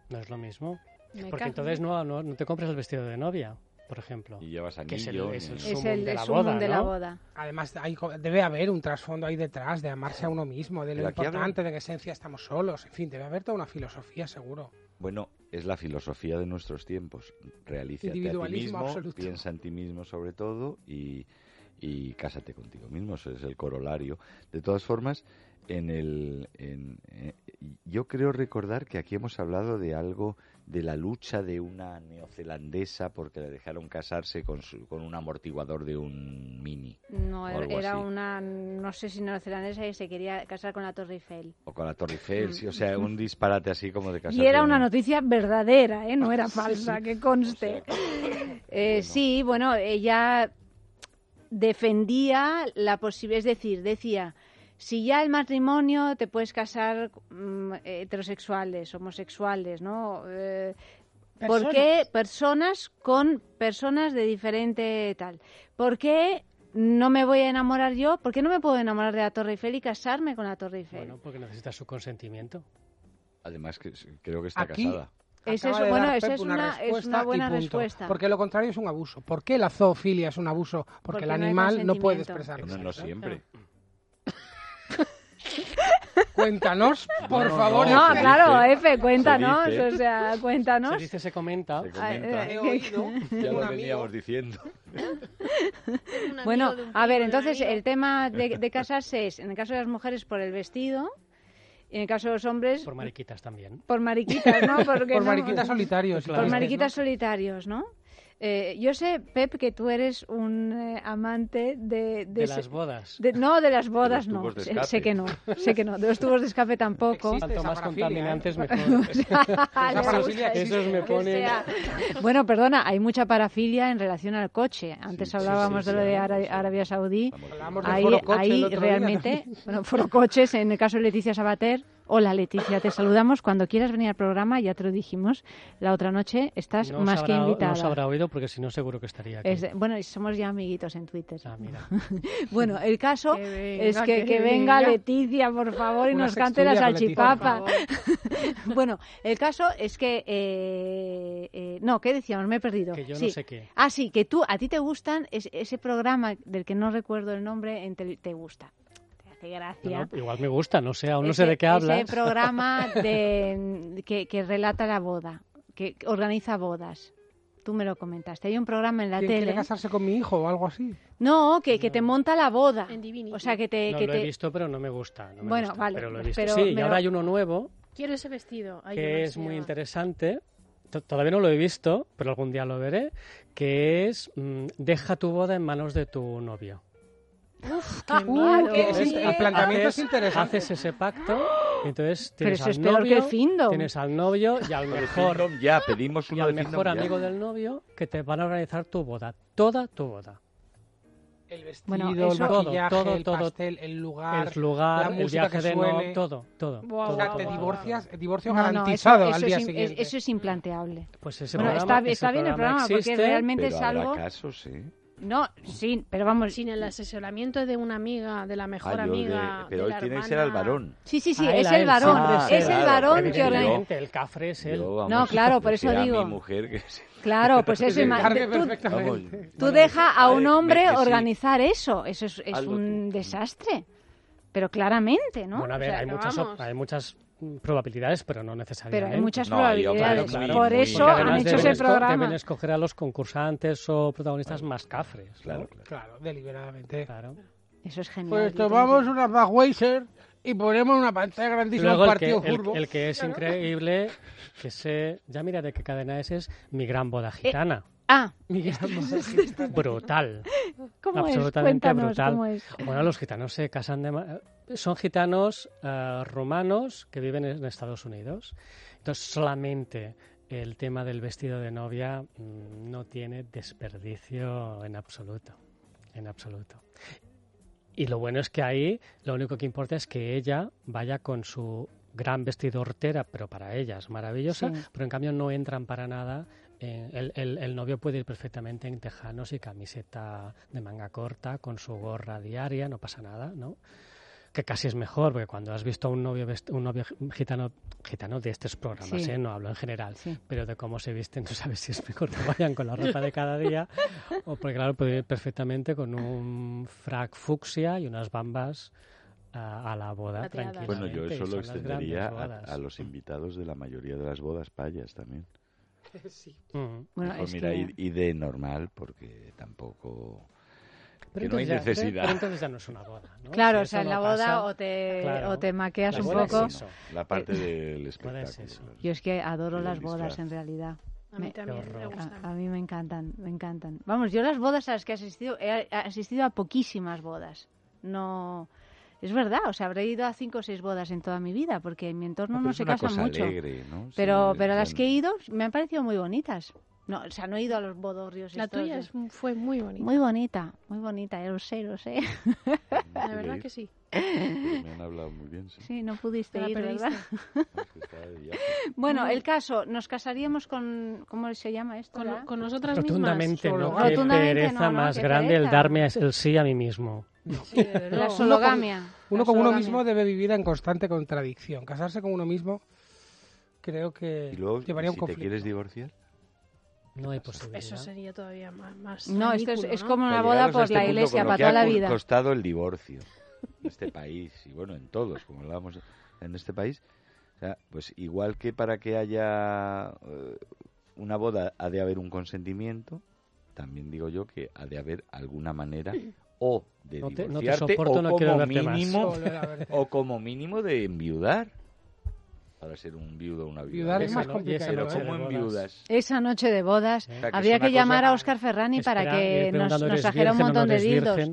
No es lo mismo. Me Porque entonces no, no, no te compras el vestido de novia, por ejemplo. Y llevas Que es el, anillo. es el Es el, de la sumum boda, de la ¿no? boda. Además, hay debe haber un trasfondo ahí detrás de amarse a uno mismo, de lo Pero importante, de que esencia estamos solos. En fin, debe haber toda una filosofía, seguro. Bueno, es la filosofía de nuestra tiempos. Realízate a ti Individualismo mismo, absoluto. piensa en ti mismo sobre todo y, y cásate contigo mismo. Ese es el corolario. De todas formas, en el, en, eh, yo creo recordar que aquí hemos hablado de algo de la lucha de una neozelandesa porque le dejaron casarse con, su- con un amortiguador de un mini No, era, así. una, no sé si neozelandesa y se quería casar con la Torre Eiffel. o con la Torre Eiffel, sí, o sea, un disparate así como de casarse. Y era una noticia verdadera, ¿eh? no era falsa, que conste. Eh, Sí, bueno, ella defendía la posibilidad, es decir, decía, si ya el matrimonio te puedes casar mm, heterosexuales, homosexuales, ¿no? Eh, ¿Por qué personas con personas de diferente tal? ¿Por qué no me voy a enamorar yo? ¿Por qué no me puedo enamorar de la Torre Eiffel y casarme con la Torre Eiffel? Bueno, porque necesitas su consentimiento. Además, que creo que está Aquí casada. Es eso, de bueno, esa es una- es buena respuesta. Porque lo contrario es un abuso. ¿Por qué la zoofilia es un abuso? Porque, Porque el animal no puede consentimiento. expresar No, no siempre. Cuéntanos, por No, favor. No, claro, dice, Efe, cuéntanos, se dice. o sea, cuéntanos. Se dice, se comenta. Se comenta. eh, He oído Ya lo veníamos diciendo. Bueno, a ver, entonces el tema de, de casarse es, en el caso de las mujeres, por el vestido, y en el caso de los hombres, Por mariquitas también. por mariquitas, ¿no? Porque Por no- mariquitas solitarios. Claro. Por mariquitas solitarios, ¿no? Eh, yo sé, Pep, que tú eres un eh, amante de... Las bodas. de- no, de las bodas los no. Sé- escape. Sé que no, sé que no. De los tubos de escape tampoco. Cuanto más parafilia, contaminantes, ¿eh? mejor. Esos, esos me ponen... sea- Bueno, perdona, hay mucha parafilia en relación al coche. Antes Sí, hablábamos sí, de lo sí, de vamos, Ara- sí. Arabia Saudí. Hablamos Ahí, foro coche ahí día realmente, bueno, foro coches, en el caso de Leticia Sabater. Hola Leticia, te saludamos. Cuando quieras venir al programa, ya te lo dijimos, la otra noche estás No más que invitada. No os habrá oído porque si no seguro que estaría aquí. Es de- bueno, y somos ya amiguitos en Twitter. Ah, mira. Bueno, el caso Que venga, es que, que que venga venga. Leticia, por favor, y Una nos cante la salchipapa. bueno, el caso es que... eh, eh, no, ¿qué decíamos? Me he perdido. Que yo no sé qué. Ah, sí, que tú, a ti te gustan, es- ese programa del que no recuerdo el nombre, en tele- te gusta. Hace gracia. No, igual me gusta, no sé, aún no sé de qué hablas. Ese programa de, que, que relata la boda, que organiza bodas. Tú me lo comentaste. Hay un programa en la ¿Quién tele. quiere casarse con mi hijo o algo así? No, que, que te monta la boda. En Divinity. O sea, que te... No, que lo te... he visto, pero no me gusta. no me Bueno, gusta, vale, Pero lo he visto. pero sí, y ahora lo- hay uno nuevo Quiero ese vestido. Ay, que no es muy va. interesante. To- Todavía no lo he visto, pero algún día lo veré. Que es mm, Deja tu boda en manos de tu novio. Uf, qué Uh, miedo. es- el planteamiento es Haces- interesante. Haces ese pacto Entonces Pero tienes es al peor novio, que el Findom. tienes al novio y al mejor Findom ya, pedimos y al de mejor ya. amigo del novio que te van a organizar tu boda, toda tu boda. El vestido, Bueno, el eso- todo, maquillaje, todo, el todo. pastel, el lugar, El lugar, la el viaje que de no, todo, todo. O sea, te divorcias, divorcio No, no, eso- garantizado eso al día es siguiente. es- eso es implanteable. Pues ese Bueno, programa- está, ese está bien el programa porque realmente Pero es algo... casos, ¿eh? No, sí, pero vamos... Sin el asesoramiento de una amiga, de la mejor Ah, yo de- amiga. pero de hoy la tiene que ser al hermana. varón. Sí, sí, sí, A él, es el varón. es es el varón Porque que organiza... evidentemente el cafre es él. Yo, vamos, No, claro, por eso digo. mi mujer que sí. Claro, pues eso... Encargue tú-. Tú deja a un hombre que organizar eso. Eso es, es un desastre. Pero claramente, ¿no? Bueno, a ver, O sea, hay, muchas, hay muchas probabilidades, pero no necesariamente. Pero hay muchas No, probabilidades. muy- Por muy- eso han hecho deben ese programa. Deben escoger a los concursantes o protagonistas más cafres. ¿no? Claro, claro. Claro, deliberadamente. Claro. Eso es genial. Pues tomamos que- una Budweiser y ponemos una pantalla grandísima Luego el que, partido el, furbo. el que es Claro. increíble, que sé, ya mira de qué cadena es, es Mi Gran Boda Gitana. Ah, brutal. ¿Cómo es? absolutamente Cuéntanos brutal. cómo es. Bueno, los gitanos se casan de... Son gitanos eh, rumanos que viven en Estados Unidos. Entonces, solamente el tema del vestido de novia mm, no tiene desperdicio en absoluto. En absoluto. Y lo bueno es que ahí lo único que importa es que ella vaya con su gran vestido hortera, pero para ella es maravillosa, Sí. pero en cambio no entran para nada. Eh, el, el- el novio puede ir perfectamente en tejanos y camiseta de manga corta, con su gorra diaria, no pasa nada, ¿no? Que casi es mejor, porque cuando has visto a un novio, un novio gitano, gitano de estos programas, Sí. ¿eh? no hablo en general, Sí. pero de cómo se visten, tú sabes si es mejor que vayan con la ropa de cada día, o porque claro, puede ir perfectamente con un frac fucsia y unas bambas a, a la boda. Bueno, yo eso lo extendería a, a los invitados de la mayoría de las bodas payas también. Sí. Ujú. Bueno, Mejor es mira, que- y, y de normal, porque tampoco... Pero que no hay ya- necesidad. pero entonces ya no es una boda, ¿no? Claro, Si o sea, en la boda pasa, o te, claro. o te maqueas La un es poco. eso. La parte del Boda espectáculo. es eso. claro. Yo es que adoro del las bodas en realidad. A mí Me- también me gustan. A, a mí me encantan, me encantan. Vamos, yo las bodas a las que he asistido, he asistido a poquísimas bodas. No, es verdad, o sea, habré ido a cinco o seis bodas en toda mi vida, porque en mi entorno No, no, es se casan mucho. alegre, ¿no? Pero, Sí, pero las que he ido me han parecido muy bonitas. No, o sea, no he ido a los bodorrios. La estos tuya es- fue muy bonita. Muy bonita, muy bonita, yo lo sé, lo sé. La verdad que sí. Pero me han hablado muy bien, sí. Sí, no pudiste Te ir. ¿verdad? Bueno, el caso, nos casaríamos con, ¿cómo se llama esto? Con, con nosotras Rotundamente mismas. no. Qué Rotundamente pereza no, ¿no? más Qué grande el pereza. darme el sí a mí mismo. Sí. La Uno con- sologamia. Uno La con uno sologamia. mismo debe vivir en constante contradicción. Casarse con uno mismo creo que Y luego, llevaría un si te conflicto. quieres divorciar, No hay posibilidad. Eso sería todavía más. más No, esto es, es como una boda por este la iglesia, para toda ha la vida. costado el divorcio en este país y bueno, en todos, como hablábamos en este país, o sea, pues igual que para que haya eh, una boda ha de haber un consentimiento, también digo yo que ha de haber alguna manera o de No te- no te divorciarte soporto, o como mínimo o como mínimo de enviudar para ser un viudo o una viuda. Viudar es Esa más complicado. Pero noche ¿eh? de como bodas. enviudas. Esa noche de bodas, O sea, que habría que una llamar a Oscar Ferrani para Espera, que ir nos, nos ¿eres trajera un o no montón de dildos.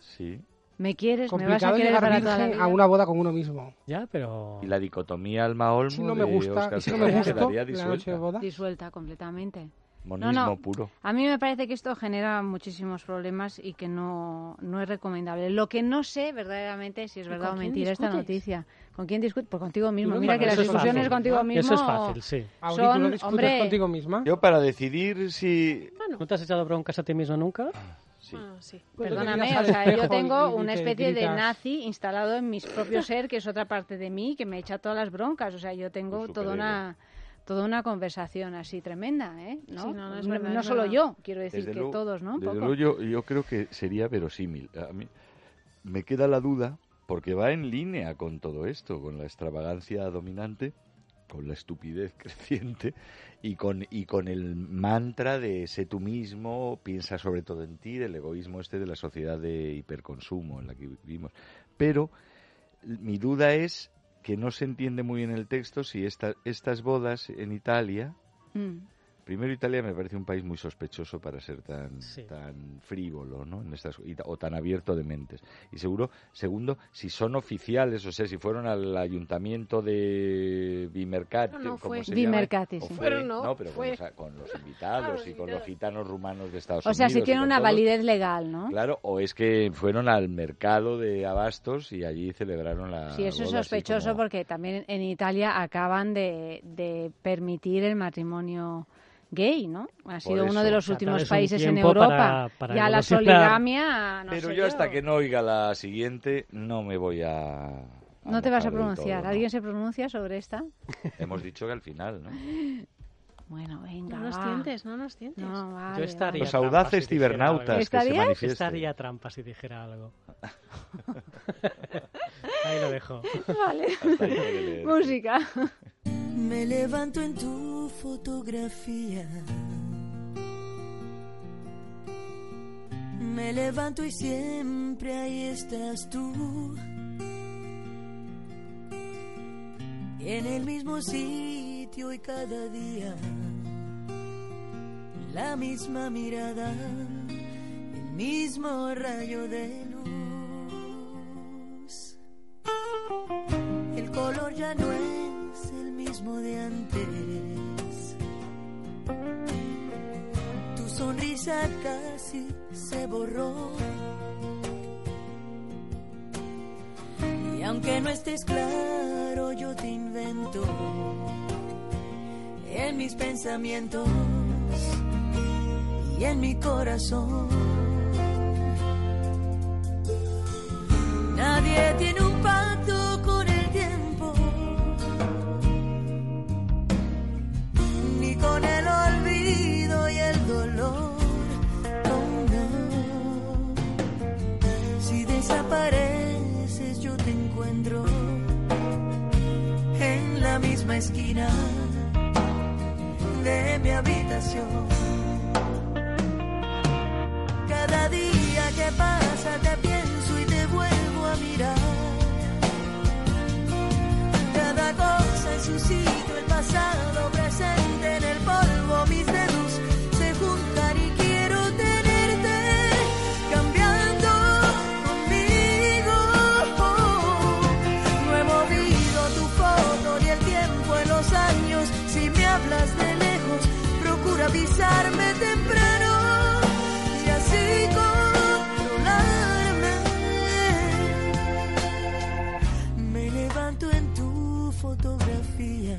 Sí. ¿Me quieres? ¿Me vas a Complicado querer para toda la vida? a una boda con uno mismo. Ya, pero... Y la dicotomía alma-olmo Si no me de gusta, Óscar y si no me gusta quedaría la noche disuelta. de boda. Disuelta completamente. Monismo No, no. puro. A mí me parece que esto genera muchísimos problemas y que no, no es recomendable. Lo que no sé verdaderamente si es ¿Y verdad o mentira esta noticia. ¿Con quién discutes? Pues contigo mismo. Mira que las discusiones fácil, contigo mismo Eso es fácil, sí. Auri, ¿tú no son, discutes hombre, contigo misma? Yo para decidir si... ¿No te has echado broncas a ti mismo nunca? Sí. Ah, sí. Pues te Perdóname, o sea, yo tengo una especie de nazi instalado en mis propios ser, que es otra parte de mí, que me echa todas las broncas. O sea, yo tengo Un toda una toda una conversación así tremenda, ¿eh? ¿no? Sí, no, no es no, verdad, no es solo verdad. yo, quiero decir Desde que luego- todos, ¿no? Desde poco. luego yo, yo creo que sería verosímil. A mí me queda la duda, porque va en línea con todo esto, con la extravagancia dominante, con la estupidez creciente y con, y con el mantra de sé tú mismo, piensa sobre todo en ti, del egoísmo este de la sociedad de hiperconsumo en la que vivimos. Pero mi duda es que no se entiende muy bien el texto si esta- estas bodas en Italia Mm. Primero, Italia me parece un país muy sospechoso para ser tan, Sí. tan frívolo, ¿no? En estas, y ta- o tan abierto de mentes. Y seguro, segundo, si son oficiales, o sea, si fueron al ayuntamiento de Bimercati, No, no, ¿cómo fue. se llama? Bimercati, O sí. fue- Fueron, no, pero fue. Con, los, con los invitados y con los gitanos rumanos de Estados O Unidos. sea, si tiene una todos. validez legal, ¿no? Claro, o es que fueron al mercado de abastos y allí celebraron la Sí, eso es boda sospechoso como- porque también en Italia acaban de, de permitir el matrimonio gay, ¿no? Ha sido uno de los últimos países en Europa. para- para ya la soligamia, no Pero sé yo hasta que no oiga la siguiente no me voy a... a No te vas a pronunciar. todo, ¿no? ¿Alguien se pronuncia sobre esta? Hemos dicho que al final, ¿no? Bueno, venga, No nos tientes, no nos tientes. No, vale, Yo estaría Los audaces si cibernautas algo. que se. Estaría trampa si dijera algo. Ahí lo dejo. Vale. Música. Me levanto en tu fotografía. Me levanto y siempre ahí estás tú. En el mismo sitio y cada día. La misma mirada, el mismo rayo de luz. El color ya no es el mismo de antes. Tu sonrisa casi se borró. Y aunque no estés claro, yo te invento en mis pensamientos y en mi corazón. Nadie tiene un pacto con esquina de mi habitación. Cada día que pasa te pienso y te vuelvo a mirar. Cada cosa en su sitio, el pasado presente avisarme temprano y así controlarme. Me levanto en tu fotografía.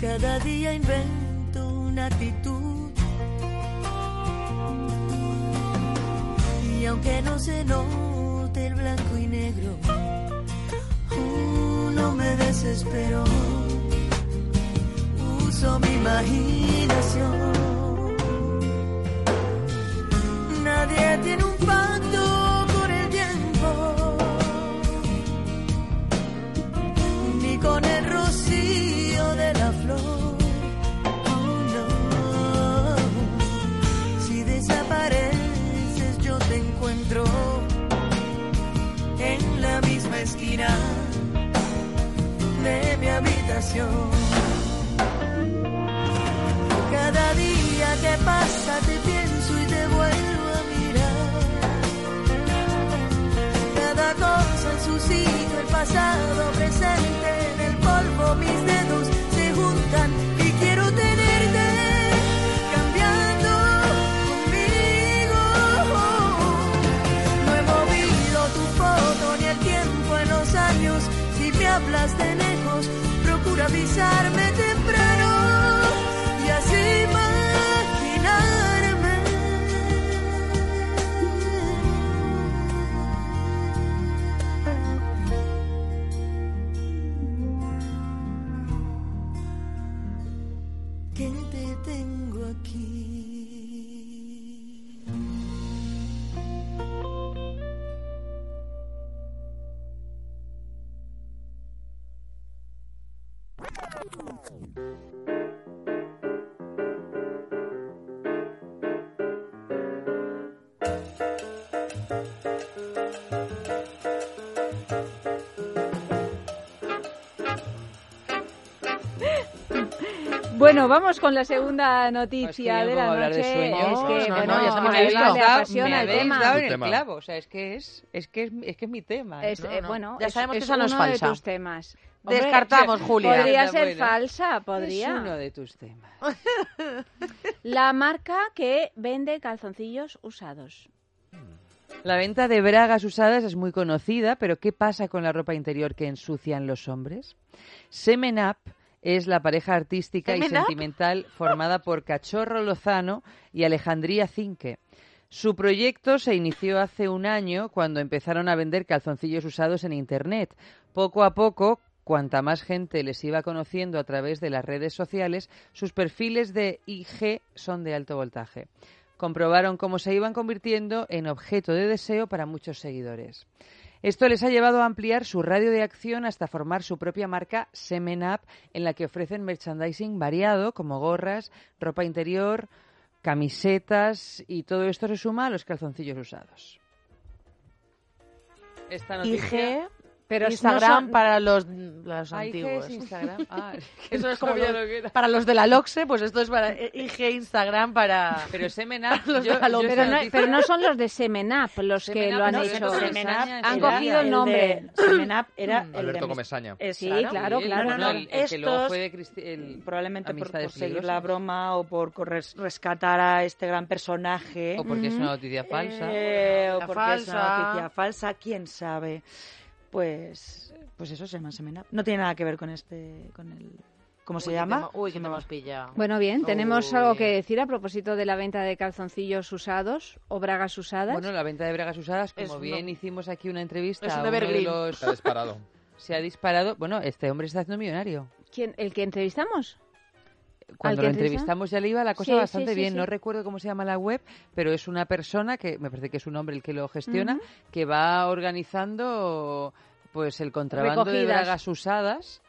Cada día invento una actitud. Y aunque no se note el blanco y negro, uh, no me desespero. Uso mi imaginación. Nadie tiene un pacto con el tiempo, ni con el rocío de la flor. Oh, no. Si desapareces, yo te encuentro en la misma esquina de mi habitación. Día que pasa te pienso y te vuelvo a mirar. Cada cosa en su sitio, el pasado presente en el polvo, mis dedos se juntan y quiero tenerte cambiando conmigo. No he movido tu foto ni el tiempo en los años. Si me hablas de lejos, procura avisarme temprano Bueno, vamos con la segunda noticia Pues de la de noche. sueños. es que, No, bueno, no, ya estamos a Eva listos. le apasiona me el tema. dado en el clavo. O sea, es que es, es, que es, es que es mi tema. Es, No, eh, no. bueno, Ya es- sabemos que es esa no es uno de falsa. tus temas. Descartamos, Julia. Podría ser bueno. falsa, podría. Es uno de tus temas. La marca que vende calzoncillos usados. La venta de bragas usadas es muy conocida, pero ¿qué pasa con la ropa interior que ensucian los hombres? Semen Up es la pareja artística y sentimental formada por Cachorro Lozano y Alejandría Cinque. Su proyecto se inició hace un año cuando empezaron a vender calzoncillos usados en Internet. Poco a poco, cuanta más gente les iba conociendo a través de las redes sociales, sus perfiles de IG son de alto voltaje. Comprobaron cómo se iban convirtiendo en objeto de deseo para muchos seguidores. Esto les ha llevado a ampliar su radio de acción hasta formar su propia marca Semen Up, en la que ofrecen merchandising variado como gorras, ropa interior, camisetas y todo esto se suma a los calzoncillos usados. Esta noticia... IG, Pero Instagram no son- para los, los Ah, IG antiguos. es Instagram. Ah, Eso es como los- lo que era. para los de la LOXE, pues esto es para eh, IG, Instagram para... Pero Semen Up, los yo- de la yo LOXE. Pero no, pero no son los de Semenap los que Semen Up lo han no, hecho. Semen Up Semen Up Han era cogido el nombre. Semen Up era Mm. el Alberto de Comesaña. Es Sí, claro. claro. No, el- el que luego Estos, fue de Cristi- el probablemente por, por seguir la broma o por corres- rescatar a este gran personaje. O porque es una noticia falsa. Eh, o La porque es una falsa. noticia falsa, quién sabe. Pues, pues eso se llama Semen Up. No tiene nada que ver con este, con el, ¿cómo se Uy, llama? Uy, que te hemos pillado. Bueno, bien, tenemos Uy. algo que decir a propósito de la venta de calzoncillos usados o bragas usadas. Bueno, la venta de bragas usadas, como Es bien hicimos aquí una entrevista Es un de los... Está disparado. Se ha disparado... Bueno, este hombre se está haciendo millonario. ¿Quién, ¿El que entrevistamos? Cuando lo entrevista? entrevistamos ya le iba la cosa Sí, bastante sí, bien. sí. No recuerdo cómo se llama la web, pero es una persona que, me parece que es un hombre el que lo gestiona, que va organizando pues el contrabando de bragas usadas.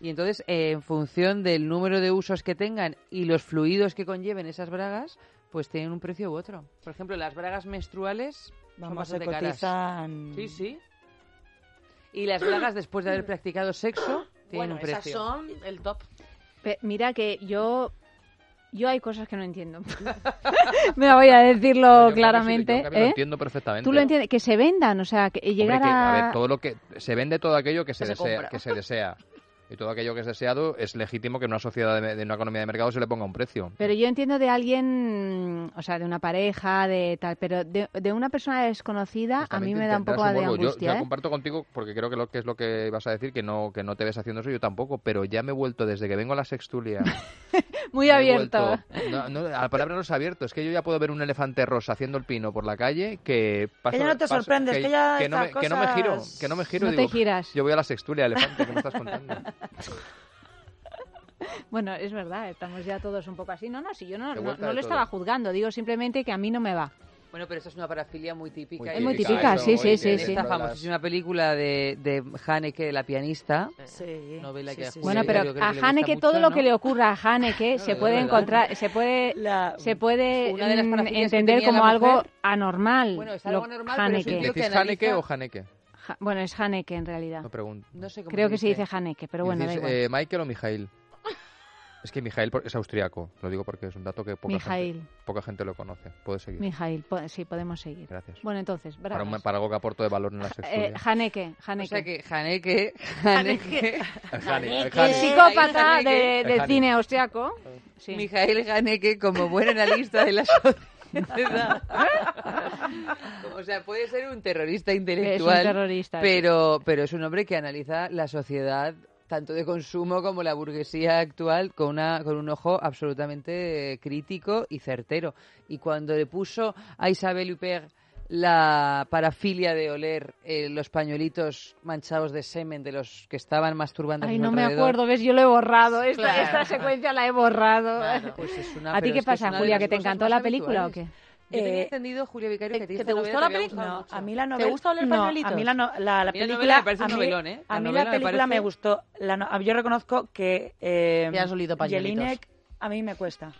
Y entonces, eh, en función del número de usos que tengan y los fluidos que conlleven esas bragas, pues tienen un precio u otro. Por ejemplo, las bragas menstruales son se caras. cotizan... Sí, sí. Y las bragas después de haber practicado sexo tienen Bueno, un esas precio. son el top. Pe- mira que yo yo hay cosas que no entiendo. Me voy a decirlo Yo, en cambio, sí, claramente. yo, cambio, lo ¿eh? entiendo perfectamente. Tú lo entiendes, que se vendan, o sea, que Hombre, llegar que, a... a ver, todo lo que se vende todo aquello que se, desea, compra. que se desea. Y todo aquello que es deseado es legítimo que en una sociedad de, de una economía de mercado se le ponga un precio. Pero yo entiendo de alguien, o sea, de una pareja, de tal, pero de, de una persona desconocida a mí me da un poco de. Yo- angustia, Yo, ¿eh? comparto contigo porque creo que lo que es lo que vas a decir, que no, que no te ves haciendo eso, yo tampoco, pero ya me he vuelto desde que vengo a la sextulia. Muy abierto. vuelto- no, no, la palabra no es abierto, es que yo ya puedo ver un elefante rosa haciendo el pino por la calle que pasa, ya no te sorprendes, que ya que no, me, estas que no me giro, que no me giro. No te giras. Yo voy a la sextulia, elefante, ¿qué me estás contando? Bueno, es verdad, estamos ya todos un poco así. No, no, si yo no, no, no lo estaba juzgando, digo simplemente que a mí no me va. Bueno, pero esta es una parafilia muy típica. Muy Es muy típica, eso, sí, sí, sí, sí. Esta famosísima película de, de Haneke, la pianista, Sí, novela sí, que a sí, Julia Bueno, pero a Haneke mucho, todo lo ¿no? que le ocurra a Haneke se es puede encontrar, se puede, La- se puede Una de las mm, entender como algo anormal. Bueno, es lo- algo normal, pero es un Haneke. tío que ¿Decís Haneke o Haneke? Ja- bueno, es Haneke en realidad. No pregunto. No sé cómo Creo que se dice Haneke, pero bueno, da ¿Decís, igual. eh, Michael o Mijail? Es que Mijail es austriaco, lo digo porque es un dato que poca, gente, poca gente lo conoce. Puedes seguir. Mijail, po- sí, podemos seguir. Gracias. Bueno, entonces, Para, un- para algo que aporto de valor en la Eh, sextulia. Haneke, O Haneke. sea que Haneke, Haneke, Haneke. el psicópata Haneke. de, del Haneke. cine austriaco. Sí. Mijail Haneke como buen analista de la sociedad. O sea, puede ser un terrorista intelectual, Es un terrorista, sí. pero, pero es un hombre que analiza la sociedad tanto de consumo como la burguesía actual con, una, con un ojo absolutamente crítico y certero. Y cuando le puso a Isabel Huppert la parafilia de oler eh, los pañuelitos manchados de semen de los que estaban masturbando Ay, no me alrededor, acuerdo, ves, yo lo he borrado. Esta, Claro. esta secuencia la he borrado. Pues es una- ¿A ti qué pasa, Julia? ¿Que te encantó la película o qué? habituales. Yo tenía Eh, entendido, Julia Vicario, que, ti ¿que te gustó la película? No, a mí la ¿Te novela... gusta oler no, a mí la, no- la, la película... me parece un novelón, ¿eh? La A mí la me película me parece- gustó. La no- yo reconozco que... Eh, Te has olido pañuelitos. Jelinek a mí me cuesta.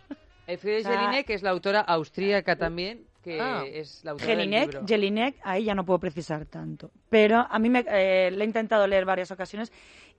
Elfriede O sea, Jelinek, que es la autora austríaca también, que ah. es la autora Jelinek, del libro. Jelinek, ahí ya no puedo precisar tanto. Pero a mí me, eh, le he intentado leer varias ocasiones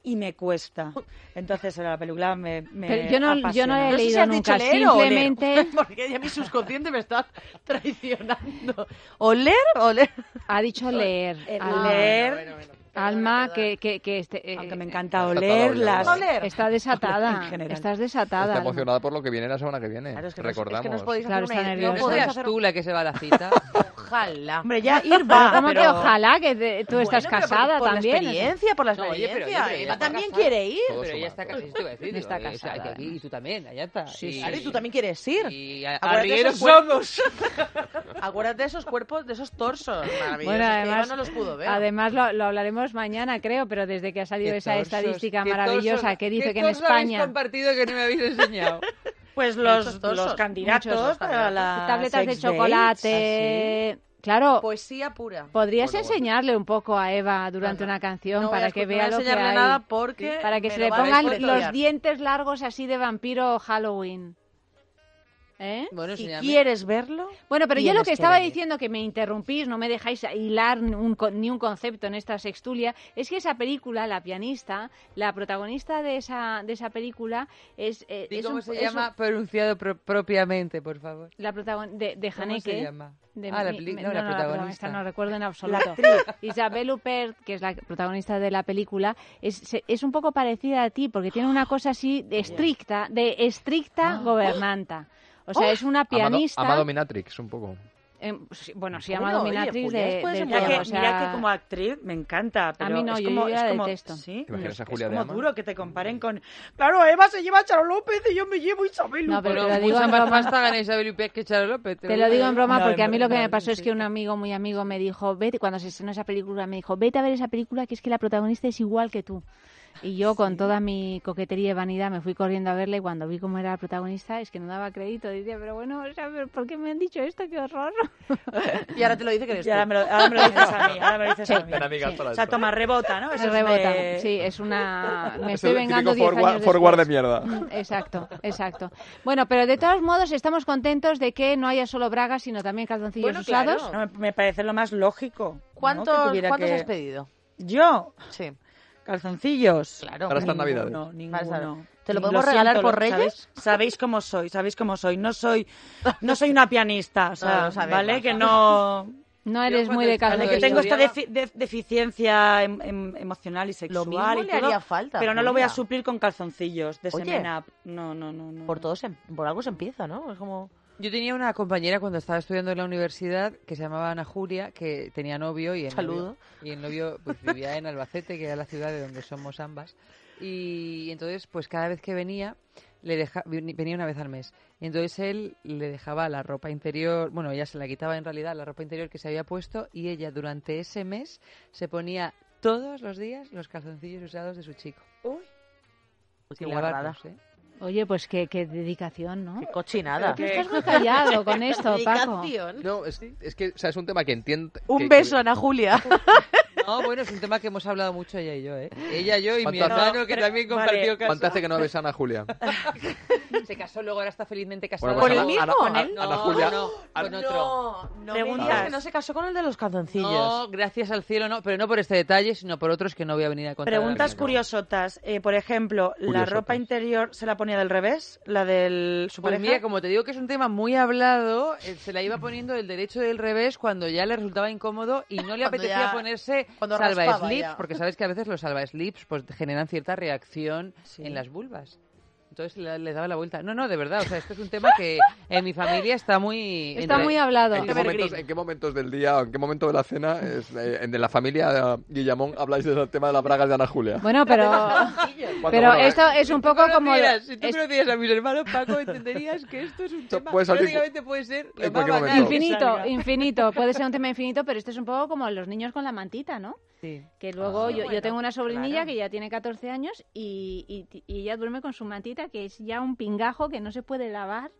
y me cuesta. Entonces la película me, me Pero yo no, apasiona. yo no he no leído si nunca, leer simplemente... O leer. Porque ya mi subconsciente me está traicionando. ¿O leer o leer? Ha dicho leer. Eh, ah, leer. Ah, bueno, bueno, bueno. Alma, que, que, que este, eh, Aunque me eh, encanta olerlas. Oler. Está desatada. Estás desatada. Está emocionada por lo que viene la semana que viene. Claro, es que Recordamos. Es que nos podéis claro, hacer una, nerviosa. no podrías hacer... tú la que se va a la cita. ojalá. Hombre, ya ir va. ¿Cómo pero... que ojalá? Que te, tú bueno, estás casada por, por también. Por la experiencia, por la experiencia. No, oye, pero, también quiere ir. Pero ella está casada. Está casada. Y tú también, allá está. Sí, y tú también quieres ir. Y arrieros somos. Acuérdate de esos cuerpos, de esos torsos maravillosos. Bueno, además, no los pudo ver. Además, lo hablaremos hablaremos mañana, creo, pero desde que ha salido esa torsos, estadística maravillosa torsos, que dice que en España. compartido que no me habéis enseñado? Pues los, los candidatos para las tabletas de chocolate. Ah, claro. Poesía pura. Podrías bueno, enseñarle un poco a Eva durante Ajá. una canción no para que vea no lo que hay. Nada porque para que se le pongan los dientes largos así de vampiro Halloween. ¿Eh? Bueno, si quieres verlo. Bueno, pero yo lo que, estaba diciendo que me interrumpís, no me dejáis hilar un, ni un concepto en esta sextulia, es que esa película, la pianista, la protagonista de esa, de esa película es. Eh, cómo se llama? Pronunciado propiamente, por favor. La protagonista de, de ¿Cómo se llama? Ah, la, mi, no, la, No recuerdo en absoluto. Isabel Huppert, que es la protagonista de la película, es, es un poco parecida a ti porque tiene una cosa así de estricta, de estricta ah. gobernanta. O sea, es una pianista. Amado, Amado Minatrix, un poco eh, bueno, sí, llama Dominatrix de, de, mira, que, como actriz me encanta, ah, pero a mí no, es como, yo, es como detesto. ¿sí? es como duro que te comparen con claro, Eva se lleva a Charo López y yo me llevo Isabel López. No, pero, te lo digo en broma. Más Isabel López que Charo López. Te, lo digo en broma porque a mí lo que me pasó es que un amigo muy amigo me dijo, "Vete cuando se estrenó esa película me dijo, "Vete a ver esa película que es que la protagonista es igual que tú." Y yo con toda mi coquetería y vanidad me fui corriendo a verla y cuando vi cómo era la protagonista es que no daba crédito. Dice, pero bueno, o sea, ¿pero ¿por qué me han dicho esto? ¡Qué horror! Y ahora te lo dice que eres y tú. Ahora me, lo, ahora me lo dices a mí. Ahora me lo dices a mí. O sea, toma, rebota, ¿no? Eso rebota, sí. Es una... Me estoy vengando forward de mierda. Exacto, exacto. Bueno, pero de todos modos estamos contentos de que no haya solo bragas, sino también calzoncillos bueno, usados. No, me parece lo más lógico. ¿Cuántos, ¿no? has pedido? Yo, sí. Calzoncillos. Claro. Para estas navidades. No, ninguno. ¿Te lo podemos regalar siento, por Reyes? ¿sabéis? ¿Sabéis, cómo soy, sabéis cómo soy. No soy, no soy una pianista, o sea, no, sabemos, ¿vale? Que no... No eres muy de calzoncillos. Que tengo esta defi de deficiencia em em emocional y sexual. Lo mismo y le haría falta. Pero no lo voy a suplir con calzoncillos de Oye, No, no, no, no. Por, todo se, por algo se empieza, ¿no? Es como... Yo tenía una compañera cuando estaba estudiando en la universidad que se llamaba Ana Julia, que tenía novio y el novio, pues, vivía en Albacete, que era la ciudad de donde somos ambas. Y entonces, pues cada vez que venía, le deja, venía una vez al mes. Entonces él le dejaba la ropa interior, bueno, ella se la quitaba en realidad la ropa interior que se había puesto y ella durante ese mes se ponía todos los días los calzoncillos usados de su chico. Uy, qué Oye, pues qué, qué dedicación, ¿no? Qué cochinada. Tú estás muy callado con esto, Paco. No, es, es que o sea, es un tema que entiendo. Un beso, que... Ana Julia. No, bueno, es un tema que hemos hablado mucho ella y yo, ¿eh? Ella, yo y mi hermano, que también compartió vale. casa. Fantástico que no besan a Julia. Se casó, luego ahora está felizmente casada. pues ¿Con el mismo? ¿Con él? No, no. No, no no se casó con el de los calzoncillos. No, gracias al cielo, no. Pero no por este detalle, sino por otros que no voy a venir a contar. Preguntas curiosotas. Eh, por ejemplo, ¿la ropa interior se la ponía del revés? ¿La del su Pues mira, como te digo que es un tema muy hablado, eh, se la iba poniendo del derecho del revés cuando ya le resultaba incómodo y no le apetecía ponerse Salva slips, porque sabes que a veces los salva slips pues generan cierta reacción en las vulvas. Entonces les daba la vuelta. No, no, de verdad. O sea, este es un tema que en mi familia está muy... Está muy hablado. ¿En qué, momentos, ¿En qué, momentos, del día o en qué momento de la cena es, eh, en la familia de Guillamón habláis del tema de las bragas de Ana Julia? Bueno, pero... pero esto es un poco como... Si tú es... conocías a mis hermanos, Paco, entenderías que esto es un tema... Puede prácticamente puede ser... Lo más. Infinito, infinito. Puede ser un tema infinito, pero esto es un poco como los niños con la mantita, ¿no? Sí. Que luego ah, yo, bueno, yo, tengo una sobrinilla claro. que ya tiene 14 años y, y, y ella duerme con su mantita, que es ya un pingajo que no se puede lavar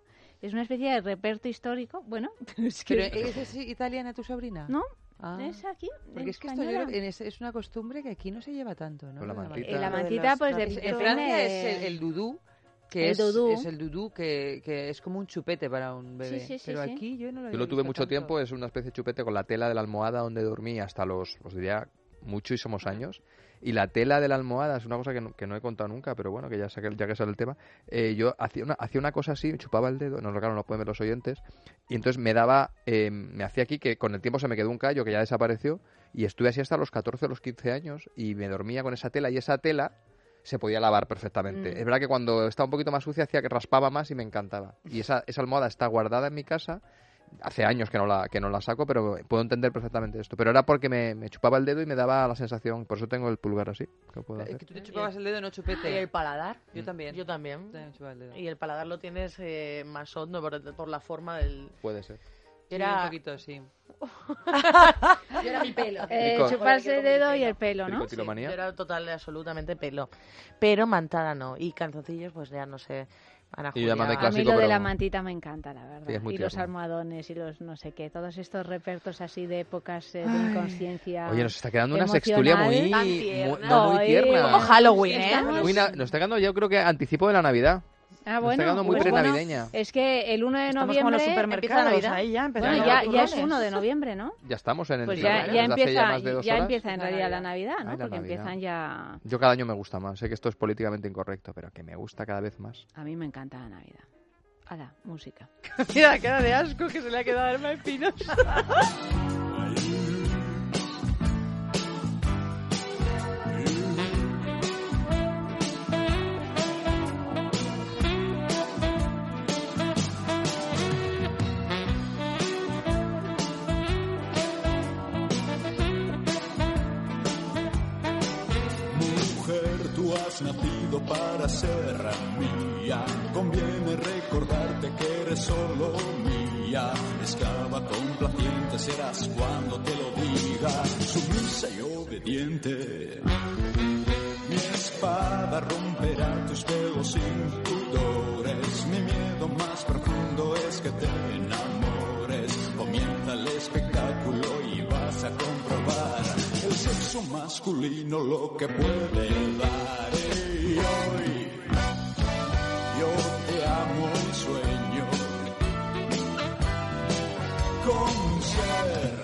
es una especie de reperto histórico. Bueno, es que... ¿Pero ¿e es, es italiana tu sobrina? No. Ah, es aquí, porque es que esto yo, es, una costumbre que aquí no se lleva tanto, ¿no? La mantita. Eh, la mantita pues, de, en Francia es el, el dudú, que el es, dudú. es, el dudú, que, que, es como un chupete para un bebé. Sí, sí, sí, Pero aquí yo no lo Yo lo tuve mucho tanto. tiempo, es una especie de chupete con la tela de la almohada donde dormí hasta los, os diría, muchísimos años Y la tela de la almohada es una cosa que no, que no he contado nunca, pero bueno, que ya, saqué, ya que sale el tema. eh, yo hacía una, hacía una cosa así, chupaba el dedo, no, claro, no lo pueden ver los oyentes, y entonces me daba, eh, me hacía aquí que con el tiempo se me quedó un callo que ya desapareció, y estuve así hasta los 14 o los 15 años, y me dormía con esa tela, y esa tela se podía lavar perfectamente. Mm. Es verdad que cuando estaba un poquito más sucia hacía que raspaba más y me encantaba. Y esa, esa almohada está guardada en mi casa. Hace años que no la que no la saco, pero puedo entender perfectamente esto. Pero era porque me, me chupaba el dedo y me daba la sensación, por eso tengo el pulgar así. que puedo Eh, hacer. que tú te chupabas el dedo, no chupete. Y el paladar. Yo también. Yo también. También me chupaba el dedo. Y el paladar lo tienes eh, más hondo por, por la forma del... Puede ser. Sí, Era- un poquito, sí. Yo era mi pelo. Eh, chuparse el dedo y el pelo, ¿no? Sí, yo era total, absolutamente pelo. Pero mantada no. Y calzoncillos, pues ya no sé. Ana Y Julia... A mí clásico, de la mantita me encanta, la verdad. Sí, es muy y los almohadones y los no sé qué, todos estos repertos así de épocas eh, de inconsciencia. Oye, nos está quedando una sextulia muy, muy, tierna. no, muy tierna. como Halloween, ¿eh? Estamos- muy na- nos está quedando, yo creo que anticipo de la Navidad. Ah, bueno, está quedando muy pues bueno, prenavideña. es que el 1 de Estamos como en los noviembre supermercados, empieza Navidad. ahí ya empezaron Bueno, ya, ya es turrones. 1 de noviembre, ¿no? Ya estamos en el Pues ya, hace ya empieza, más de dos ya horas. empieza en realidad la Navidad, ¿no? Ay, la Porque Navidad. empiezan ya... Yo cada año me gusta más. Sé que esto es políticamente incorrecto, pero que me gusta cada vez más. A mí me encanta la Navidad. Hala, música. Mira la cara de asco que se le ha quedado a Alma Espinos. has nacido para ser mía. Conviene recordarte que eres solo mía. Esclava complaciente serás cuando te lo diga. Sumisa y obediente. Mi espada romperá tus velos sin pudores. Mi miedo más profundo es que te enamores. Comienza el espectáculo y vas a comprobar sexo masculino lo que puede dar. Y hoy yo te amo el sueño con ser.